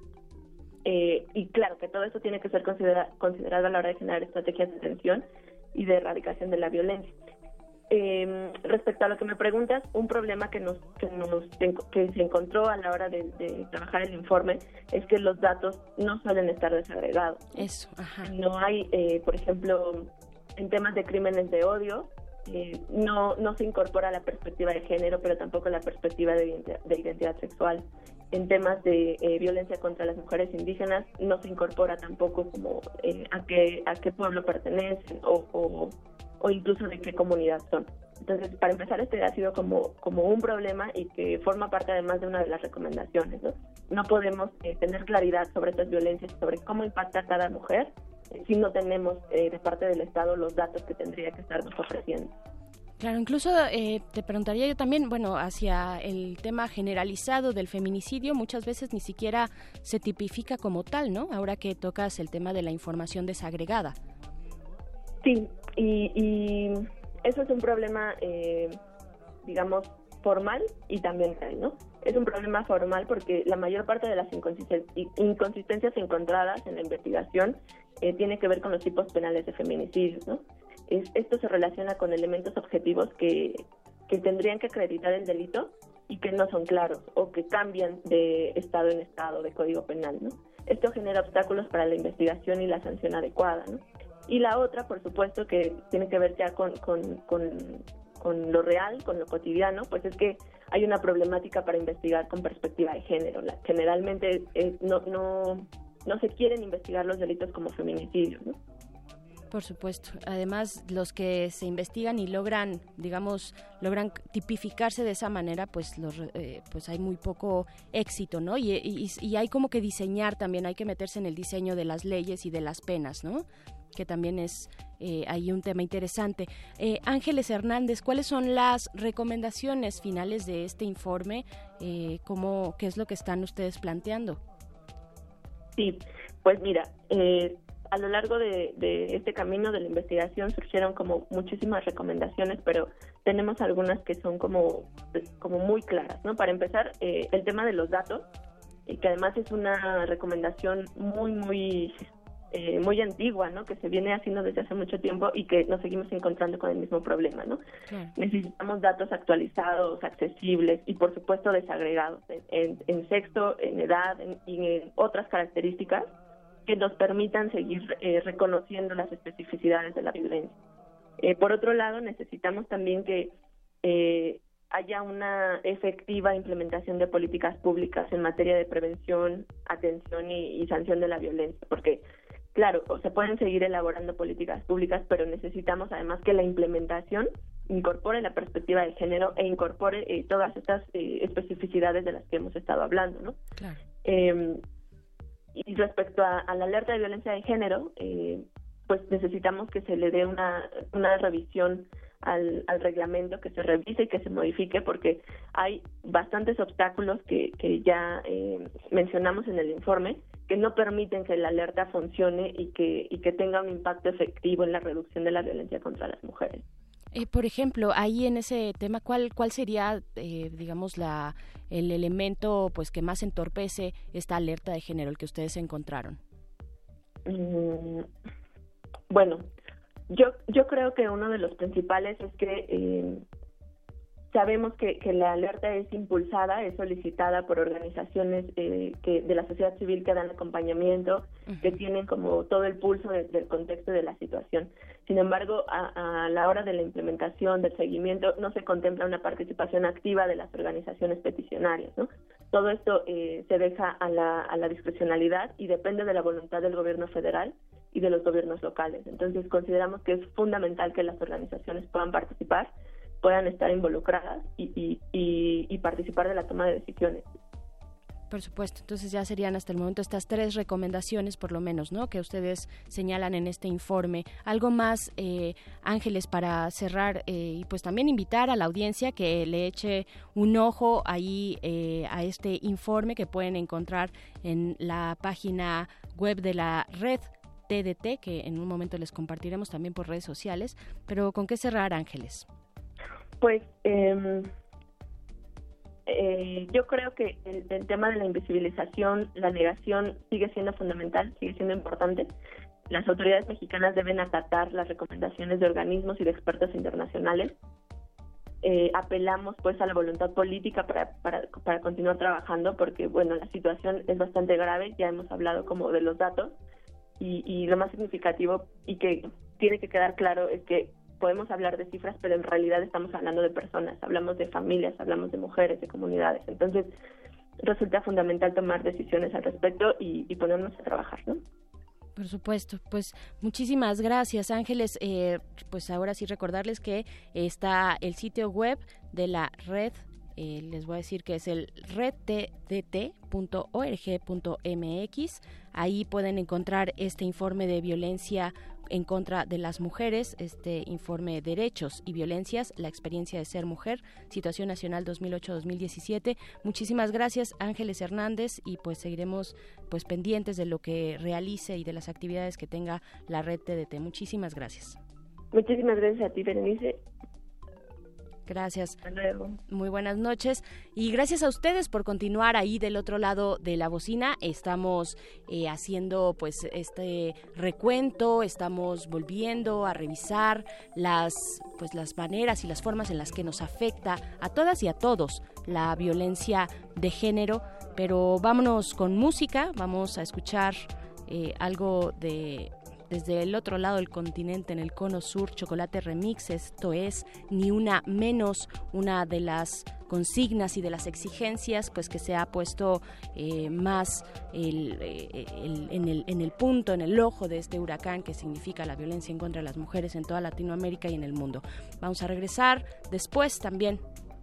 Eh, y claro que todo eso tiene que ser considera considerado a la hora de generar estrategias de atención y de erradicación de la violencia. Eh, respecto a lo que me preguntas, un problema que nos que nos que se encontró a la hora de, de trabajar el informe es que los datos no suelen estar desagregados. Eso, ajá. No hay, eh, por ejemplo, en temas de crímenes de odio, eh, no no se incorpora la perspectiva de género, pero tampoco la perspectiva de identidad, de identidad sexual. En temas de eh, violencia contra las mujeres indígenas, no se incorpora tampoco como eh, a qué a qué pueblo pertenecen o, o o incluso de qué comunidad son. Entonces, para empezar, este ha sido como, como un problema y que forma parte además de una de las recomendaciones. No, no podemos eh, tener claridad sobre estas violencias, sobre cómo impacta a cada mujer, eh, si no tenemos eh, de parte del Estado los datos que tendría que estarnos ofreciendo. Claro, incluso eh, te preguntaría yo también, bueno, hacia el tema generalizado del feminicidio, muchas veces ni siquiera se tipifica como tal, ¿no? Ahora que tocas el tema de la información desagregada. Sí, y, y eso es un problema, eh, digamos, formal y también real, ¿no? Es un problema formal porque la mayor parte de las inconsistencias encontradas en la investigación eh, tiene que ver con los tipos penales de feminicidio, ¿no? Es, esto se relaciona con elementos objetivos que, que tendrían que acreditar el delito y que no son claros o que cambian de estado en estado de código penal, ¿no? esto genera obstáculos para la investigación y la sanción adecuada. ¿no? Y la otra, por supuesto, que tiene que ver ya con, con, con, lo real, con lo cotidiano, pues es que hay una problemática para investigar con perspectiva de género. generalmente eh, no, no, no se quieren investigar los delitos como feminicidios. ¿no? Por supuesto. Además, los que se investigan y logran, digamos, logran tipificarse de esa manera, pues, los, eh, pues hay muy poco éxito, ¿no? Y, y, hay como que diseñar también, hay que meterse en el diseño de las leyes y de las penas, ¿no? Que también es eh, ahí un tema interesante. Eh, Ángeles Hernández, ¿cuáles son las recomendaciones finales de este informe? Eh, ¿cómo, ¿Qué es lo que están ustedes planteando? Sí, pues mira, eh, a lo largo de, este camino de la investigación surgieron como muchísimas recomendaciones, pero tenemos algunas que son como, como muy claras, ¿no? Para empezar, eh, el tema de los datos, que además es una recomendación muy, muy, eh, muy antigua, ¿no? Que se viene haciendo desde hace mucho tiempo y que nos seguimos encontrando con el mismo problema, ¿no? Necesitamos datos actualizados, accesibles y, por supuesto, desagregados en, en, sexo, en edad y en otras características que nos permitan seguir eh, reconociendo las especificidades de la violencia. Eh, por otro lado, necesitamos también que eh, haya una efectiva implementación de políticas públicas en materia de prevención, atención y, sanción de la violencia, porque claro, se pueden seguir elaborando políticas públicas, pero necesitamos además que la implementación incorpore la perspectiva de género e incorpore todas estas especificidades de las que hemos estado hablando, ¿no? Claro. Y respecto a, la alerta de violencia de género, eh, pues necesitamos que se le dé una, una revisión al, reglamento, que se revise y que se modifique, porque hay bastantes obstáculos que, que ya eh, mencionamos en el informe que no permiten que la alerta funcione y que, y que tenga un impacto efectivo en la reducción de la violencia contra las mujeres. Eh, por ejemplo, ahí en ese tema, ¿cuál, cuál sería, eh, digamos, la, el elemento pues que más entorpece esta alerta de género, el que ustedes encontraron? Mm, bueno, yo, yo creo que uno de los principales es que eh, Sabemos que, que, la alerta es impulsada, es solicitada por organizaciones eh, que de la sociedad civil que dan acompañamiento, que tienen como todo el pulso del contexto de la situación. Sin embargo, a, la hora de la implementación, del seguimiento, no se contempla una participación activa de las organizaciones peticionarias. ¿no? Todo esto eh, se deja a la, a la discrecionalidad y depende de la voluntad del gobierno federal y de los gobiernos locales. Entonces, consideramos que es fundamental que las organizaciones puedan participar puedan estar involucradas y, y, participar de la toma de decisiones. Por supuesto, entonces ya serían hasta el momento estas tres recomendaciones, por lo menos, ¿no? Que ustedes señalan en este informe. Algo más, eh, Ángeles, para cerrar eh, y pues también invitar a la audiencia que le eche un ojo ahí eh, a este informe que pueden encontrar en la página web de la red TDT, que en un momento les compartiremos también por redes sociales. Pero ¿con qué cerrar, Ángeles? Pues eh, eh, yo creo que el, tema de la invisibilización, la negación sigue siendo fundamental, sigue siendo importante. Las autoridades mexicanas deben acatar las recomendaciones de organismos y de expertos internacionales. Eh, apelamos pues a la voluntad política para, para, continuar trabajando porque bueno la situación es bastante grave ya hemos hablado como de los datos y lo más significativo y que tiene que quedar claro es que podemos hablar de cifras, pero en realidad estamos hablando de personas, hablamos de familias, hablamos de mujeres, de comunidades. Entonces, resulta fundamental tomar decisiones al respecto y, ponernos a trabajar, ¿no? Por supuesto, pues muchísimas gracias Ángeles. Eh, pues ahora sí recordarles que está el sitio web de la red eh, les voy a decir que es el redtdt.org.mx. Ahí pueden encontrar este informe de violencia en contra de las mujeres, este informe Derechos y Violencias, la experiencia de ser mujer, situación nacional 2008-2017. Muchísimas gracias Ángeles Hernández y pues seguiremos pues pendientes de lo que realice y de las actividades que tenga la red TDT. Muchísimas gracias. Muchísimas gracias a ti, Berenice. Gracias. Muy buenas noches y gracias a ustedes por continuar ahí del otro lado de la bocina. Estamos eh, haciendo pues este recuento, estamos volviendo a revisar las pues las maneras y las formas en las que nos afecta a todas y a todos la violencia de género Pero vámonos con música, vamos a escuchar eh, algo de desde el otro lado del continente, en el cono sur, Chocolate Remix, esto es ni una menos, una de las consignas y de las exigencias pues que se ha puesto eh, más eh, en, el, en el punto, en el ojo de este huracán que significa la violencia en contra de las mujeres en toda Latinoamérica y en el mundo. Vamos a regresar después también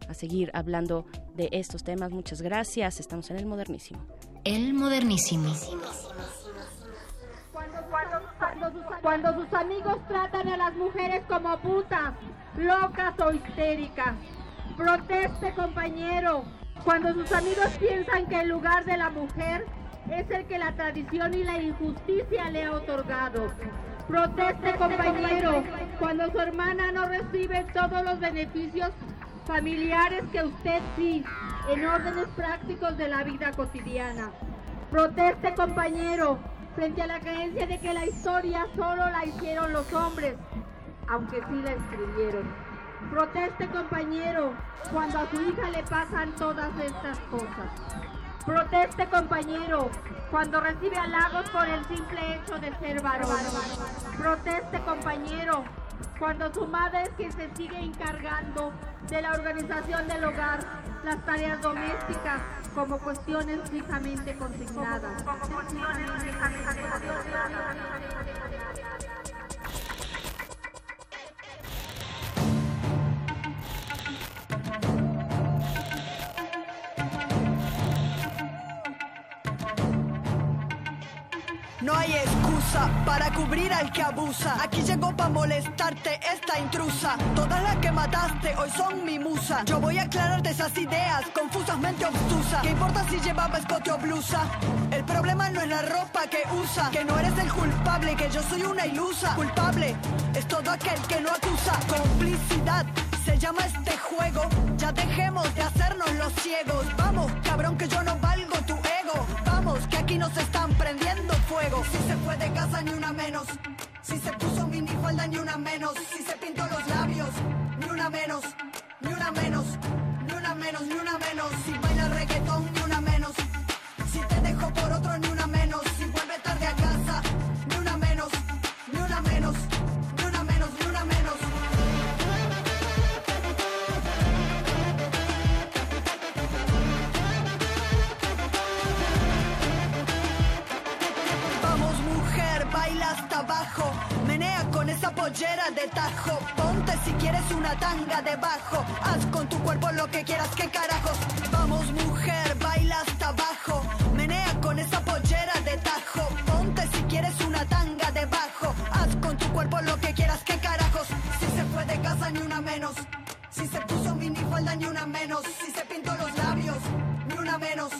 a seguir hablando de estos temas. Muchas gracias. Estamos en el modernísimo. El modernísimo. Cuando, sus amigos tratan a las mujeres como putas, locas o histéricas. Proteste, compañero. Cuando sus amigos piensan que el lugar de la mujer es el que la tradición y la injusticia le ha otorgado. Proteste, compañero, cuando su hermana no recibe todos los beneficios familiares que usted sí, en órdenes prácticos de la vida cotidiana. Proteste, compañero, frente a la creencia de que la historia solo la hicieron los hombres, aunque sí la escribieron. Proteste compañero cuando a su hija le pasan todas estas cosas. Proteste compañero cuando recibe halagos por el simple hecho de ser varón. Proteste compañero cuando su madre es quien se sigue encargando de la organización del hogar, las tareas domésticas, como cuestiones fijamente consignadas. No hay para cubrir al que abusa. Aquí llegó para molestarte esta intrusa. Todas las que mataste hoy son mi musa. Yo voy a aclararte esas ideas confusamente obtusas. ¿Qué importa si llevaba escote o blusa? El problema no es la ropa que usa. Que no eres el culpable, que yo soy una ilusa. Culpable es todo aquel que no acusa. Complicidad se llama este juego. Ya dejemos de hacernos los ciegos. Vamos, cabrón, que yo no valgo tu ego. Vamos, que aquí nos están prendiendo fuego. Si se fue de casa, ni una menos. Si se puso minifalda, ni una menos. Si se pintó los labios, ni una menos. Ni una menos. Ni una menos, ni una menos. Si baila reggaetón, ni una menos. Si te dejo por otro, ni una menos. Menea con esa pollera de tajo, ponte si quieres una tanga debajo, haz con tu cuerpo lo que quieras, que carajos. Vamos mujer, baila hasta abajo, menea con esa pollera de tajo, ponte si quieres una tanga debajo, haz con tu cuerpo lo que quieras, que carajos. Si se fue de casa ni una menos, si se puso minifalda ni una menos, si se pintó los labios, ni una menos,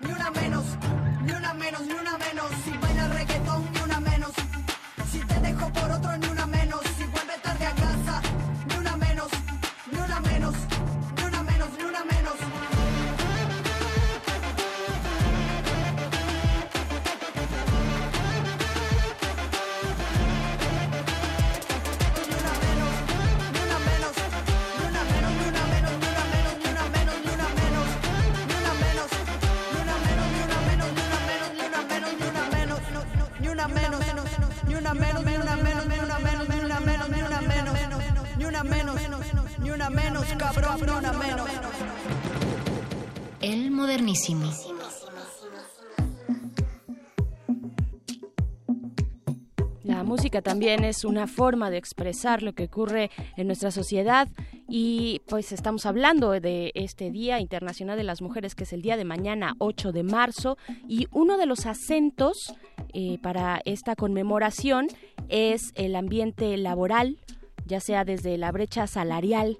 ni una menos. Ni una menos, ni una menos. Si también es una forma de expresar lo que ocurre en nuestra sociedad y pues estamos hablando de este Día Internacional de las Mujeres que es el día de mañana 8 de marzo y uno de los acentos eh, para esta conmemoración es el ambiente laboral ya sea desde la brecha salarial,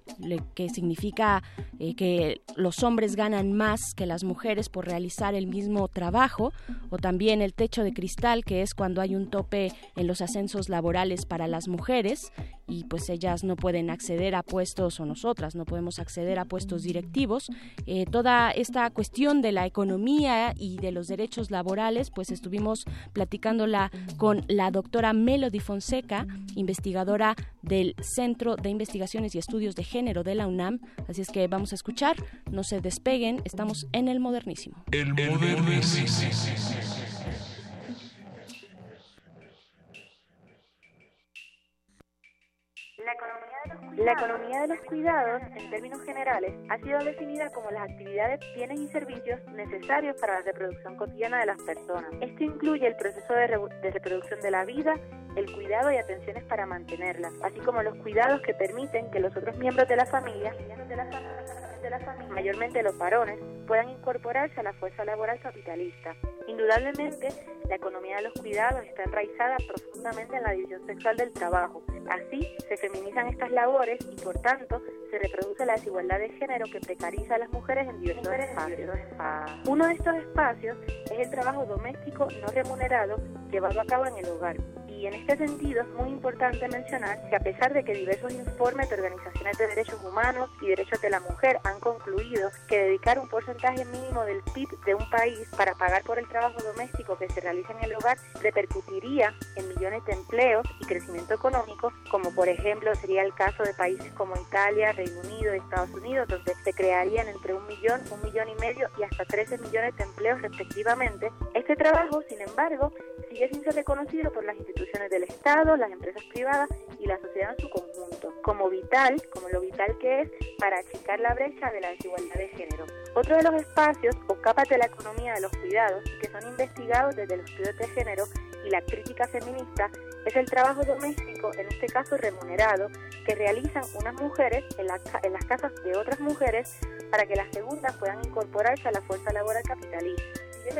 que significa eh, que los hombres ganan más que las mujeres por realizar el mismo trabajo, o también el techo de cristal, que es cuando hay un tope en los ascensos laborales para las mujeres y pues ellas no pueden acceder a puestos o nosotras no podemos acceder a puestos directivos. Eh, toda esta cuestión de la economía y de los derechos laborales, pues estuvimos platicándola con la doctora Melody Fonseca, investigadora del Centro de Investigaciones y Estudios de Género de la UNAM. Así es que vamos a escuchar, no se despeguen, estamos en el modernísimo. El modernísimo. La economía de los cuidados, en términos generales, ha sido definida como las actividades, bienes y servicios necesarios para la reproducción cotidiana de las personas. Esto incluye el proceso de, reproducción de la vida, el cuidado y atenciones para mantenerla, así como los cuidados que permiten que los otros miembros de la familia, de la mayormente los varones, puedan incorporarse a la fuerza laboral capitalista. Indudablemente, la economía de los cuidados está enraizada profundamente en la división sexual del trabajo. Así, se feminizan estas labores y, por tanto, se reproduce la desigualdad de género que precariza a las mujeres en diversos espacios. Uno de estos espacios es el trabajo doméstico no remunerado llevado a cabo en el hogar. Y en este sentido es muy importante mencionar que a pesar de que diversos informes de organizaciones de derechos humanos y derechos de la mujer han concluido que dedicar un porcentaje mínimo del PIB de un país para pagar por el trabajo doméstico que se realiza en el hogar repercutiría en millones de empleos y crecimiento económico, como por ejemplo sería el caso de países como Italia, Reino Unido Estados Unidos, donde se crearían entre un millón, un millón y medio y hasta 13 millones de empleos respectivamente. Este trabajo, sin embargo, sigue sin ser reconocido por las instituciones del Estado, las empresas privadas y la sociedad en su conjunto, como vital, como lo vital que es para achicar la brecha de la desigualdad de género. Otro de los espacios o capas de la economía de los cuidados que son investigados desde los estudios de género y la crítica feminista es el trabajo doméstico, en este caso remunerado, que realizan unas mujeres en, en las casas de otras mujeres para que las segundas puedan incorporarse a la fuerza laboral capitalista. En.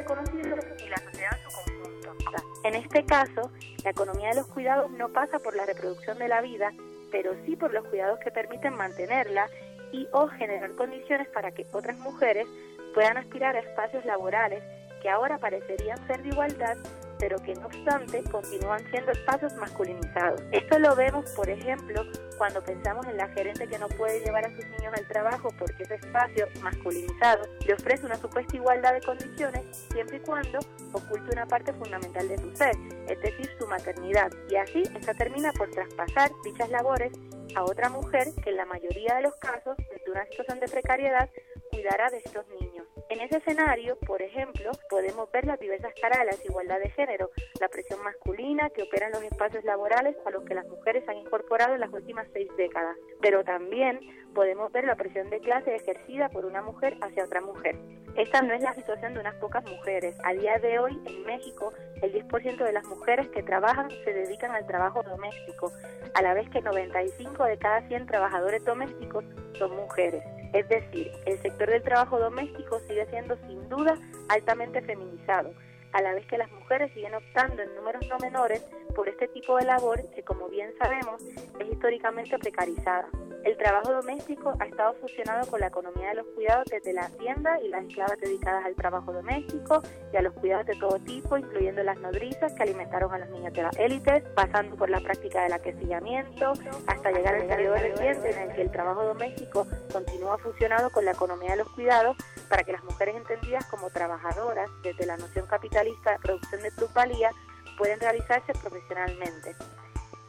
En este caso, la economía de los cuidados no pasa por la reproducción de la vida, pero sí por los cuidados que permiten mantenerla y o generar condiciones para que otras mujeres puedan aspirar a espacios laborales que ahora parecerían ser de igualdad, pero que no obstante continúan siendo espacios masculinizados. Esto lo vemos, por ejemplo, cuando pensamos en la gerente que no puede llevar a sus niños al trabajo porque ese espacio masculinizado le ofrece una supuesta igualdad de condiciones siempre y cuando oculte una parte fundamental de su ser, es decir, su maternidad. Y así, esta termina por traspasar dichas labores a otra mujer que en la mayoría de los casos, desde una situación de precariedad, cuidará de estos niños. En ese escenario, por ejemplo, podemos ver las diversas caras de la desigualdad de género, la presión masculina que opera en los espacios laborales a los que las mujeres han incorporado en las últimas seis décadas, pero también podemos ver la presión de clase ejercida por una mujer hacia otra mujer. Esta no es la situación de unas pocas mujeres. A día de hoy, en México, el 10% de las mujeres que trabajan se dedican al trabajo doméstico, a la vez que 95 de cada 100 trabajadores domésticos son mujeres. Es decir, el sector del trabajo doméstico sigue siendo sin duda altamente feminizado, a la vez que las mujeres siguen optando en números no menores por este tipo de labor que, como bien sabemos, es históricamente precarizada. El trabajo doméstico ha estado fusionado con la economía de los cuidados desde la tienda y las esclavas dedicadas al trabajo doméstico y a los cuidados de todo tipo, incluyendo las nodrizas que alimentaron a los niños de las élites, pasando por la práctica del aquecillamiento, hasta llegar al periodo reciente en el que el trabajo doméstico continúa fusionado con la economía de los cuidados para que las mujeres entendidas como trabajadoras desde la noción capitalista de producción de plusvalía pueden realizarse profesionalmente.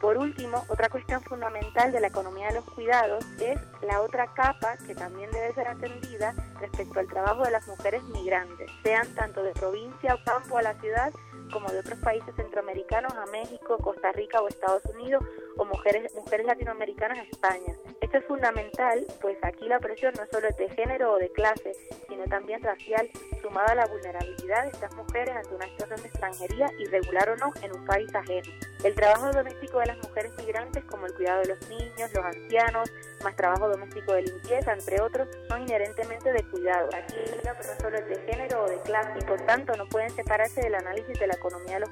Por último, otra cuestión fundamental de la economía de los cuidados es la otra capa que también debe ser atendida respecto al trabajo de las mujeres migrantes, sean tanto de provincia o campo a la ciudad como de otros países centroamericanos a México, Costa Rica o Estados Unidos o mujeres, mujeres latinoamericanas a España. Esto es fundamental, pues aquí la presión no solo es de género o de clase, sino también racial, sumada a la vulnerabilidad de estas mujeres ante una situación de extranjería, irregular o no, en un país ajeno. El trabajo doméstico de las mujeres migrantes, como el cuidado de los niños, los ancianos, más trabajo doméstico de limpieza, entre otros, son inherentemente de cuidado. Aquí no solo es de género o de clase y por tanto no pueden separarse del análisis de la economía de los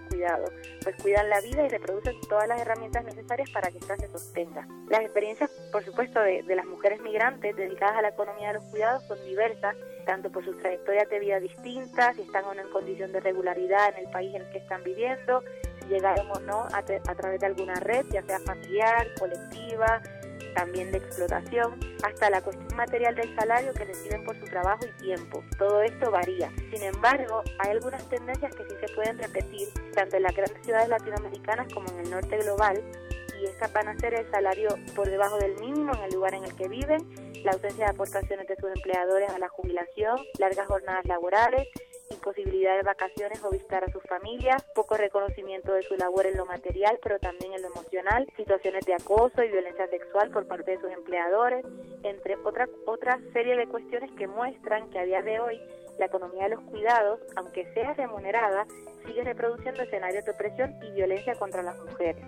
pues cuidan la vida y reproducen todas las herramientas necesarias para que ésta se sostenga. Las experiencias, por supuesto, de, de las mujeres migrantes dedicadas a la economía de los cuidados son diversas, tanto por sus trayectorias de vida distintas, si están o no en condición de regularidad en el país en el que están viviendo, si llegaron o no a, a través de alguna red, ya sea familiar, colectiva, también de explotación, hasta la cuestión material del salario que reciben por su trabajo y tiempo. Todo esto varía. Sin embargo, hay algunas tendencias que sí se pueden repetir, tanto en las grandes ciudades latinoamericanas como en el norte global, y estas van a ser el salario por debajo del mínimo en el lugar en el que viven, la ausencia de aportaciones de sus empleadores a la jubilación, largas jornadas laborales, imposibilidad de vacaciones o visitar a sus familias, poco reconocimiento de su labor en lo material, pero también en lo emocional, situaciones de acoso y violencia sexual por parte de sus empleadores, entre otra, otra serie de cuestiones que muestran que a día de hoy la economía de los cuidados, aunque sea remunerada, sigue reproduciendo escenarios de opresión y violencia contra las mujeres.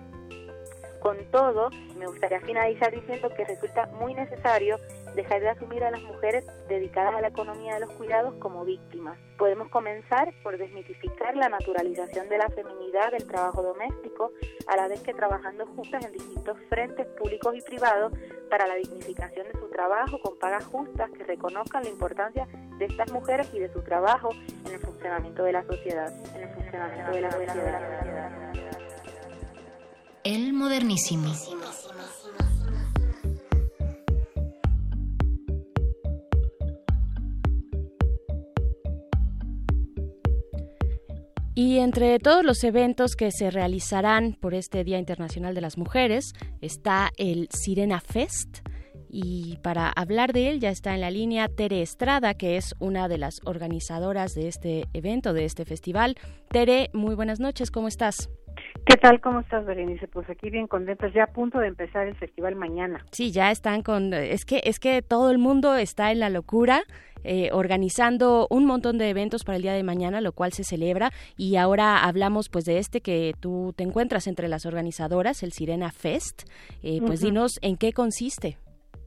Con todo, me gustaría finalizar diciendo que resulta muy necesario dejar de asumir a las mujeres dedicadas a la economía de los cuidados como víctimas. Podemos comenzar por desmitificar la naturalización de la feminidad del trabajo doméstico, a la vez que trabajando juntas en distintos frentes públicos y privados para la dignificación de su trabajo con pagas justas que reconozcan la importancia de estas mujeres y de su trabajo en el funcionamiento de la sociedad, en el funcionamiento de la sociedad. El modernísimo. Y entre todos los eventos que se realizarán por este Día Internacional de las Mujeres está el Sirena Fest. Y para hablar de él ya está en la línea Tere Estrada, que es una de las organizadoras de este evento, de este festival. Tere, muy buenas noches, ¿cómo estás? ¿Qué tal? ¿Cómo estás, Berenice? Pues aquí bien contentas, ya a punto de empezar el festival mañana. Sí, ya están con... Es que, es que todo el mundo está en la locura eh, organizando un montón de eventos para el día de mañana, lo cual se celebra. Y ahora hablamos pues de este que tú te encuentras entre las organizadoras, el Sirena Fest. Eh, pues dinos en qué consiste.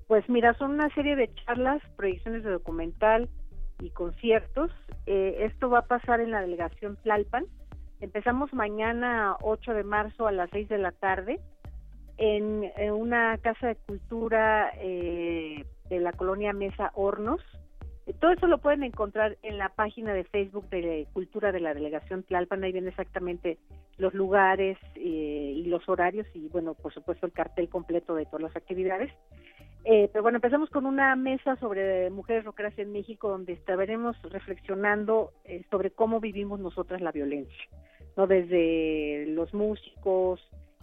Pues mira, son una serie de charlas, proyecciones de documental y conciertos. Eh, esto va a pasar en la delegación Tlalpan. Empezamos mañana 8 de marzo a las 6 de la tarde en, una casa de cultura de la colonia Mesa Hornos todo eso lo pueden encontrar en la página de Facebook de Cultura de la Delegación Tlalpan. Ahí vienen exactamente los lugares eh, y los horarios y, bueno, por supuesto, el cartel completo de todas las actividades. Eh, pero bueno, empezamos con una mesa sobre mujeres rockeras en México, donde estaremos reflexionando eh, sobre cómo vivimos nosotras la violencia, ¿no? Desde los músicos,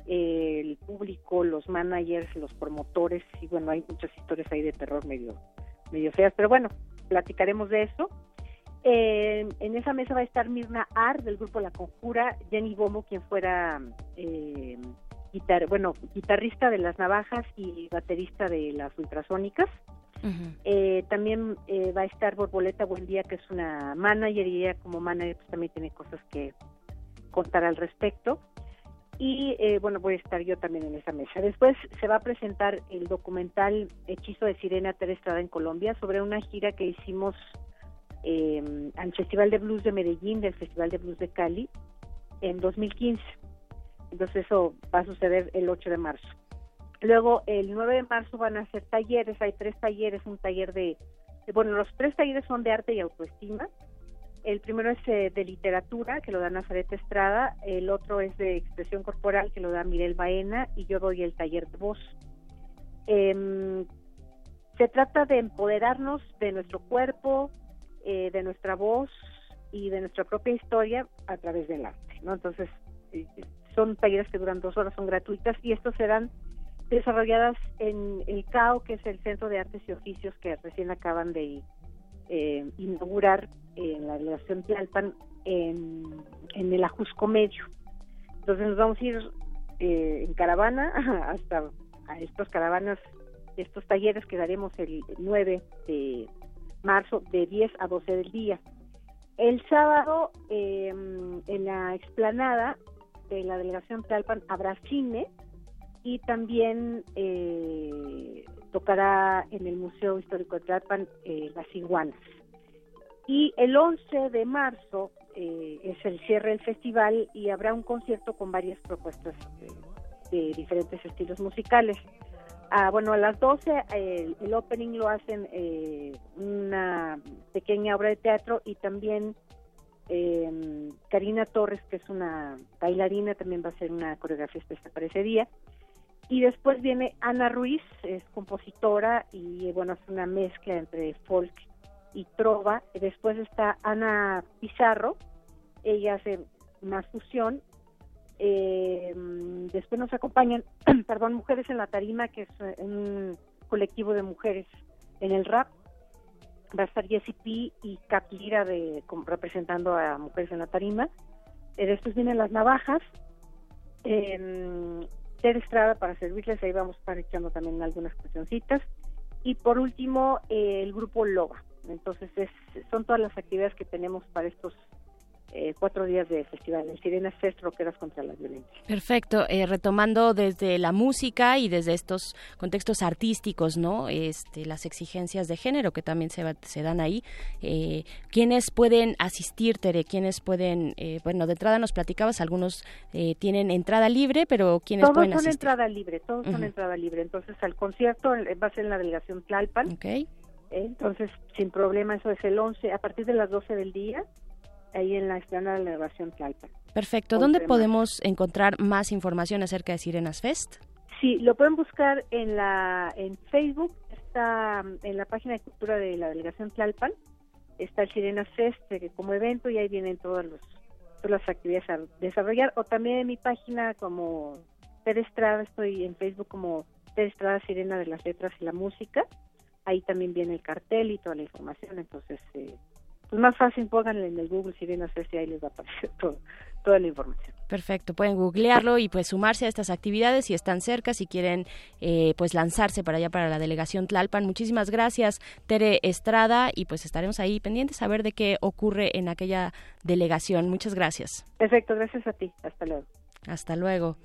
el público, los managers, los promotores, y bueno, hay muchas historias ahí de terror medio, medio feas, pero bueno, platicaremos de eso. Eh, en esa mesa va a estar Mirna Ar del grupo La Conjura, Jenny Bomo, quien fuera eh, bueno, guitarrista de las Navajas y baterista de las Ultrasónicas. Eh, también va a estar Borboleta Buendía, que es una manager y ella como manager pues, también tiene cosas que contar al respecto y eh, bueno, voy a estar yo también en esa mesa. Después se va a presentar el documental Hechizo de Sirena Terestrada en Colombia sobre una gira que hicimos eh, al Festival de Blues de Medellín, del Festival de Blues de Cali, en 2015. Entonces eso va a suceder el 8 de marzo. Luego el 9 de marzo van a ser talleres, hay tres talleres, un taller de, bueno, los tres talleres son de arte y autoestima, el primero es eh, de literatura, que lo da Nazaret Estrada, el otro es de expresión corporal, que lo da Mirel Baena, y yo doy el taller de voz. Em, se trata de empoderarnos de nuestro cuerpo, eh, de nuestra voz y de nuestra propia historia a través del arte, ¿no? Entonces, eh, son talleres que duran dos horas, son gratuitas, y estos serán desarrolladas en el CAO, que es el Centro de Artes y Oficios que recién acaban de inaugurar en la delegación Tlalpan en, el Ajusco Medio. Entonces nos vamos a ir eh, en caravana hasta a estos caravanas, estos talleres que daremos el 9 de marzo de 10 a 12 del día. El sábado em, en la explanada de la delegación Tlalpan habrá cine y también eh, tocará en el Museo Histórico de Tlalpan eh, las iguanas. Y el 11 de marzo eh, es el cierre del festival y habrá un concierto con varias propuestas de, diferentes estilos musicales. Ah, bueno, a las 12 el, opening lo hacen eh, una pequeña obra de teatro y también eh, Karina Torres, que es una bailarina, también va a hacer una coreografía especial para ese día. Y después viene Ana Ruiz, es compositora y bueno, es una mezcla entre folk y trova. Después está Ana Pizarro, ella hace más fusión. Eh, después nos acompañan, perdón, Mujeres en la Tarima, que es eh, un colectivo de mujeres en el rap. Va a estar Jessie P y Cap Lira de, representando a Mujeres en la Tarima. Eh, después vienen las navajas. Eh, Ter Estrada para servirles, ahí vamos a estar echando también algunas cuestioncitas. Y por último, eh, el grupo LOBA. Entonces, es, son todas las actividades que tenemos para estos eh, cuatro días de festival, el Sirenas Fest Roqueras contra la Violencia. Perfecto, eh, retomando desde la música y desde estos contextos artísticos, ¿no? Este, las exigencias de género que también se, se dan ahí. Eh, ¿Quiénes pueden asistir, Tere? ¿Quiénes pueden, eh, bueno, de entrada nos platicabas, algunos eh, tienen entrada libre, pero ¿quiénes todos pueden son asistir? entrada libre, todos son entrada libre. Entonces, al concierto va a ser en la delegación Tlalpan. Ok. Entonces, sin problema, eso es el 11, a partir de las 12 del día, ahí en la explanada de la delegación Tlalpan. Perfecto. 11 ¿Dónde podemos encontrar más información acerca de Sirenas Fest? Sí, lo pueden buscar en la en Facebook, está mm, en la página de cultura de la delegación Tlalpan, está el Sirena Fest eh, como evento y ahí vienen todos los, todas las actividades a desarrollar, o también en mi página como Ter Estrada, estoy en Facebook como Ter Estrada Sirena de las Letras y la Música, ahí también viene el cartel y toda la información, entonces eh, pues más fácil pónganle en el Google Sirena Fest y ahí les va a aparecer todo, toda la información. Perfecto, pueden googlearlo y pues sumarse a estas actividades si están cerca, si quieren eh, pues lanzarse para allá para la delegación Tlalpan. Muchísimas gracias, Tere Estrada, y pues estaremos ahí pendientes a ver de qué ocurre en aquella delegación. Muchas gracias. Perfecto, gracias a ti, hasta luego. Hasta luego.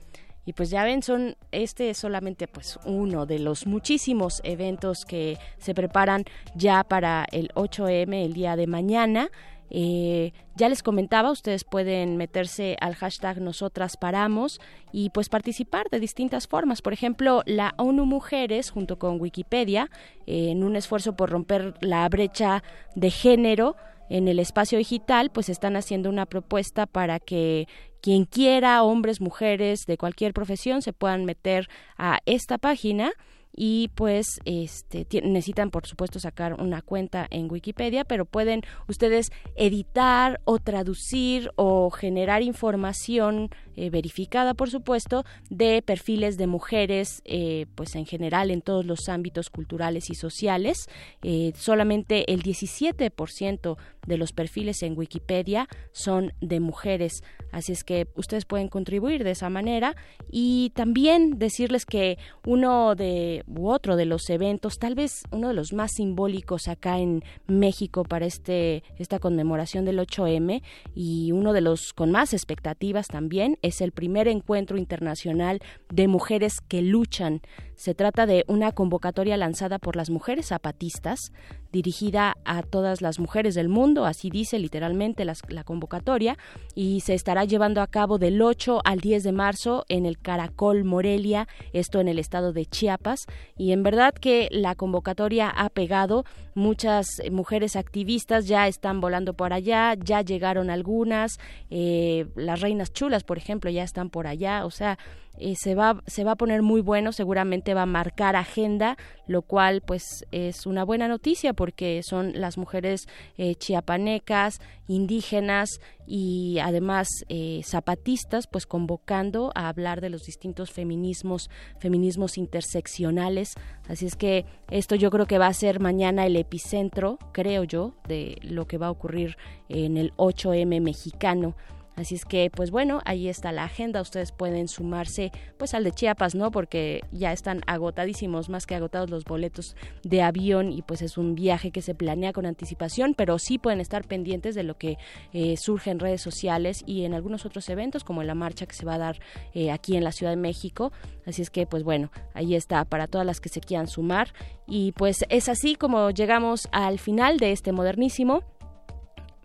Y pues ya ven, son este es solamente pues uno de los muchísimos eventos que se preparan ya para el 8M el día de mañana. Eh, ya les comentaba, ustedes pueden meterse al hashtag Nosotras Paramos y pues participar de distintas formas. Por ejemplo, la ONU Mujeres junto con Wikipedia, eh, en un esfuerzo por romper la brecha de género, en el espacio digital, pues están haciendo una propuesta para que quien quiera, hombres, mujeres, de cualquier profesión, se puedan meter a esta página y pues este necesitan por supuesto sacar una cuenta en Wikipedia, pero pueden ustedes editar o traducir o generar información eh, verificada por supuesto de perfiles de mujeres eh, pues en general en todos los ámbitos culturales y sociales. Eh, solamente el 17% de los perfiles en Wikipedia son de mujeres, así es que ustedes pueden contribuir de esa manera y también decirles que uno de u otro de los eventos, tal vez uno de los más simbólicos acá en México para este esta conmemoración del 8M y uno de los con más expectativas también es el primer encuentro internacional de mujeres que luchan. Se trata de una convocatoria lanzada por las mujeres zapatistas dirigida a todas las mujeres del mundo, así dice literalmente la convocatoria, y se estará llevando a cabo del 8 al 10 de marzo en el Caracol Morelia, esto en el estado de Chiapas, y en verdad que la convocatoria ha pegado, muchas mujeres activistas ya están volando por allá, ya llegaron algunas, eh, las reinas chulas, por ejemplo, ya están por allá, o sea, eh, se va se va a poner muy bueno seguramente va a marcar agenda lo cual pues es una buena noticia porque son las mujeres eh, chiapanecas indígenas y además eh, zapatistas pues convocando a hablar de los distintos feminismos feminismos interseccionales. Así es que esto yo creo que va a ser mañana el epicentro creo yo de lo que va a ocurrir en el 8M mexicano Así es que, pues bueno, ahí está la agenda. Ustedes pueden sumarse, pues al de Chiapas, ¿no? Porque ya están agotadísimos, más que agotados los boletos de avión y pues es un viaje que se planea con anticipación, pero sí pueden estar pendientes de lo que eh, surge en redes sociales y en algunos otros eventos, como la marcha que se va a dar eh, aquí en la Ciudad de México. Así es que, pues bueno, ahí está para todas las que se quieran sumar. Y pues es así como llegamos al final de este modernísimo.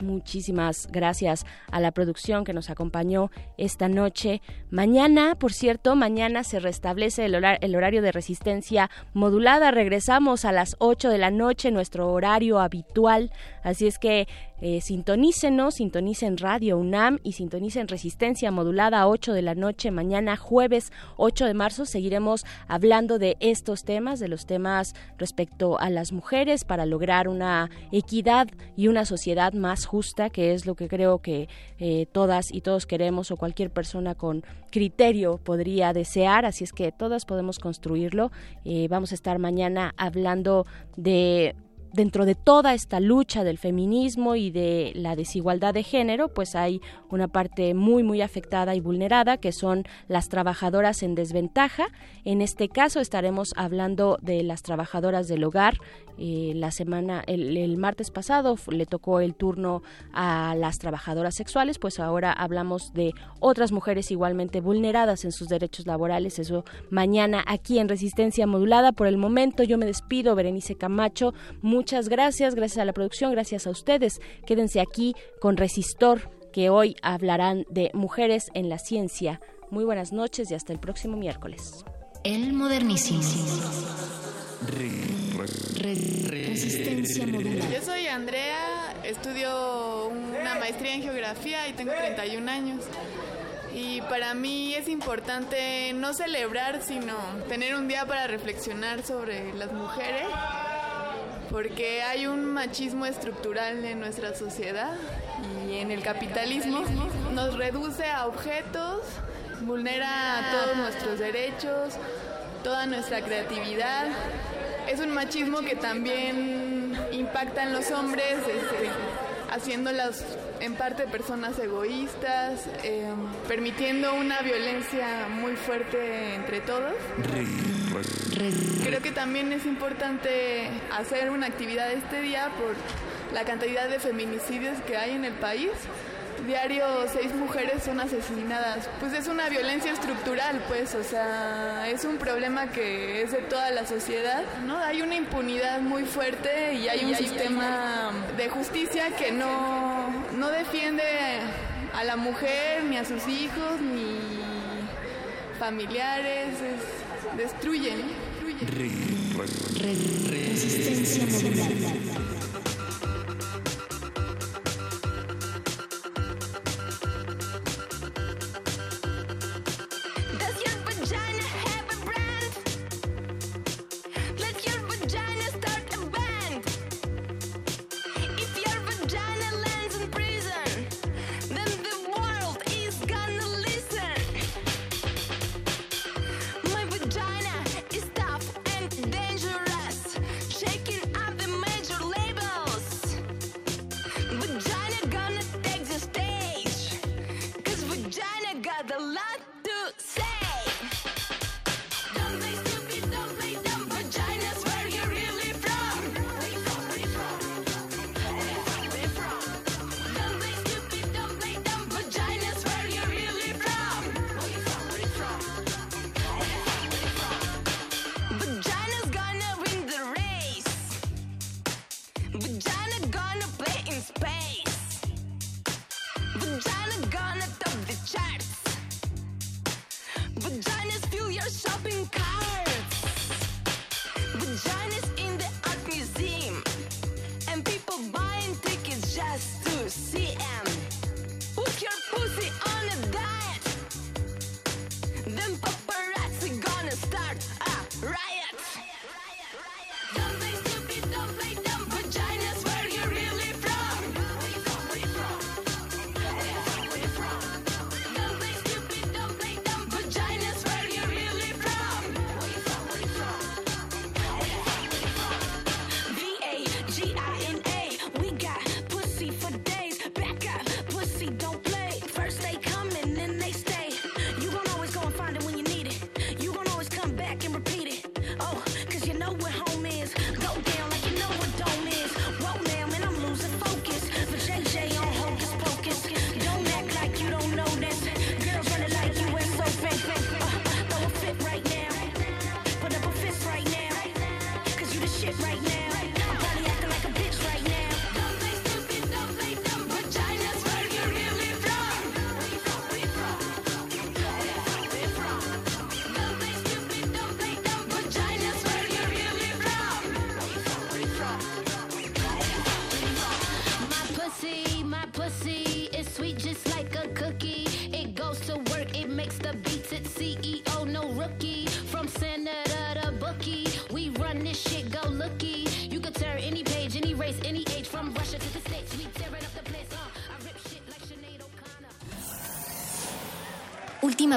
Muchísimas gracias a la producción que nos acompañó esta noche. Mañana, por cierto, mañana se restablece el, el horario de resistencia modulada. Regresamos a las 8 de la noche, nuestro horario habitual. Así es que eh, sintonícenos, sintonicen Radio UNAM y sintonicen Resistencia Modulada a 8 de la noche mañana jueves 8 de marzo. Seguiremos hablando de estos temas, de los temas respecto a las mujeres para lograr una equidad y una sociedad más justa, que es lo que creo que eh, todas y todos queremos o cualquier persona con criterio podría desear. Así es que todas podemos construirlo. Eh, vamos a estar mañana hablando de dentro de toda esta lucha del feminismo y de la desigualdad de género, pues hay una parte muy muy afectada y vulnerada que son las trabajadoras en desventaja. En este caso estaremos hablando de las trabajadoras del hogar. Eh, la semana, el, martes pasado le tocó el turno a las trabajadoras sexuales, pues ahora hablamos de otras mujeres igualmente vulneradas en sus derechos laborales. Eso mañana aquí en Resistencia Modulada. Por el momento yo me despido, Berenice Camacho. Muchas gracias, gracias a la producción, gracias a ustedes. Quédense aquí con Resistor, que hoy hablarán de mujeres en la ciencia. Muy buenas noches y hasta el próximo miércoles. El modernísimo. Resistencia modular. Yo soy Andrea, estudio una maestría en geografía y tengo 31 años. Y para mí es importante no celebrar, sino tener un día para reflexionar sobre las mujeres porque hay un machismo estructural en nuestra sociedad y en el capitalismo nos reduce a objetos, vulnera todos nuestros derechos, toda nuestra creatividad. Es un machismo que también impacta en los hombres, este, haciéndolas en parte personas egoístas, em, permitiendo una violencia muy fuerte entre todos. Creo que también es importante hacer una actividad este día por la cantidad de feminicidios que hay en el país. Diario seis mujeres son asesinadas. Pues es una violencia estructural, pues, o sea, es un problema que es de toda la sociedad, ¿no? Hay una impunidad muy fuerte y hay un sistema de justicia que no, no defiende a la mujer, ni a sus hijos, ni familiares, destruyen. Resistencia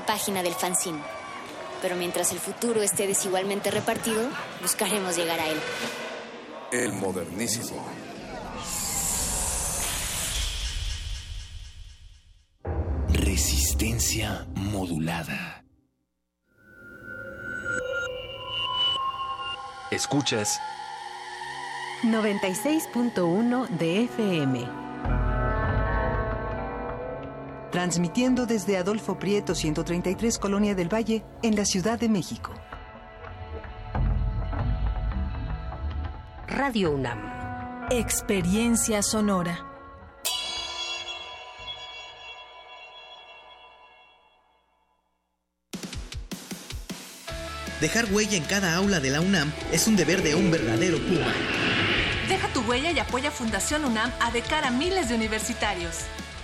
Última página del fanzine. Pero mientras el futuro esté desigualmente repartido, buscaremos llegar a él. El modernísimo. Resistencia modulada. Escuchas 96.1 de FM. Transmitiendo desde Adolfo Prieto 133 Colonia del Valle en la Ciudad de México. Radio UNAM. Experiencia sonora. Dejar huella en cada aula de la UNAM es un deber de un verdadero Puma. Deja tu huella y apoya Fundación UNAM a de cara a miles de universitarios.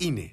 INE.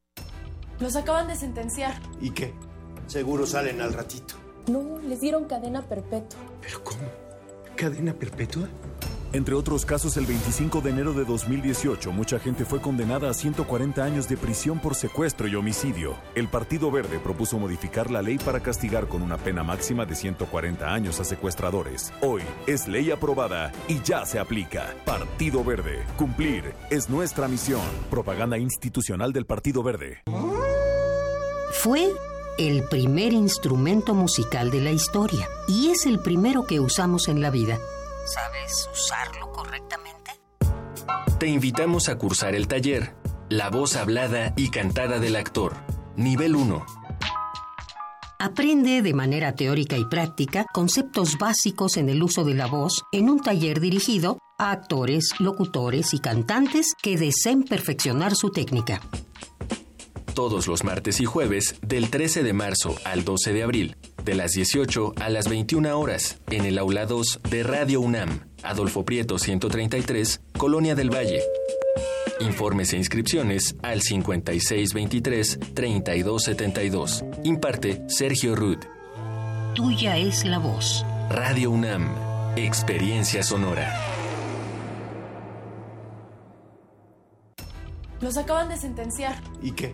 Los acaban de sentenciar. ¿Y qué? Seguro salen al ratito. No, les dieron cadena perpetua. ¿Pero cómo? ¿Cadena perpetua? Entre otros casos, el 25 de enero de 2018, mucha gente fue condenada a 140 años de prisión por secuestro y homicidio. El Partido Verde propuso modificar la ley para castigar con una pena máxima de 140 años a secuestradores. Hoy es ley aprobada y ya se aplica. Partido Verde. Cumplir es nuestra misión. Propaganda institucional del Partido Verde. Fue el primer instrumento musical de la historia y es el primero que usamos en la vida. ¿Sabes usarlo correctamente? Te invitamos a cursar el taller La voz hablada y cantada del actor, nivel 1. Aprende de manera teórica y práctica conceptos básicos en el uso de la voz en un taller dirigido a actores, locutores y cantantes que deseen perfeccionar su técnica. Todos los martes y jueves, del 13 de marzo al 12 de abril, de las 18 a las 21 horas, en el aula 2 de Radio UNAM, Adolfo Prieto 133, Colonia del Valle. Informes e inscripciones al 5623-3272. Imparte Sergio Rudd. Tuya es la voz. Radio UNAM. Experiencia sonora. Los acaban de sentenciar. ¿Y qué?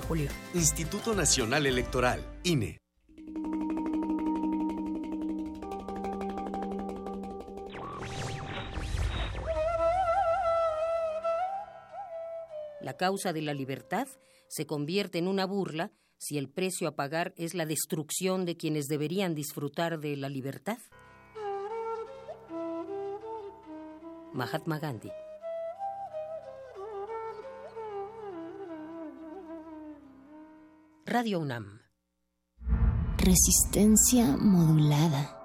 julio. Instituto Nacional Electoral, INE. La causa de la libertad se convierte en una burla si el precio a pagar es la destrucción de quienes deberían disfrutar de la libertad. Mahatma Gandhi. Radio UNAM. Resistencia modulada.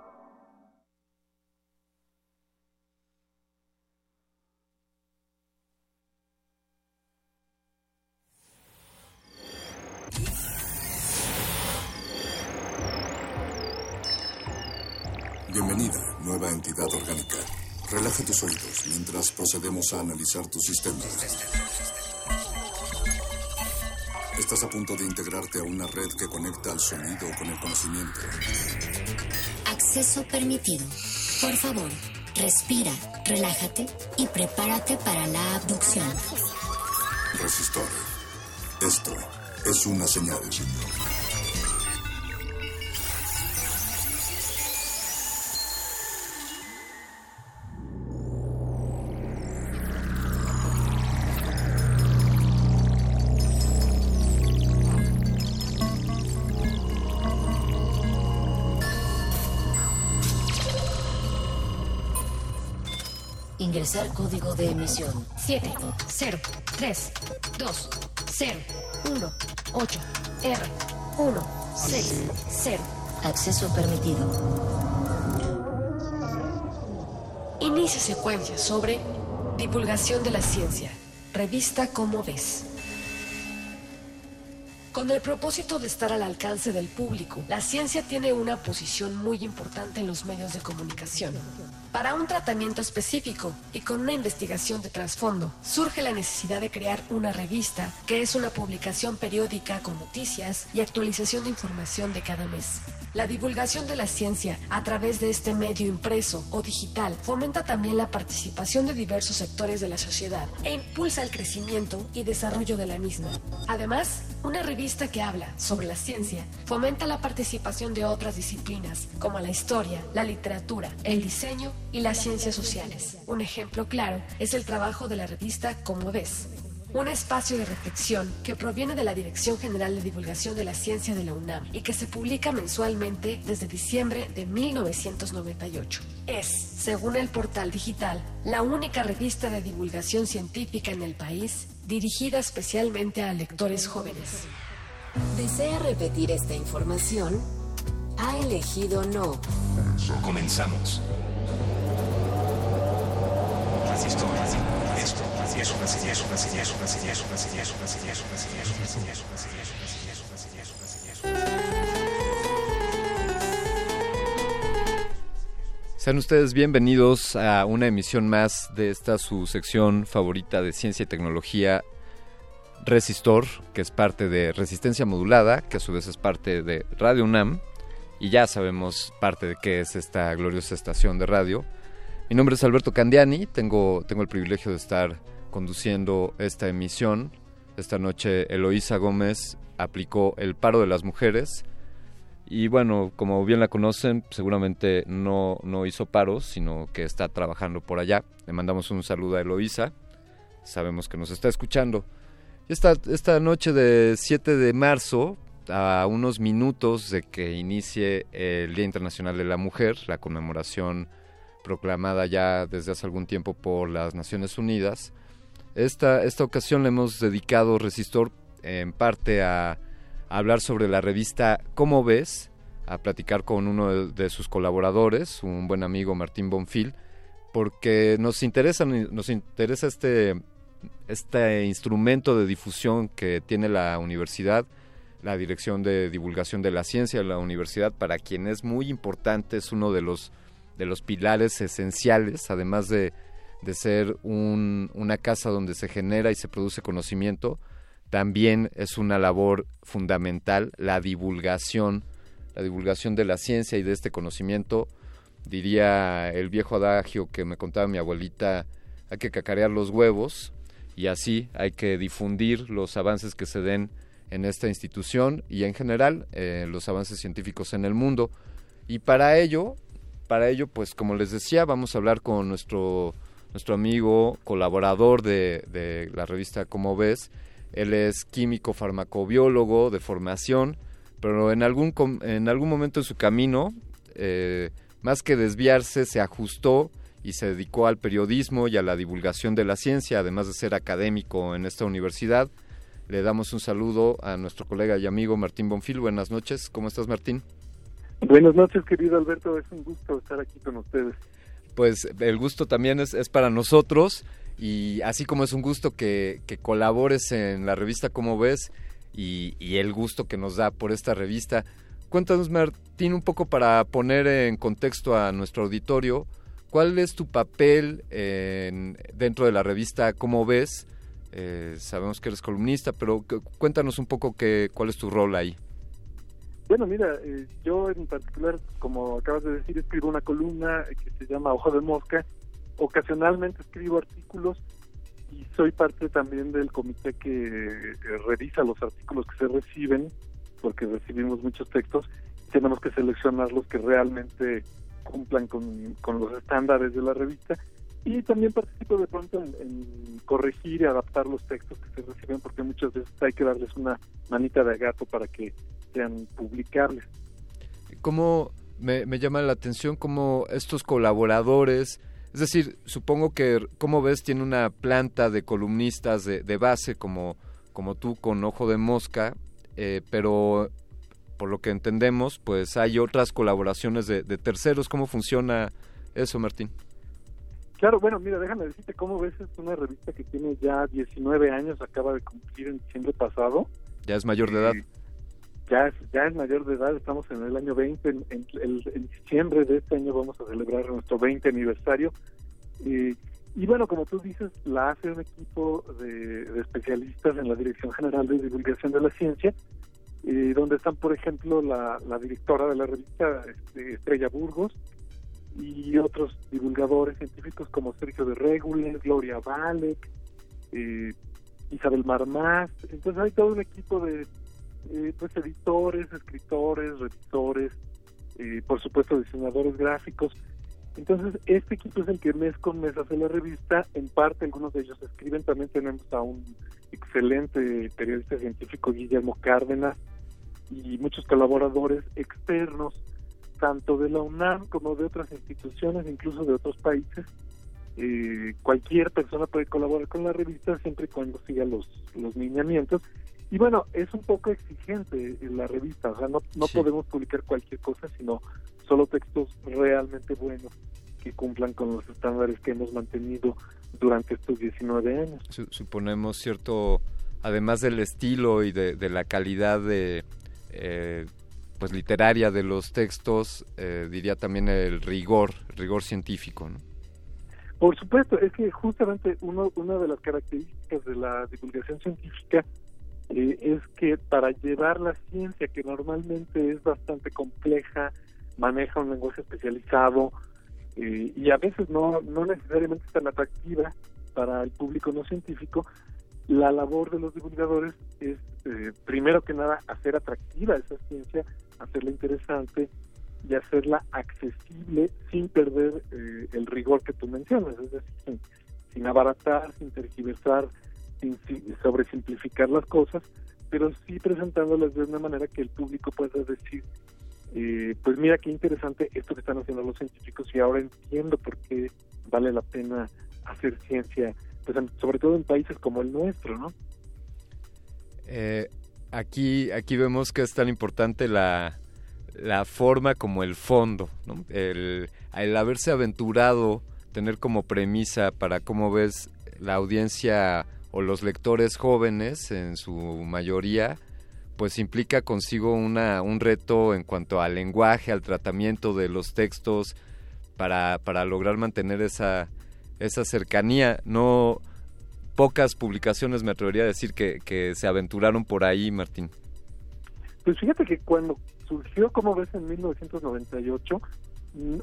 Bienvenida, nueva entidad orgánica. Relaja tus oídos mientras procedemos a analizar tu sistema. Estás a punto de integrarte a una red que conecta al sonido con el conocimiento. Acceso permitido. Por favor, respira, relájate y prepárate para la abducción. Resistor. Esto es una señal. Ingresar código de emisión. 7, 0, 3, 2, 0, 1, 8, R, 1, 6, 0. Acceso permitido. Inicia secuencia sobre divulgación de la ciencia. Revista Cómo ves. Con el propósito de estar al alcance del público, la ciencia tiene una posición muy importante en los medios de comunicación. Para un tratamiento específico y con una investigación de trasfondo, surge la necesidad de crear una revista que es una publicación periódica con noticias y actualización de información de cada mes. La divulgación de la ciencia a través de este medio impreso o digital fomenta también la participación de diversos sectores de la sociedad e impulsa el crecimiento y desarrollo de la misma. Además, una revista que habla sobre la ciencia fomenta la participación de otras disciplinas como la historia, la literatura, el diseño y las ciencias sociales. Un ejemplo claro es el trabajo de la revista Como ves, un espacio de reflexión que proviene de la Dirección General de Divulgación de la Ciencia de la UNAM y que se publica mensualmente desde diciembre de 1998. Es, según el portal digital, la única revista de divulgación científica en el país dirigida especialmente a lectores jóvenes. ¿Desea repetir esta información? Ha elegido no. Comenzamos. Sean ustedes bienvenidos a una emisión más de esta su sección favorita de ciencia y tecnología, Resistor, que es parte de Resistencia Modulada, que a su vez es parte de Radio UNAM, y ya sabemos parte de qué es esta gloriosa estación de radio. Mi nombre es Alberto Candiani, tengo, tengo el privilegio de estar conduciendo esta emisión. Esta noche Eloísa Gómez aplicó el paro de las mujeres y bueno, como bien la conocen, seguramente no, no hizo paros, sino que está trabajando por allá. Le mandamos un saludo a Eloísa, sabemos que nos está escuchando. Esta, esta noche de 7 de marzo, a unos minutos de que inicie el Día Internacional de la Mujer, la conmemoración proclamada ya desde hace algún tiempo por las Naciones Unidas, esta, esta ocasión le hemos dedicado Resistor en parte a hablar sobre la revista ¿Cómo ves? a platicar con uno de, de, sus colaboradores, un buen amigo Martín Bonfil, porque nos interesa, nos interesa este, este instrumento de difusión que tiene la universidad, la Dirección de Divulgación de la Ciencia de la universidad, para quien es muy importante, es uno de los, de los pilares esenciales, además de, de ser un, una casa donde se genera y se produce conocimiento, también es una labor fundamental la divulgación, la divulgación de la ciencia y de este conocimiento. Diría el viejo adagio que me contaba mi abuelita, hay que cacarear los huevos y así hay que difundir los avances que se den en esta institución y en general eh, los avances científicos en el mundo. Y para ello, para ello, pues como les decía, vamos a hablar con nuestro, nuestro amigo, colaborador de, la revista Como ves. Él es químico farmacobiólogo de formación, pero en algún, en algún momento de su camino, eh, más que desviarse, se ajustó y se dedicó al periodismo y a la divulgación de la ciencia, además de ser académico en esta universidad. Le damos un saludo a nuestro colega y amigo Martín Bonfil. Buenas noches. ¿Cómo estás, Martín? Buenas noches, querido Alberto. Es un gusto estar aquí con ustedes. Pues el gusto también es, es para nosotros y así como es un gusto que, que colabores en la revista Como ves y, el gusto que nos da por esta revista. Cuéntanos, Martín, un poco para poner en contexto a nuestro auditorio ¿Cuál es tu papel en, dentro de la revista Cómo ves? Eh, sabemos que eres columnista, pero cuéntanos un poco qué, cuál es tu rol ahí. Bueno, mira, eh, yo en particular, como acabas de decir, escribo una columna que se llama Ojo de Mosca. Ocasionalmente escribo artículos y soy parte también del comité que eh, revisa los artículos que se reciben, porque recibimos muchos textos. Tenemos que seleccionar los que realmente cumplan con, con los estándares de la revista y también participo de pronto en, corregir y adaptar los textos que se reciben porque muchas veces hay que darles una manita de gato para que sean publicables. ¿Cómo me, me llama la atención cómo estos colaboradores, es decir, supongo que como ves tiene una planta de columnistas de, de base como, como tú con ojo de mosca, eh, pero por lo que entendemos, pues hay otras colaboraciones de, terceros. ¿Cómo funciona eso, Martín? Claro, bueno, mira, déjame decirte cómo ves, es una revista que tiene ya 19 años, acaba de cumplir en diciembre pasado. Ya es mayor de edad. Ya, es, ya es mayor de edad, estamos en el año 20, en, diciembre de este año vamos a celebrar nuestro 20 aniversario. y bueno, como tú dices, la hace un equipo de especialistas en la Dirección General de Divulgación de la Ciencia, eh, donde están, por ejemplo, la, directora de la revista, este, Estrella Burgos, y otros divulgadores científicos como Sergio de Regules, Gloria Valek, eh, Isabel Marmás. Entonces hay todo un equipo de eh, pues editores, escritores, revisores, por supuesto diseñadores gráficos. Entonces este equipo es el que mes con mes hace la revista. En parte algunos de ellos escriben. También tenemos a un excelente periodista científico, Guillermo Cárdenas, y muchos colaboradores externos, tanto de la UNAM como de otras instituciones, incluso de otros países. Eh, cualquier persona puede colaborar con la revista siempre y cuando siga los, los lineamientos. Y bueno, es un poco exigente la revista, o sea, no, no podemos publicar cualquier cosa, sino solo textos realmente buenos que cumplan con los estándares que hemos mantenido durante estos 19 años. Suponemos cierto, además del estilo y de, de la calidad de, eh, pues literaria de los textos, eh, diría también el rigor, rigor científico, ¿no? Por supuesto, es que justamente uno, una de las características de la divulgación científica eh, es que para llevar la ciencia, que normalmente es bastante compleja, maneja un lenguaje especializado y a veces no, no necesariamente es tan atractiva para el público no científico, la labor de los divulgadores es, eh, primero que nada, hacer atractiva esa ciencia, hacerla interesante y hacerla accesible sin perder eh, el rigor que tú mencionas, es decir, sin, abaratar, sin tergiversar, sin, sobresimplificar las cosas, pero sí presentándolas de una manera que el público pueda decir, eh, pues mira qué interesante esto que están haciendo los científicos y ahora entiendo por qué vale la pena hacer ciencia pues, sobre todo en países como el nuestro, ¿no? Eh, aquí, aquí vemos que es tan importante la, la forma como el fondo, ¿no? El, haberse aventurado, tener como premisa para cómo ves la audiencia o los lectores jóvenes en su mayoría pues implica consigo una, un reto en cuanto al lenguaje, al tratamiento de los textos, para, para lograr mantener esa, esa cercanía. No pocas publicaciones me atrevería a decir que, que se aventuraron por ahí, Martín. Pues fíjate que cuando surgió, como ves, en 1998,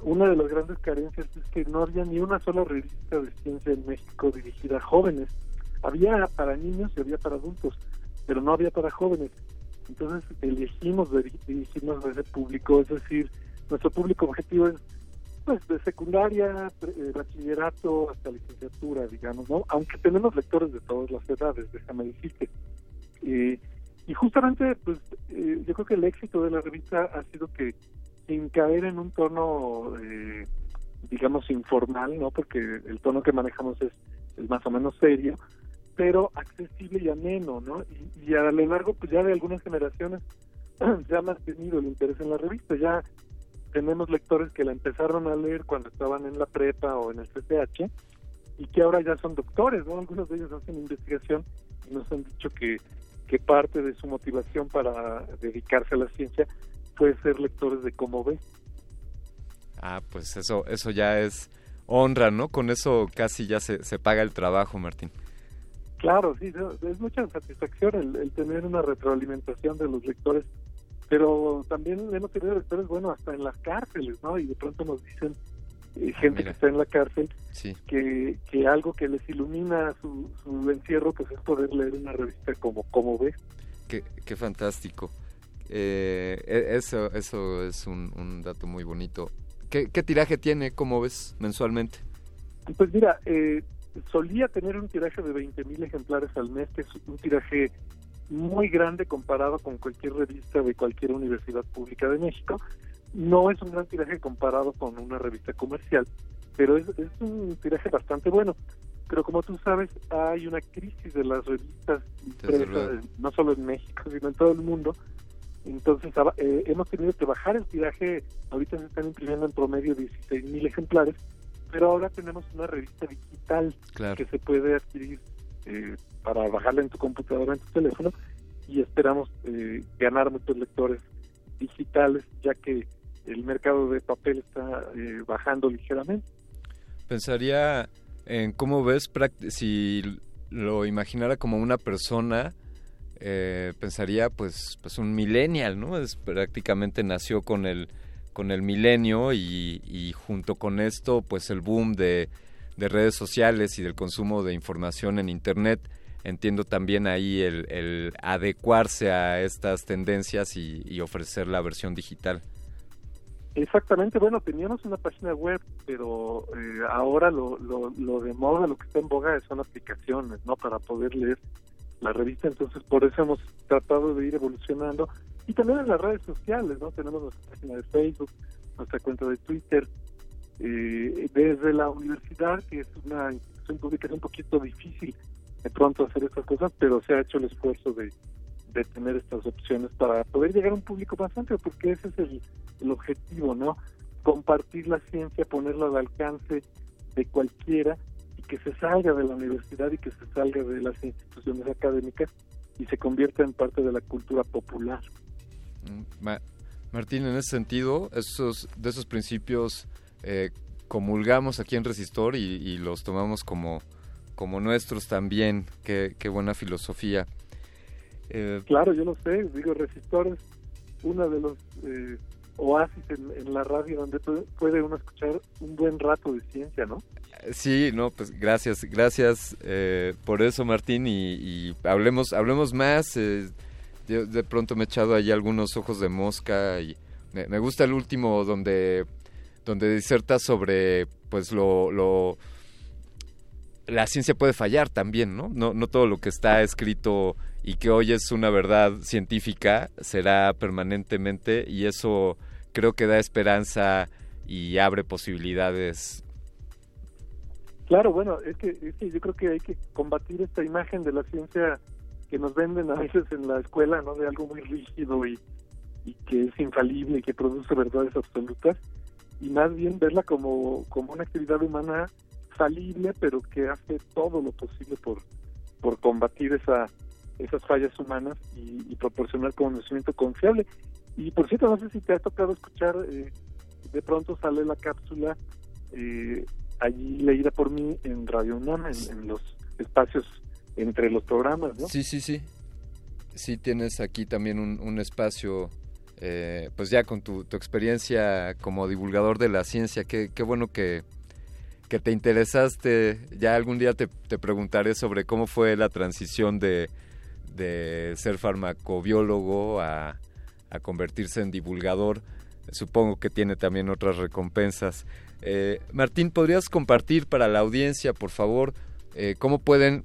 una de las grandes carencias es que no había ni una sola revista de ciencia en México dirigida a jóvenes. Había para niños y había para adultos, pero no había para jóvenes. Entonces elegimos dirigirnos a ese público, es decir, nuestro público objetivo es pues de secundaria, eh, bachillerato hasta licenciatura, digamos, ¿no? Aunque tenemos lectores de todas las edades, déjame decirte. Eh, y justamente, pues, eh, yo creo que el éxito de la revista ha sido que sin caer en un tono, eh, digamos, informal, ¿no? Porque el tono que manejamos es, es más o menos serio, pero accesible y ameno, ¿no? Y, y a lo largo, pues ya de algunas generaciones se ha mantenido el interés en la revista, ya tenemos lectores que la empezaron a leer cuando estaban en la prepa o en el CCH y que ahora ya son doctores, ¿no? Algunos de ellos hacen investigación y nos han dicho que, que parte de su motivación para dedicarse a la ciencia fue ser lectores de cómo ve. Ah, pues eso, eso ya es honra, ¿no? Con eso casi ya se, se paga el trabajo, Martín. Claro, sí, es mucha satisfacción el, el tener una retroalimentación de los lectores pero también hemos tenido lectores, bueno, hasta en las cárceles, ¿no? Y de pronto nos dicen eh, gente que está en la cárcel que, que algo que les ilumina su, su encierro pues es poder leer una revista como como ves qué, qué fantástico. Eh, e, eso eso es un, un dato muy bonito. ¿Qué, ¿Qué, tiraje tiene como ves mensualmente pues mira eh, solía tener un tiraje de 20.000 ejemplares al mes que es un tiraje muy grande comparado con cualquier revista de cualquier universidad pública de México. No es un gran tiraje comparado con una revista comercial, pero es, un tiraje bastante bueno. Pero como tú sabes, hay una crisis de las revistas impresas, no solo en México, sino en todo el mundo. Entonces eh, hemos tenido que bajar el tiraje, ahorita se están imprimiendo en promedio 16 mil ejemplares, pero ahora tenemos una revista digital que se puede adquirir eh, para bajarla en tu computadora, en tu teléfono, y esperamos eh, ganar muchos lectores digitales, ya que el mercado de papel está eh, bajando ligeramente. Pensaría en cómo ves, si lo imaginara como una persona, eh, pensaría pues, pues un millennial, ¿no? Es, prácticamente nació con el, con el milenio y, y junto con esto, pues el boom de, de redes sociales y del consumo de información en Internet entiendo también ahí el, adecuarse a estas tendencias y, ofrecer la versión digital. Exactamente, bueno, teníamos una página web, pero eh, ahora lo, lo, lo de moda, lo que está en boga son aplicaciones, ¿no? Para poder leer la revista, entonces por eso hemos tratado de ir evolucionando. Y también en las redes sociales, ¿no? Tenemos nuestra página de Facebook, nuestra cuenta de Twitter, eh, desde la universidad, que es una institución pública, es un poquito difícil de pronto hacer estas cosas, pero se ha hecho el esfuerzo de, tener estas opciones para poder llegar a un público más amplio, porque ese es el, el objetivo, ¿no? Compartir la ciencia, ponerla al alcance de cualquiera y que se salga de la universidad y que se salga de las instituciones académicas y se convierta en parte de la cultura popular. Martín, en ese sentido, esos, de esos principios eh, comulgamos aquí en Resistor y los tomamos como como nuestros también. Qué, qué buena filosofía. Eh, claro, yo lo sé. Digo, Resistor es uno de los eh, oasis en, la radio donde puede uno escuchar un buen rato de ciencia, ¿no? Sí, no, pues gracias, gracias eh, por eso, Martín, y, hablemos, hablemos más. Yo de pronto me he echado ahí algunos ojos de mosca y me, gusta el último donde, donde diserta sobre, pues lo, lo la ciencia puede fallar también, ¿no? ¿no? No todo lo que está escrito y que hoy es una verdad científica será permanentemente y eso creo que da esperanza y abre posibilidades. Claro, bueno, es que, es que yo creo que hay que combatir esta imagen de la ciencia que nos venden a veces en la escuela, ¿no? De algo muy rígido y, que es infalible y que produce verdades absolutas y más bien verla como, como una actividad humana falible, pero que hace todo lo posible por, por combatir esa, esas fallas humanas y, proporcionar conocimiento confiable. Y por cierto, no sé si te ha tocado escuchar, eh, de pronto sale la cápsula eh, allí leída por mí en Radio UNAM, en, los espacios entre los programas, ¿no? Sí, sí, sí. Sí, tienes aquí también un, espacio, eh, pues ya con tu, experiencia como divulgador de la ciencia, qué, bueno que, que te interesaste. Ya algún día te, te preguntaré sobre cómo fue la transición de, de ser farmacobiólogo a, a convertirse en divulgador. Supongo que tiene también otras recompensas. Eh, Martín, ¿podrías compartir para la audiencia, por favor, eh, cómo pueden,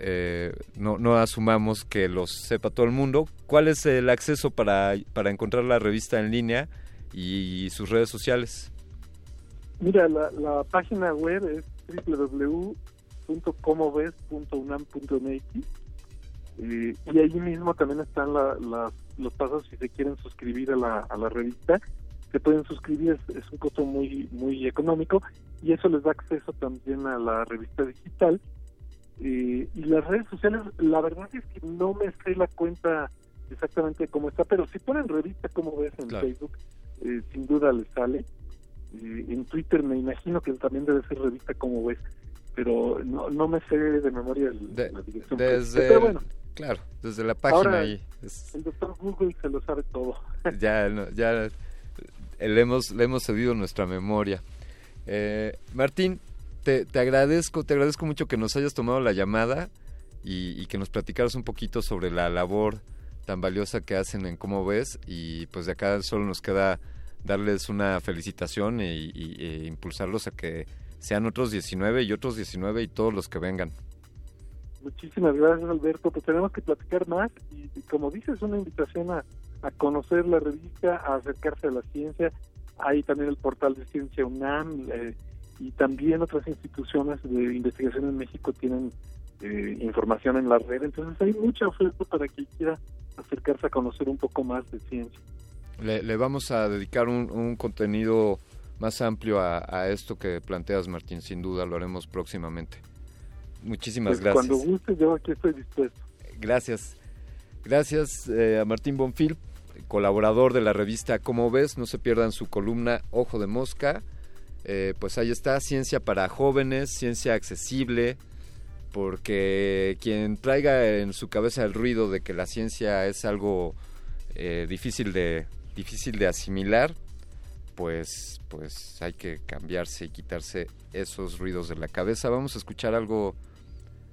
eh, no, no, asumamos que los sepa todo el mundo, cuál es el acceso para, para encontrar la revista en línea y sus redes sociales? Mira, la, la página web es www.comoves.unam.mx y ahí mismo también están los pasos si se quieren suscribir a la, a la revista se pueden suscribir, es, un costo muy muy económico y eso les da acceso también a la revista digital. Y las redes sociales, la verdad es que no me sé la cuenta exactamente cómo está, pero si ponen revista como ves en Facebook, eh, sin duda les sale. en Twitter me imagino que también debe ser revista como ves, pero no, no me sé de memoria la dirección. Desde, pero bueno, claro, desde la página ahí. El doctor Google se lo sabe todo. ya, ya le hemos, le hemos cedido nuestra memoria. Eh, Martín, te, te, agradezco, te agradezco mucho que nos hayas tomado la llamada y, que nos platicaras un poquito sobre la labor tan valiosa que hacen en Cómo Ves y pues de acá solo nos queda darles una felicitación y, e impulsarlos a que sean otros 19 y otros 19 y todos los que vengan. Muchísimas gracias Alberto, pues tenemos que platicar más y como dices, una invitación a, a conocer la revista, a acercarse a la ciencia. Hay también el portal de Ciencia UNAM eh, y también otras instituciones de investigación en México tienen eh, información en la red. Entonces hay mucha oferta para quien quiera acercarse a conocer un poco más de ciencia. Le, vamos a dedicar un, contenido más amplio a, esto que planteas, Martín. Sin duda lo haremos próximamente. Muchísimas pues gracias. Cuando guste, yo aquí estoy dispuesto. Gracias. Gracias eh, a Martín Bonfil colaborador de la revista Como ves, no se pierdan su columna Ojo de Mosca. Eh, pues ahí está, ciencia para jóvenes, ciencia accesible, porque quien traiga en su cabeza el ruido de que la ciencia es algo eh, difícil de difícil de asimilar, pues pues hay que cambiarse y quitarse esos ruidos de la cabeza. Vamos a escuchar algo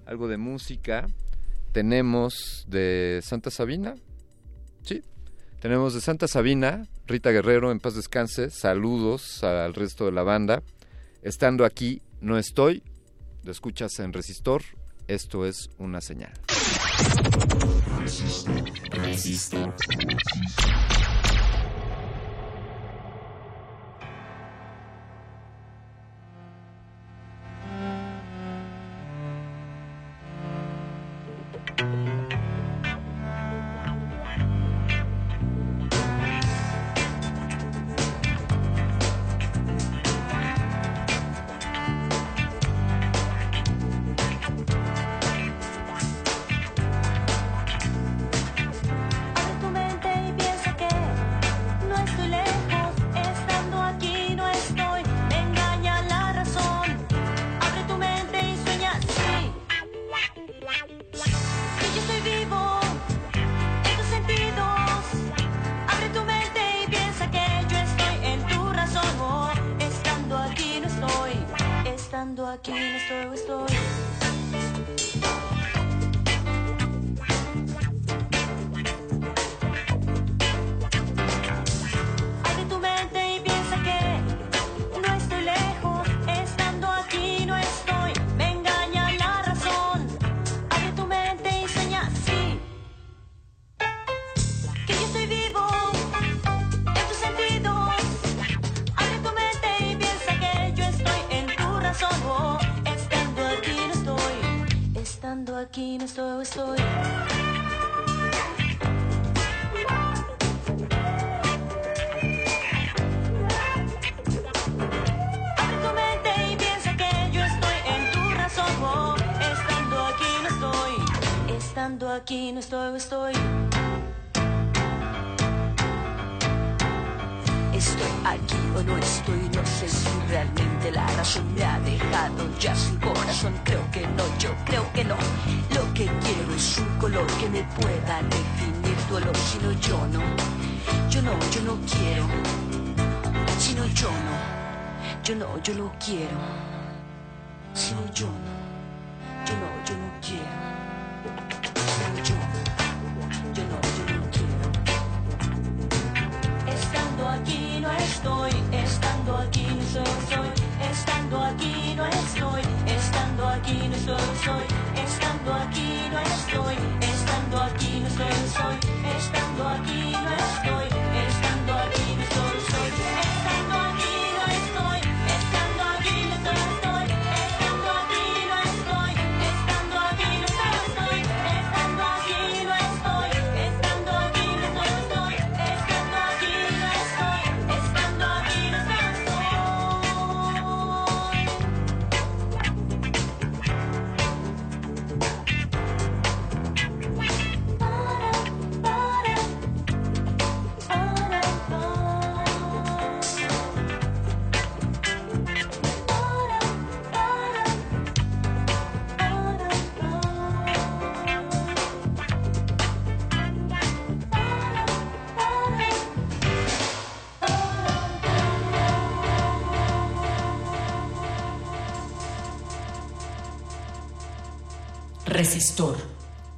algo de música. Tenemos de Santa Sabina. Sí, tenemos de Santa Sabina, Rita Guerrero, en paz descanse, saludos al resto de la banda. Estando aquí, no estoy, lo escuchas en Resistor, esto es una señal. Tu mente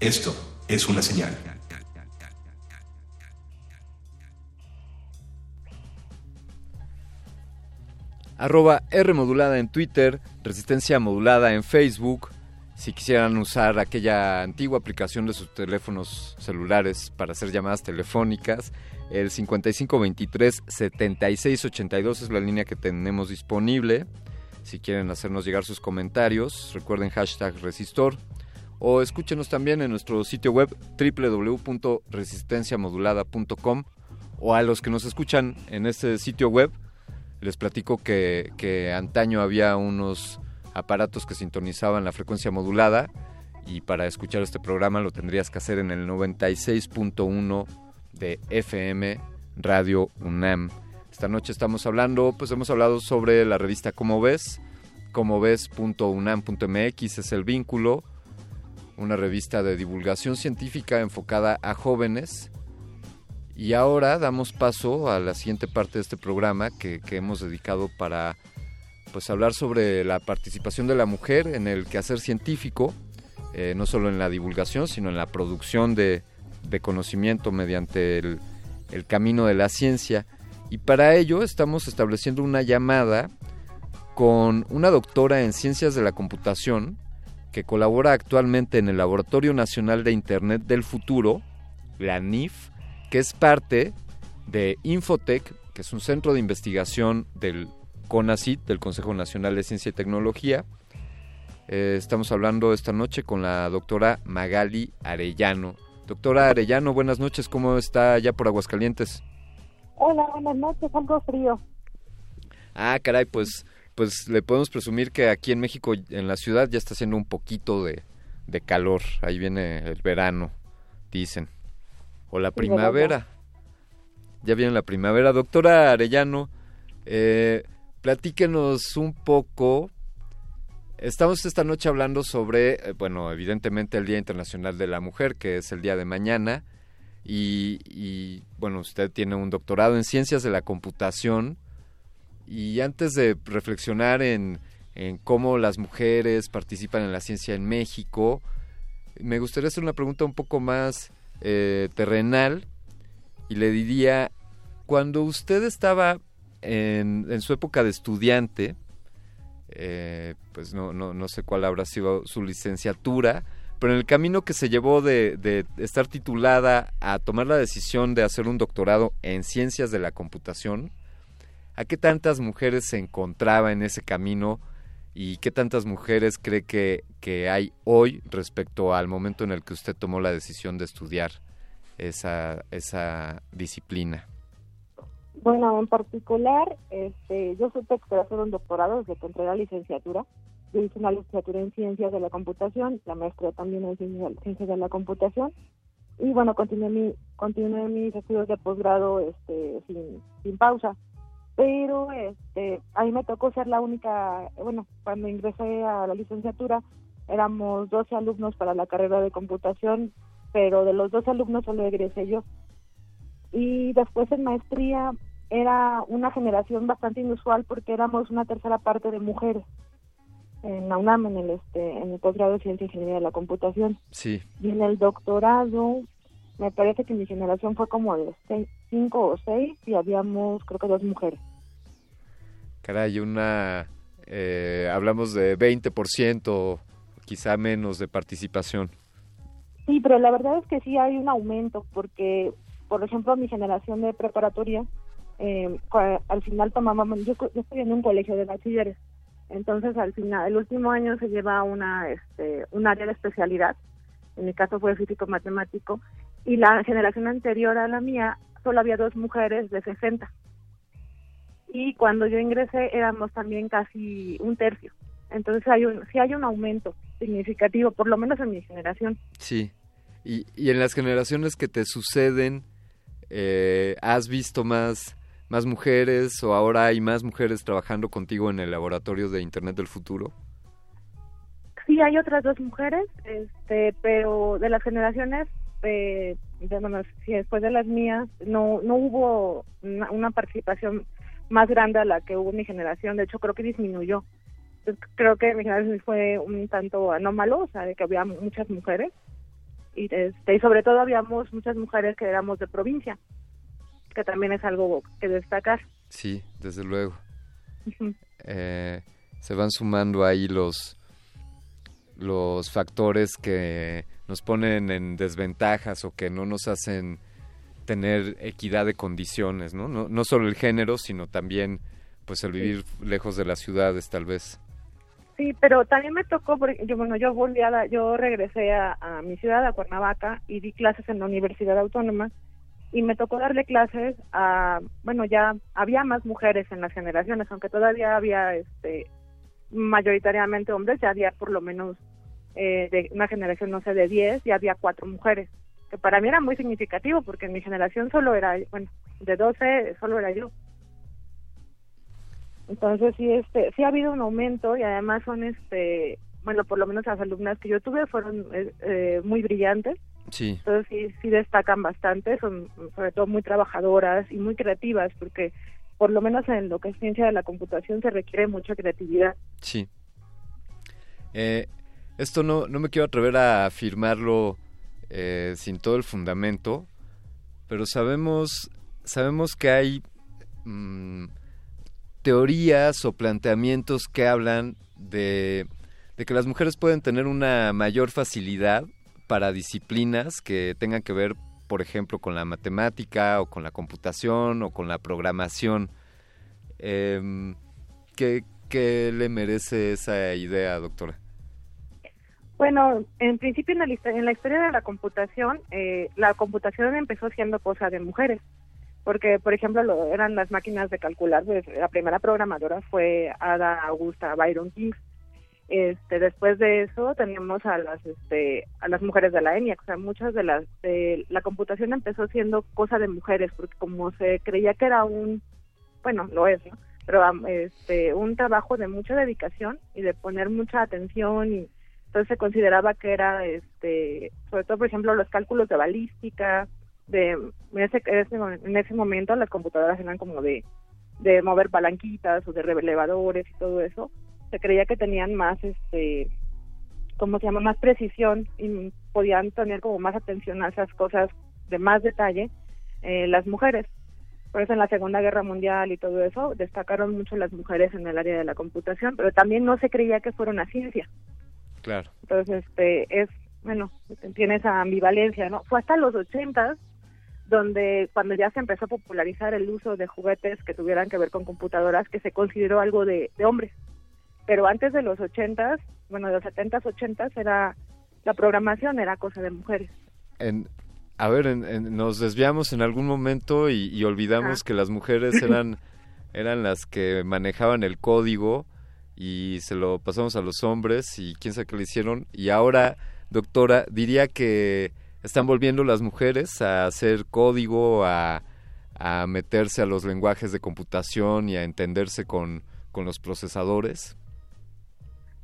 Esto es una señal. Arroba R en Twitter, Resistencia modulada en Facebook. Si quisieran usar aquella antigua aplicación de sus teléfonos celulares para hacer llamadas telefónicas, el 5523-7682 es la línea que tenemos disponible. Si quieren hacernos llegar sus comentarios, recuerden hashtag resistor. O escúchenos también en nuestro sitio web www.resistenciamodulada.com o a los que nos escuchan en este sitio web, les platico que, que antaño había unos aparatos que sintonizaban la frecuencia modulada y para escuchar este programa lo tendrías que hacer en el 96.1 de FM Radio UNAM. Esta noche estamos hablando, pues hemos hablado sobre la revista Como ves, como ves.unam.mx es el vínculo, una revista de divulgación científica enfocada a jóvenes. Y ahora damos paso a la siguiente parte de este programa que, que hemos dedicado para pues hablar sobre la participación de la mujer en el quehacer científico, eh, no solo en la divulgación, sino en la producción de, de conocimiento mediante el, el camino de la ciencia. Y para ello estamos estableciendo una llamada con una doctora en ciencias de la computación que colabora actualmente en el Laboratorio Nacional de Internet del Futuro, la NIF, que es parte de Infotec, que es un centro de investigación del CONACYT, del Consejo Nacional de Ciencia y Tecnología. Eh, estamos hablando esta noche con la doctora Magali Arellano. Doctora Arellano, buenas noches, ¿cómo está allá por Aguascalientes? Hola, buenas noches, algo frío. Ah, caray, pues, pues le podemos presumir que aquí en México, en la ciudad, ya está haciendo un poquito de, de calor. Ahí viene el verano, dicen. O la primavera. Ya viene la primavera. Doctora Arellano, eh, platíquenos un poco. Estamos esta noche hablando sobre, eh, bueno, evidentemente el Día Internacional de la Mujer, que es el día de mañana. Y, y, bueno, usted tiene un doctorado en ciencias de la computación. Y antes de reflexionar en, cómo las mujeres participan en la ciencia en México, me gustaría hacer una pregunta un poco más eh, terrenal y le diría, cuando usted estaba en, su época de estudiante, eh, pues no, no, no sé cuál habrá sido su licenciatura, pero en el camino que se llevó de estar titulada a tomar la decisión de hacer un doctorado en ciencias de la computación, ¿a qué tantas mujeres se encontraba en ese camino y qué tantas mujeres cree que, que hay hoy respecto al momento en el que usted tomó la decisión de estudiar esa, esa disciplina? Bueno, en particular, este, yo supe que hacer un doctorado desde que la licenciatura yo hice una licenciatura en ciencias de la computación, la maestría también en ciencias de la computación y bueno, continué, mi, continué mis estudios de posgrado este, sin pausa. Pero este, ahí me tocó ser la única, bueno, cuando ingresé a la licenciatura éramos 12 alumnos para la carrera de computación, pero de los 12 alumnos solo egresé yo. Y después en maestría era una generación bastante inusual porque éramos una tercera parte de mujeres en la UNAM en el este en el posgrado de ciencia e ingeniería de la computación. Sí. Y en el doctorado me parece que mi generación fue como de cinco o seis y habíamos creo que dos mujeres caray una eh, hablamos de 20% quizá menos de participación sí pero la verdad es que sí hay un aumento porque por ejemplo mi generación de preparatoria eh, al final tomábamos yo, yo estoy en un colegio de bachilleres entonces, al final, el último año se lleva una, este, un área de especialidad. En mi caso fue físico-matemático. Y la generación anterior a la mía, solo había dos mujeres de 60. Y cuando yo ingresé, éramos también casi un tercio. Entonces, hay un, sí hay un aumento significativo, por lo menos en mi generación. Sí. Y, y en las generaciones que te suceden, eh, ¿has visto más más mujeres o ahora hay más mujeres trabajando contigo en el laboratorio de Internet del futuro? Sí, hay otras dos mujeres, este, pero de las generaciones, eh, después de las mías, no, no hubo una, participación más grande a la que hubo mi generación, de hecho creo que disminuyó. creo que mi generación fue un tanto anómalo, o sea, de que había muchas mujeres y, este, y sobre todo habíamos muchas mujeres que éramos de provincia que también es algo que destacar. Sí, desde luego. Eh, se van sumando ahí los, los factores que nos ponen en desventajas o que no nos hacen tener equidad de condiciones, ¿no? No, no solo el género, sino también pues el vivir lejos de las ciudades tal vez. Sí, pero también me tocó, yo bueno, yo volví a yo regresé a, a mi ciudad, a Cuernavaca, y di clases en la Universidad Autónoma, y me tocó darle clases a, bueno, ya había más mujeres en las generaciones, aunque todavía había este mayoritariamente hombres, ya había por lo menos eh, de una generación, no sé, de 10, ya había cuatro mujeres, que para mí era muy significativo porque en mi generación solo era, bueno, de 12 solo era yo. Entonces sí, este, sí ha habido un aumento y además son, este, bueno, por lo menos las alumnas que yo tuve fueron eh, eh muy brillantes Sí. Entonces sí, sí destacan bastante, son sobre todo muy trabajadoras y muy creativas, porque por lo menos en lo que es ciencia de la computación se requiere mucha creatividad. Sí. Eh, esto no, no me quiero atrever a afirmarlo eh, sin todo el fundamento, pero sabemos, sabemos que hay mm, teorías o planteamientos que hablan de, que las mujeres pueden tener una mayor facilidad para disciplinas que tengan que ver, por ejemplo, con la matemática o con la computación o con la programación. Eh, ¿qué, le merece esa idea, doctora? Bueno, en principio en la, en la historia de la computación, eh, la computación empezó siendo cosa de mujeres, porque por ejemplo lo, eran las máquinas de calcular, pues, la primera programadora fue Ada Augusta Byron King, este, después de eso teníamos a las este, a las mujeres de la ENIAC, o sea, muchas de las de la computación empezó siendo cosa de mujeres porque como se creía que era un bueno, lo es, ¿no? Pero este un trabajo de mucha dedicación y de poner mucha atención y entonces se consideraba que era este sobre todo por ejemplo los cálculos de balística de en ese, en ese momento las computadoras eran como de mover palanquitas o de relevadores y todo eso se creía que tenían más, este, ¿cómo se llama? Más precisión y podían tener como más atención a esas cosas de más detalle eh, las mujeres. Por eso en la Segunda Guerra Mundial y todo eso destacaron mucho las mujeres en el área de la computación, pero también no se creía que fuera una ciencia. Claro. Entonces, este, es, bueno, tiene esa ambivalencia, ¿no? Fue hasta los ochentas donde cuando ya se empezó a popularizar el uso de juguetes que tuvieran que ver con computadoras, que se consideró algo de, de hombres pero antes de los ochentas, bueno, de los setentas, ochentas, era la programación era cosa de mujeres. En, a ver, nos desviamos en algún momento y, olvidamos que las mujeres eran eran las que manejaban el código y se lo pasamos a los hombres y quién sabe qué le hicieron. Y ahora, doctora, diría que están volviendo las mujeres a hacer código, a, a meterse a los lenguajes de computación y a entenderse con, con los procesadores.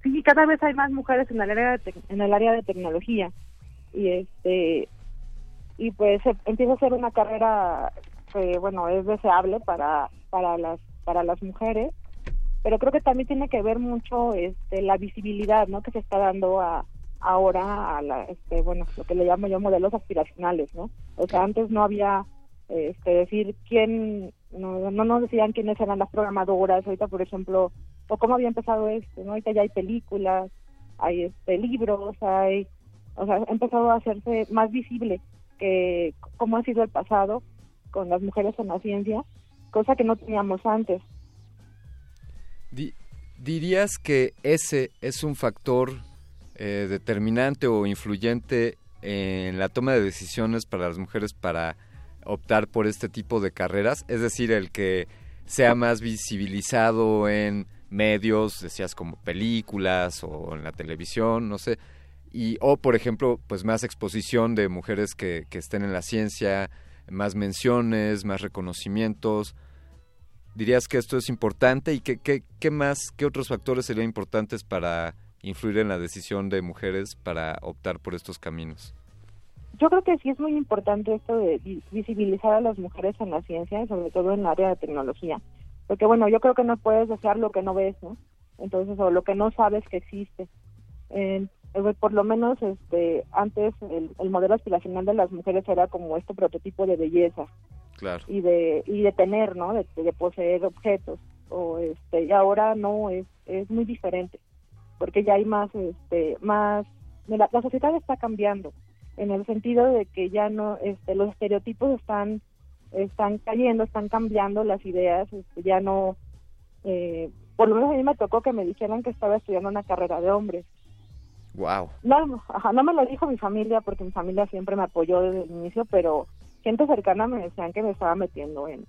Sí, cada vez hay más mujeres en el área de, en el área de tecnología y este y pues empieza a ser una carrera que bueno es deseable para para las para las mujeres pero creo que también tiene que ver mucho este la visibilidad no que se está dando a ahora a la este bueno lo que le llamo yo modelos aspiracionales no o sea antes no había este decir quién no no nos decían quiénes eran las programadoras ahorita por ejemplo o cómo había empezado esto no ahorita ya hay películas hay este libros hay o sea ha empezado a hacerse más visible que cómo ha sido el pasado con las mujeres en la ciencia cosa que no teníamos antes Di- ¿Dirías que ese es un factor eh, determinante o influyente en la toma de decisiones para las mujeres para optar por este tipo de carreras? Es decir, el que sea más visibilizado en medios, decías como películas o en la televisión, no sé, y o por ejemplo, pues más exposición de mujeres que, que estén en la ciencia, más menciones, más reconocimientos. ¿Dirías que esto es importante y qué, más, qué otros factores serían importantes para influir en la decisión de mujeres para optar por estos caminos? yo creo que sí es muy importante esto de vi- visibilizar a las mujeres en la ciencia sobre todo en el área de tecnología porque bueno yo creo que no puedes desear lo que no ves no entonces o lo que no sabes que existe. Eh, por lo menos este antes el, el modelo aspiracional de las mujeres era como este prototipo de belleza Claro. y de y de tener no de, de poseer objetos o este y ahora no es es muy diferente porque ya hay más este más la, la sociedad está cambiando en el sentido de que ya no este los estereotipos están están cayendo están cambiando las ideas este, ya no eh, por lo menos a mí me tocó que me dijeran que estaba estudiando una carrera de hombres Wow. no, ajá, no me lo dijo mi familia porque mi familia siempre me apoyó desde el inicio, pero gente cercana me decían que me estaba metiendo en,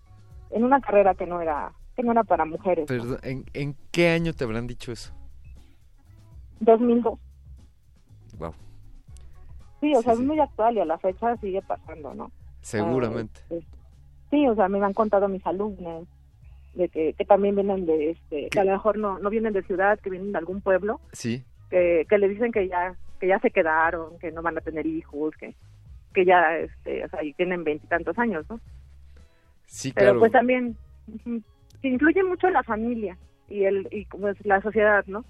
en una carrera que no era que no era para mujeres. Perdón, ¿en, en qué año te habrán dicho eso? 2002. Wow. Sí, o sea, es muy actual y a la fecha sigue pasando, ¿no? Seguramente. Ah, sí, o sea, me han contado mis alumnos de que, que también vienen de este, que a lo mejor no no vienen de ciudad, que vienen de algún pueblo, Sí. que, que le dicen que ya que ya se quedaron, que no van a tener hijos, que que ya este, o sea, y tienen veintitantos años, ¿no? Sí, pero claro. pues también ujú, que influye mucho la familia y el y pues la sociedad no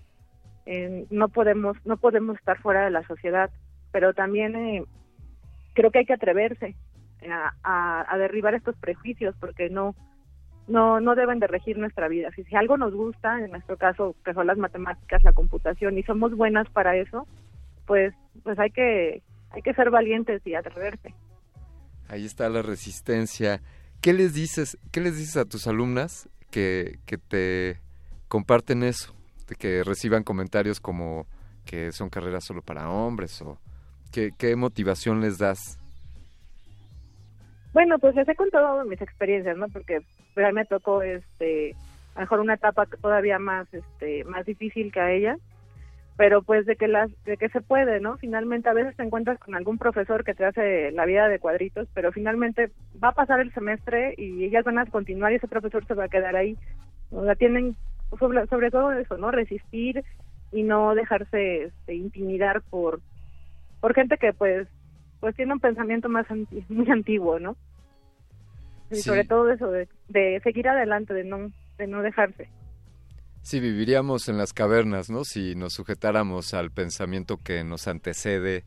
Eh, no podemos no podemos estar fuera de la sociedad pero también eh, creo que hay que atreverse a, a, a derribar estos prejuicios porque no no no deben de regir nuestra vida si, si algo nos gusta en nuestro caso que son las matemáticas la computación y somos buenas para eso pues pues hay que hay que ser valientes y atreverse Ahí está la resistencia. ¿Qué les dices, qué les dices a tus alumnas que, que te comparten eso? De que reciban comentarios como que son carreras solo para hombres o qué, qué motivación les das. Bueno, pues les he contado mis experiencias, ¿no? Porque a mí me tocó, este, a lo mejor una etapa todavía más, este, más difícil que a ella, pero pues de que las, de que se puede, ¿no? Finalmente a veces te encuentras con algún profesor que te hace la vida de cuadritos, pero finalmente va a pasar el semestre y ellas van a continuar y ese profesor se va a quedar ahí. O sea, tienen sobre, sobre todo eso, ¿no? Resistir y no dejarse este, intimidar por, por gente que pues pues tiene un pensamiento más anti- muy antiguo, ¿no? Y Sí. sobre todo eso de, de seguir adelante, de no de no dejarse. Si viviríamos en las cavernas, ¿no? Si nos sujetáramos al pensamiento que nos antecede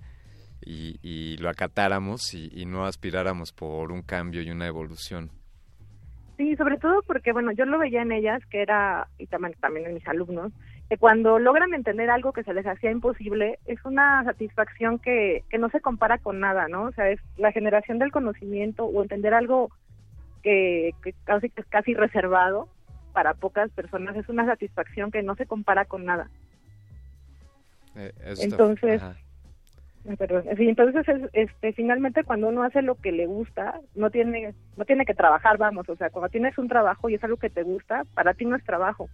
y, lo acatáramos y, no aspiráramos por un cambio y una evolución. Sí, sobre todo porque, bueno, yo lo veía en ellas, que era, y también, también en mis alumnos, que cuando logran entender algo que se les hacía imposible, es una satisfacción que, que no se compara con nada, ¿no? O sea, es la generación del conocimiento o entender algo que, que casi, casi reservado para pocas personas, es una satisfacción que no se compara con nada. Eh, Entonces. Ah, perdón. Sí, entonces es- este finalmente cuando uno hace lo que le gusta no tiene no tiene que trabajar vamos o sea cuando tienes un trabajo y es algo que te gusta para ti no es trabajo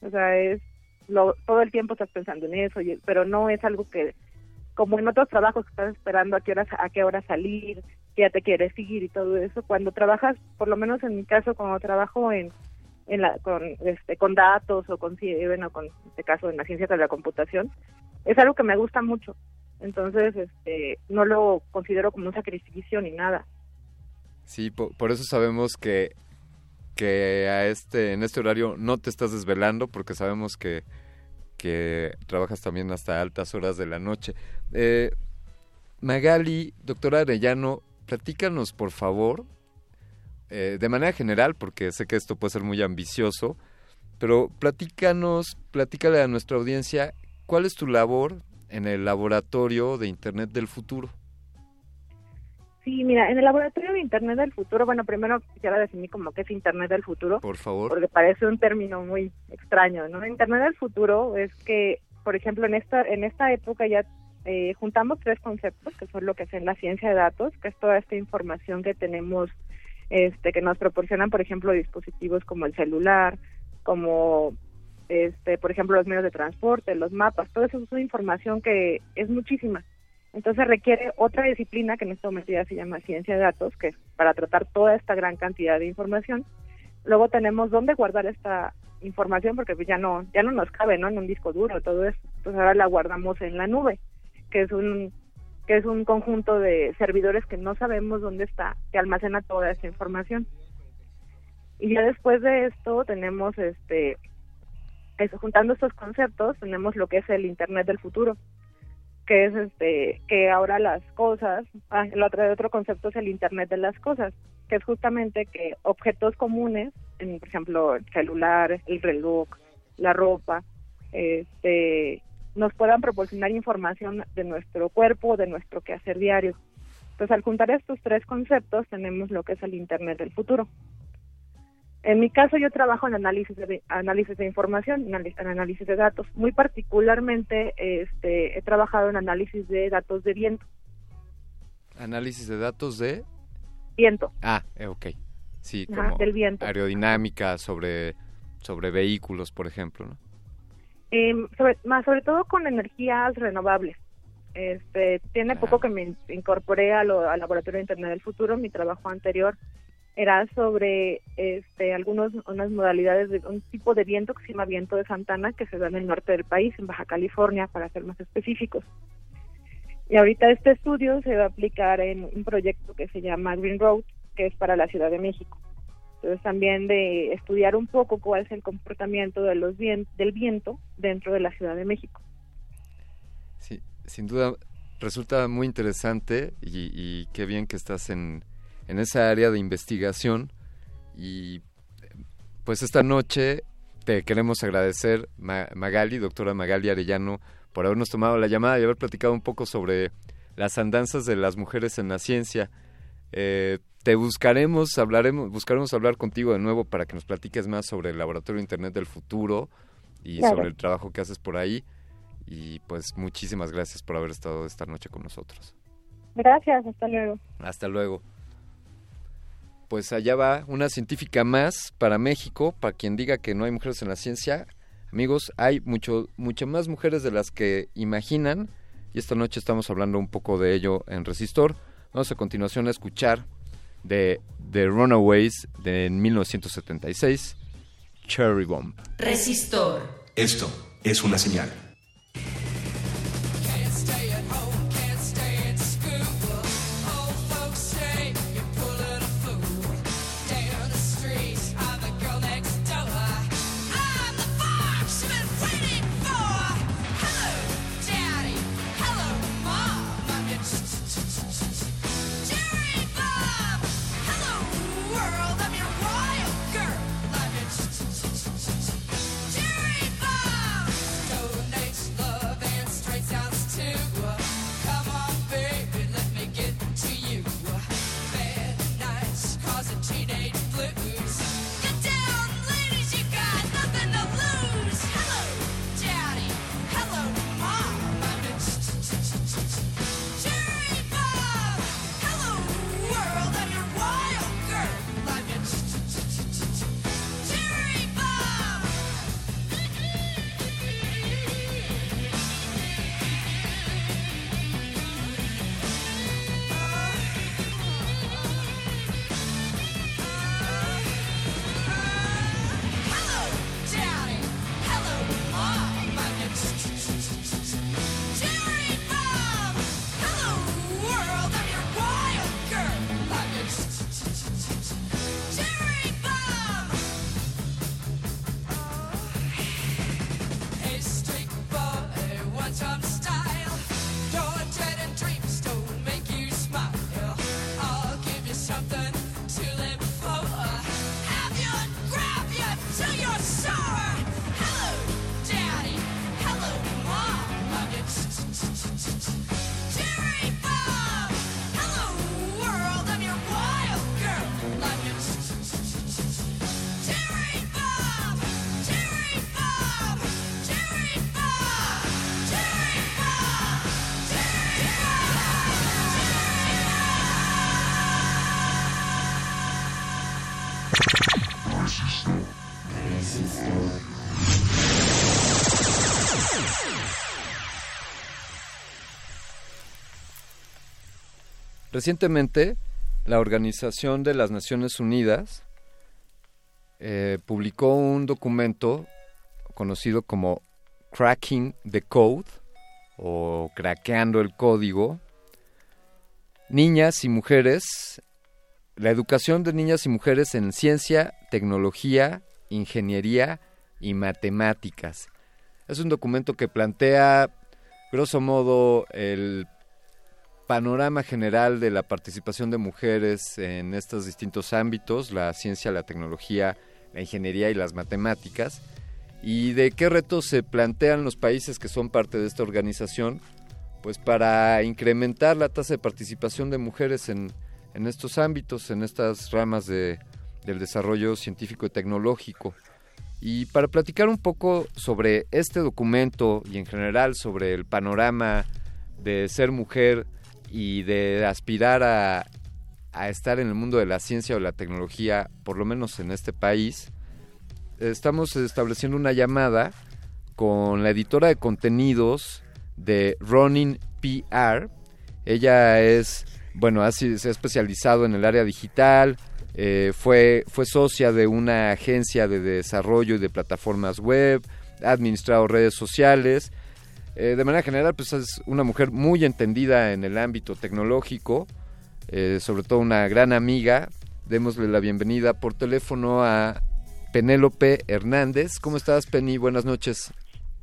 o sea es lo, todo el tiempo estás pensando en eso, y- pero no es algo que, como en otros trabajos estás esperando a qué hora, a qué hora salir, que ya te quieres seguir y todo eso, cuando trabajas, por lo menos en mi caso, cuando trabajo en, en la, con, este, con datos o con, bueno, con en este caso en la ciencia de la computación, es algo que me gusta mucho. Entonces, este, no lo considero como un sacrificio ni nada. Sí, po- por, eso sabemos que, que a este, en este horario no te estás desvelando porque sabemos que, que trabajas también hasta altas horas de la noche. Eh, Magali, doctora Arellano, platícanos por favor, eh, de manera general, porque sé que esto puede ser muy ambicioso, pero platícanos, platícale a nuestra audiencia, ¿cuál es tu labor en el laboratorio de Internet del futuro? Sí, mira, en el laboratorio de Internet del futuro, bueno, primero quisiera definir como qué es Internet del futuro. Por favor. Porque parece un término muy extraño, ¿no? Internet del futuro es que, por ejemplo, en esta en esta época ya eh, juntamos tres conceptos, que son lo que es en la ciencia de datos, que es toda esta información que tenemos, este, que nos proporcionan, por ejemplo, dispositivos como el celular, como, este, por ejemplo, los medios de transporte, los mapas, todo eso es una información que es muchísima. Entonces requiere otra disciplina que en momento ya se llama ciencia de datos, que es para tratar toda esta gran cantidad de información. Luego tenemos dónde guardar esta información porque pues ya no ya no nos cabe, ¿no? En un disco duro, todo eso. Entonces ahora la guardamos en la nube, que es un es un conjunto de servidores que no sabemos dónde está, que almacena toda esa información. Y ya después de esto tenemos este juntando estos conceptos, tenemos lo que es el internet del futuro que es este que ahora las cosas ah, el otro, otro concepto es el internet de las cosas que es justamente que objetos comunes en, por ejemplo el celular el reloj la ropa este nos puedan proporcionar información de nuestro cuerpo de nuestro quehacer diario entonces al juntar estos tres conceptos tenemos lo que es el internet del futuro en mi caso yo trabajo en análisis de análisis de información, en análisis de datos. Muy particularmente este, he trabajado en análisis de datos de viento. Análisis de datos de... Viento. Ah, eh, ok. Sí, Ajá, como del viento. aerodinámica sobre, sobre vehículos, por ejemplo, ¿no? Em, sobre, más sobre todo con energías renovables. Este, tiene poco que me in- incorporé al laboratorio de Internet del Futuro. Mi trabajo anterior era sobre este, algunos unas modalidades de un tipo de viento que se llama viento de Santana que se da en el norte del país, en Baja California, para ser más específicos. Y ahorita este estudio se va a aplicar en un proyecto que se llama Green Road, que es para la Ciudad de México. Entonces también de estudiar un poco cuál es el comportamiento de los vien- del viento dentro de la Ciudad de México. Sí, sin duda resulta muy interesante y, qué bien que estás en, en esa área de investigación y pues esta noche te queremos agradecer Ma- Magali, doctora Magali Arellano, por habernos tomado la llamada y haber platicado un poco sobre las andanzas de las mujeres en la ciencia. Eh, te buscaremos, hablaremos, buscaremos hablar contigo de nuevo para que nos platiques más sobre el Laboratorio Internet del Futuro y Claro. sobre el trabajo que haces por ahí. Y pues muchísimas gracias por haber estado esta noche con nosotros. Gracias, hasta luego. Hasta luego. Pues allá va una científica más para México, para quien diga que no hay mujeres en la ciencia. Amigos, hay mucho, mucho más mujeres de las que imaginan y esta noche estamos hablando un poco de ello en Resistor. Vamos a continuación a escuchar de The Runaways de 1976, Cherry Bomb. Resistor. Esto es una señal. Recientemente, la Organización de las Naciones Unidas eh, publicó un documento conocido como Cracking the Code o Craqueando el Código. Niñas y mujeres, la educación de niñas y mujeres en ciencia, tecnología, ingeniería y matemáticas. Es un documento que plantea, grosso modo, el panorama general de la participación de mujeres en estos distintos ámbitos, la ciencia, la tecnología, la ingeniería y las matemáticas, y de qué retos se plantean los países que son parte de esta organización, pues para incrementar la tasa de participación de mujeres en, en estos ámbitos, en estas ramas de, del desarrollo científico y tecnológico. Y para platicar un poco sobre este documento y en general sobre el panorama de ser mujer y de aspirar a, estar en el mundo de la ciencia o la tecnología, por lo menos en este país, estamos estableciendo una llamada con la editora de contenidos de Ronin PR. Ella es, bueno, ha, se ha especializado en el área digital, eh, fue, fue socia de una agencia de desarrollo y de plataformas web, ha administrado redes sociales. Eh, de manera general, pues es una mujer muy entendida en el ámbito tecnológico, eh, sobre todo una gran amiga. Démosle la bienvenida por teléfono a Penélope Hernández. ¿Cómo estás, Penny? Buenas noches.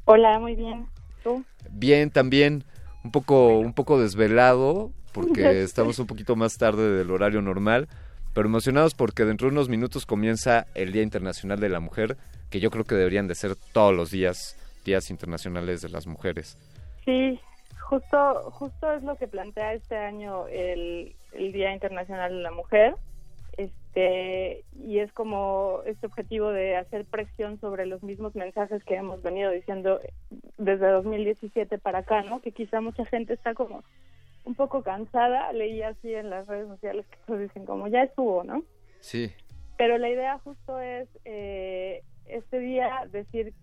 Hola, muy bien. ¿Tú? Bien, también un poco, un poco desvelado porque estamos un poquito más tarde del horario normal, pero emocionados porque dentro de unos minutos comienza el Día Internacional de la Mujer, que yo creo que deberían de ser todos los días días internacionales de las mujeres. Sí, justo, justo es lo que plantea este año el, el Día Internacional de la Mujer. Este, y es como este objetivo de hacer presión sobre los mismos mensajes que hemos venido diciendo desde 2017 para acá, ¿no? Que quizá mucha gente está como un poco cansada, leí así en las redes sociales que todos dicen como ya estuvo, ¿no? Sí. Pero la idea justo es eh, este día decir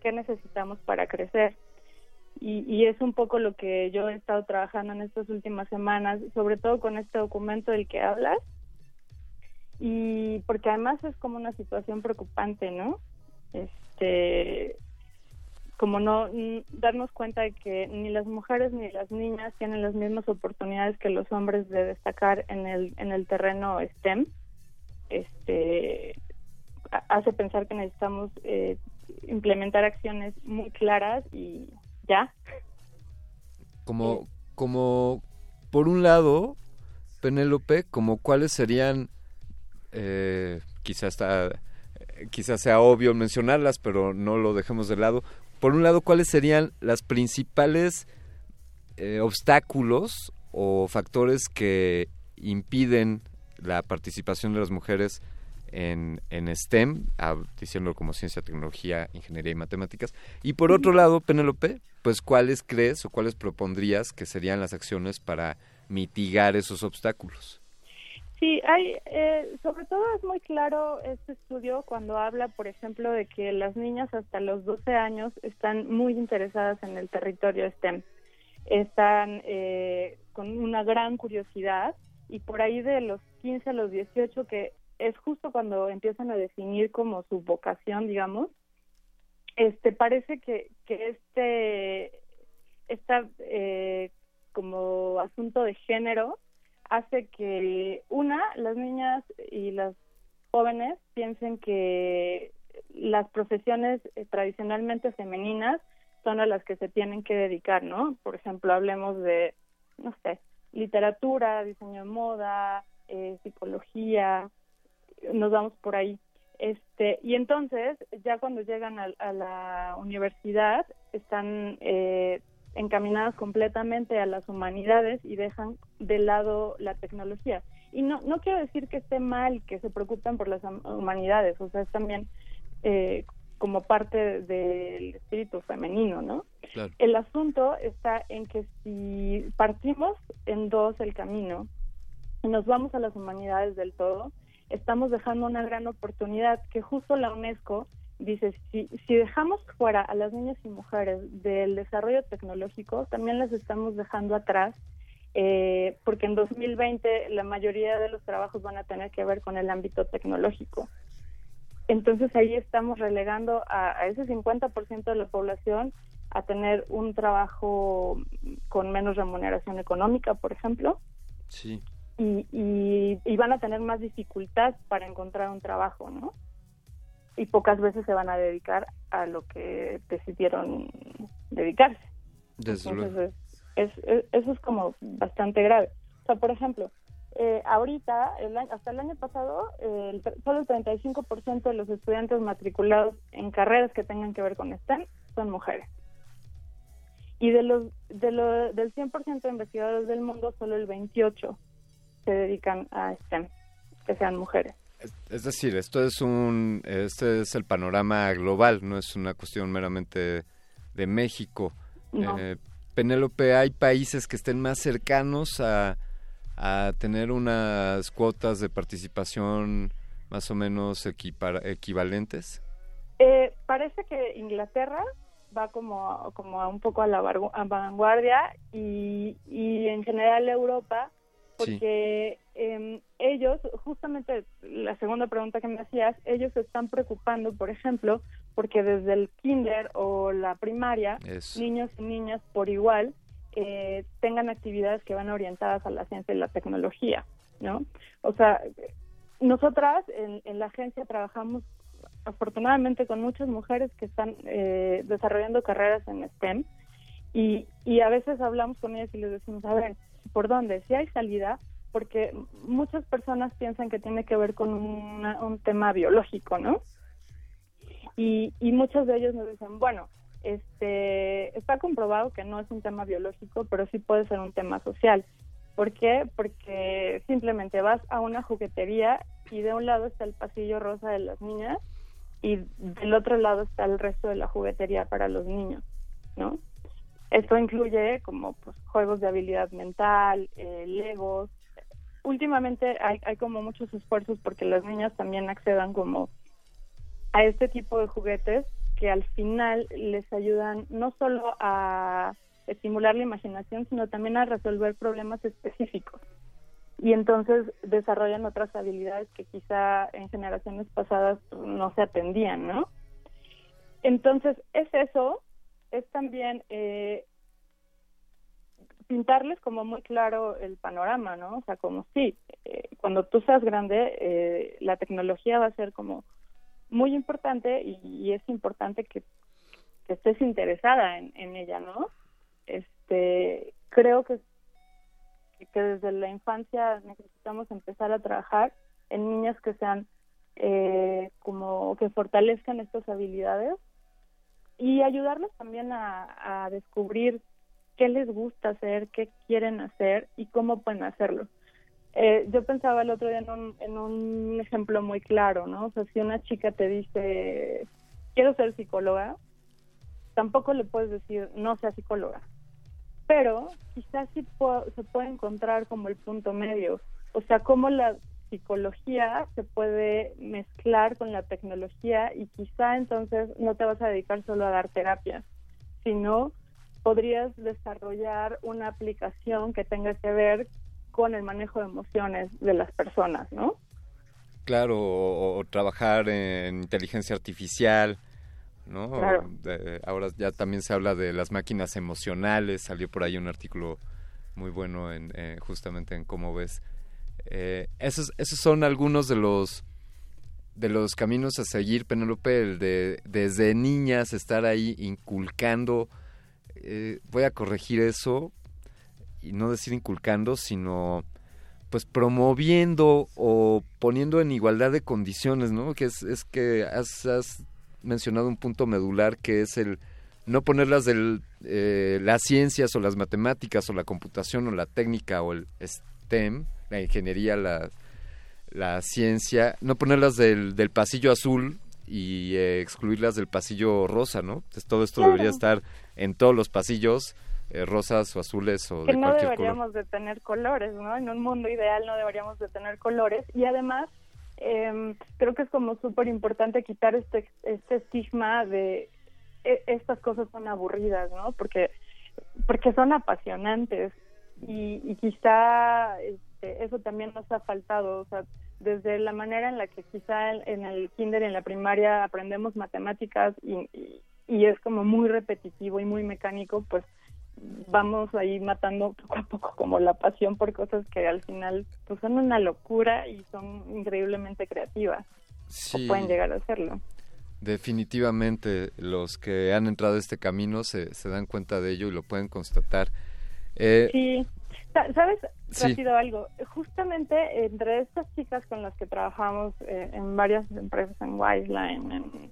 qué necesitamos para crecer. Y, y, es un poco lo que yo he estado trabajando en estas últimas semanas, sobre todo con este documento del que hablas, y porque además es como una situación preocupante, ¿no? Este, como no darnos cuenta de que ni las mujeres ni las niñas tienen las mismas oportunidades que los hombres de destacar en el en el terreno STEM, este hace pensar que necesitamos eh, implementar acciones muy claras y ya. Como, como por un lado, Penélope, como cuáles serían, eh, quizás está, quizás sea obvio mencionarlas, pero no lo dejemos de lado. Por un lado, cuáles serían las principales eh, obstáculos o factores que impiden la participación de las mujeres en, en STEM, ah, diciendo como ciencia, tecnología, ingeniería y matemáticas. Y por otro lado, Penélope, pues cuáles crees o cuáles propondrías que serían las acciones para mitigar esos obstáculos. Sí, hay, eh, sobre todo es muy claro este estudio cuando habla, por ejemplo, de que las niñas hasta los 12 años están muy interesadas en el territorio STEM. Están eh, con una gran curiosidad y por ahí de los 15 a los 18 que es justo cuando empiezan a definir como su vocación, digamos, este parece que, que este eh, como asunto de género hace que una las niñas y las jóvenes piensen que las profesiones eh, tradicionalmente femeninas son a las que se tienen que dedicar, ¿no? Por ejemplo, hablemos de, no sé, literatura, diseño de moda, eh, psicología, nos vamos por ahí. Este, y entonces, ya cuando llegan a, la universidad, están eh, encaminadas completamente a las humanidades y dejan de lado la tecnología. Y no, no quiero decir que esté mal que se preocupen por las humanidades, o sea, es también eh, como parte del espíritu femenino, ¿no? El asunto está en que si partimos en dos el camino nos vamos a las humanidades del todo, estamos dejando una gran oportunidad que justo la UNESCO dice, si, si dejamos fuera a las niñas y mujeres del desarrollo tecnológico, también las estamos dejando atrás eh, porque en 2020 la mayoría de los trabajos van a tener que ver con el ámbito tecnológico. Entonces ahí estamos relegando a, a ese 50% de la población a tener un trabajo con menos remuneración económica, por ejemplo, Sí. Y, y, y van a tener más dificultad para encontrar un trabajo, ¿no? Y pocas veces se van a dedicar a lo que decidieron dedicarse. Desde. Entonces, es, es- eso es como bastante grave. O sea, por ejemplo, eh, ahorita, el año- hasta el año pasado, eh, el, solo el 35% de los estudiantes matriculados en carreras que tengan que ver con STEM son mujeres. Y de los, de lo, del 100% de investigadores del mundo, solo el 28 se dedican a STEM, que sean mujeres. Es decir, esto es un, este es el panorama global, no es una cuestión meramente de México. No. Eh, Penélope, ¿hay países que estén más cercanos a, a tener unas cuotas de participación más o menos equivalentes? Eh, parece que Inglaterra va como, como a un poco a la vanguardia y, y en general Europa, porque em, ellos, justamente la segunda pregunta que me hacías, ellos se están preocupando, por ejemplo, porque desde el kinder o la primaria, Eso. niños y niñas por igual eh, tengan actividades que van orientadas a la ciencia y la tecnología, ¿no? O sea, nosotras en, en la agencia trabajamos afortunadamente con muchas mujeres que están eh, desarrollando carreras en STEM y, y a veces hablamos con ellas y les decimos, a ver, ¿por dónde? Si hay salida, porque muchas personas piensan que tiene que ver con un tema biológico, ¿no? Y, y muchos de ellos nos dicen, bueno, este está comprobado que no es un tema biológico, pero sí puede ser un tema social. ¿Por qué? Porque simplemente vas a una juguetería y de un lado está el pasillo rosa de las niñas y del otro lado está el resto de la juguetería para los niños, ¿no? Esto incluye como pues, juegos de habilidad mental, eh, legos. Últimamente hay, hay como muchos esfuerzos porque las niñas también accedan como a este tipo de juguetes que al final les ayudan no solo a estimular la imaginación, sino también a resolver problemas específicos. Y entonces desarrollan otras habilidades que quizá en generaciones pasadas no se atendían, ¿no? Entonces, es eso, es también eh, pintarles como muy claro el panorama, ¿no? O sea, como sí, eh, cuando tú seas grande, eh, la tecnología va a ser como muy importante y, es importante que, estés interesada en, ella, ¿no? Este, creo que, que desde la infancia necesitamos empezar a trabajar en niñas que sean eh, como que fortalezcan estas habilidades y ayudarles también a, a descubrir qué les gusta hacer, qué quieren hacer y cómo pueden hacerlo. Eh, yo pensaba el otro día en un, en un ejemplo muy claro, ¿no? O sea, si una chica te dice, quiero ser psicóloga, tampoco le puedes decir, no sea psicóloga. Pero quizás sí pu- se puede encontrar como el punto medio. O sea, cómo la psicología se puede mezclar con la tecnología y quizá entonces no te vas a dedicar solo a dar terapia, sino podrías desarrollar una aplicación que tenga que ver con el manejo de emociones de las personas, ¿no? Claro, o, o trabajar en inteligencia artificial, ¿no? Claro. De- ahora ya también se habla de las máquinas emocionales, salió por ahí un artículo muy bueno en, eh, justamente en cómo ves. Eh, esos, esos son algunos de los de los caminos a seguir, Penélope, de desde niñas estar ahí inculcando, eh, voy a corregir eso y no decir inculcando, sino pues promoviendo o poniendo en igualdad de condiciones, ¿no? Que es, es que has, has mencionado un punto medular que es el no ponerlas del eh, las ciencias o las matemáticas o la computación o la técnica o el STEM, la ingeniería, la, la ciencia, no ponerlas del, del pasillo azul y eh, excluirlas del pasillo rosa, ¿no? Entonces, todo esto Claro. debería estar en todos los pasillos, eh, rosas o azules o que de no cualquier color. deberíamos de tener colores, ¿no? En un mundo ideal no deberíamos de tener colores y además em, creo que es como súper importante quitar este este estigma de e- estas cosas son aburridas, ¿no? Porque porque son apasionantes y, y quizá este, eso también nos ha faltado, o sea, desde la manera en la que quizá en, el kinder y en la primaria aprendemos matemáticas y, y, y es como muy repetitivo y muy mecánico, pues vamos ahí matando poco a poco como la pasión por cosas que al final pues son una locura y son increíblemente creativas Sí. o pueden llegar a hacerlo. Definitivamente los que han entrado a este camino se, se dan cuenta de ello y lo pueden constatar. Eh, Sí, ¿sabes? Sí. Rápido algo. Justamente entre estas chicas con las que trabajamos eh, en varias empresas, en Wiseline, en,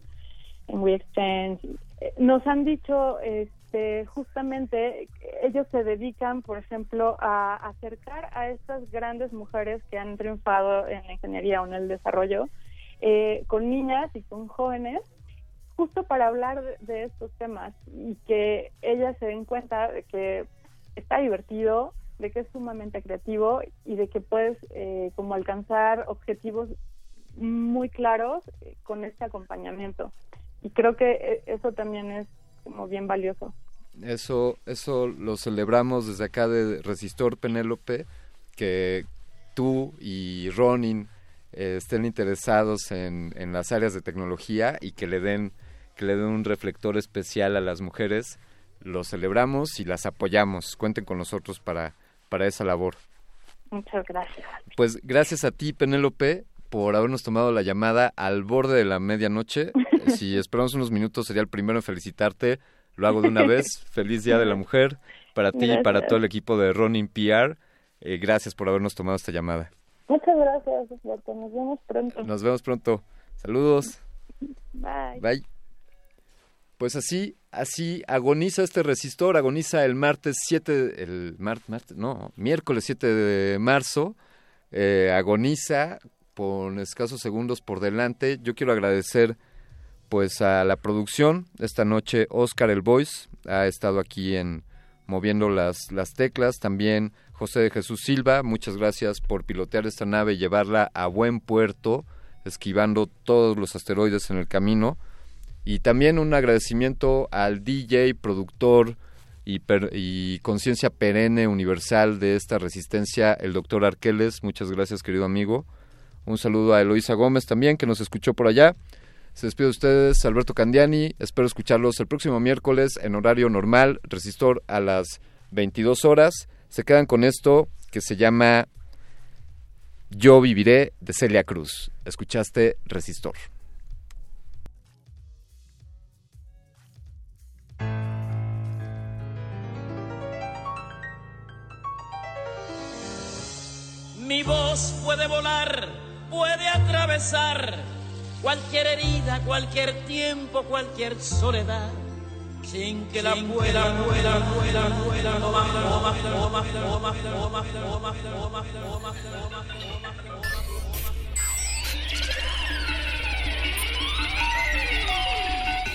en WeExchange, eh, nos han dicho este, justamente ellos se dedican, por ejemplo, a acercar a estas grandes mujeres que han triunfado en la ingeniería o en el desarrollo eh, con niñas y con jóvenes justo para hablar de, de estos temas y que ellas se den cuenta de que está divertido, de que es sumamente creativo y de que puedes eh, como alcanzar objetivos muy claros eh, con este acompañamiento. Y creo que eh, eso también es como bien valioso. Eso, eso lo celebramos desde acá de Resistor Penélope, que tú y Ronin eh, estén interesados en, en las áreas de tecnología y que le den que le den un reflector especial a las mujeres. Lo celebramos y las apoyamos. Cuenten con nosotros para, para esa labor. Muchas gracias. Pues gracias a ti, Penélope, por habernos tomado la llamada al borde de la medianoche. si esperamos unos minutos, sería el primero en felicitarte. Lo hago de una vez. Feliz Día de la Mujer para ti y para todo el equipo de Ronin PR. Eh, gracias por habernos tomado esta llamada. Muchas gracias. Nos vemos pronto. Nos vemos pronto. Saludos. Bye. Bye. Pues así, así agoniza este resistor, agoniza el martes 7, el mar- martes, no, miércoles 7 de marzo, eh, agoniza con escasos segundos por delante. Yo quiero agradecer pues a la producción. Esta noche Oscar el Voice ha estado aquí en moviendo las las teclas. También José de Jesús Silva muchas gracias por pilotear esta nave y llevarla a buen puerto esquivando todos los asteroides en el camino y también un agradecimiento al DJ productor y, y conciencia perenne universal de esta resistencia el doctor Arqueles muchas gracias querido amigo un saludo a Eloisa Gómez también que nos escuchó por allá se despide de ustedes Alberto Candiani. Espero escucharlos el próximo miércoles en horario normal, resistor a las 22 horas. Se quedan con esto que se llama Yo viviré de Celia Cruz. Escuchaste Resistor. Mi voz puede volar, puede atravesar cualquier herida, cualquier tiempo, cualquier soledad. Sin que la pueda, pueda, pueda, pueda, toma, toma, toma, toma, toma, toma, toma, toma,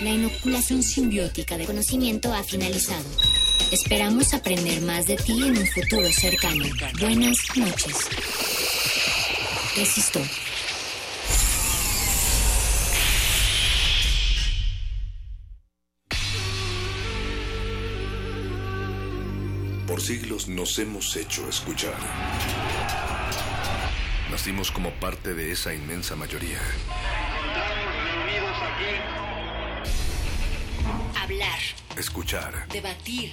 La inoculación simbiótica de conocimiento ha finalizado. Esperamos aprender más de ti en un futuro cercano. Buenas noches. Resistor. Por siglos nos hemos hecho escuchar. Nacimos como parte de esa inmensa mayoría. Hablar, Escuchar. debatir,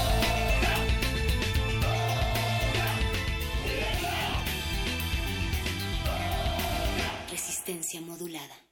latencia modulada.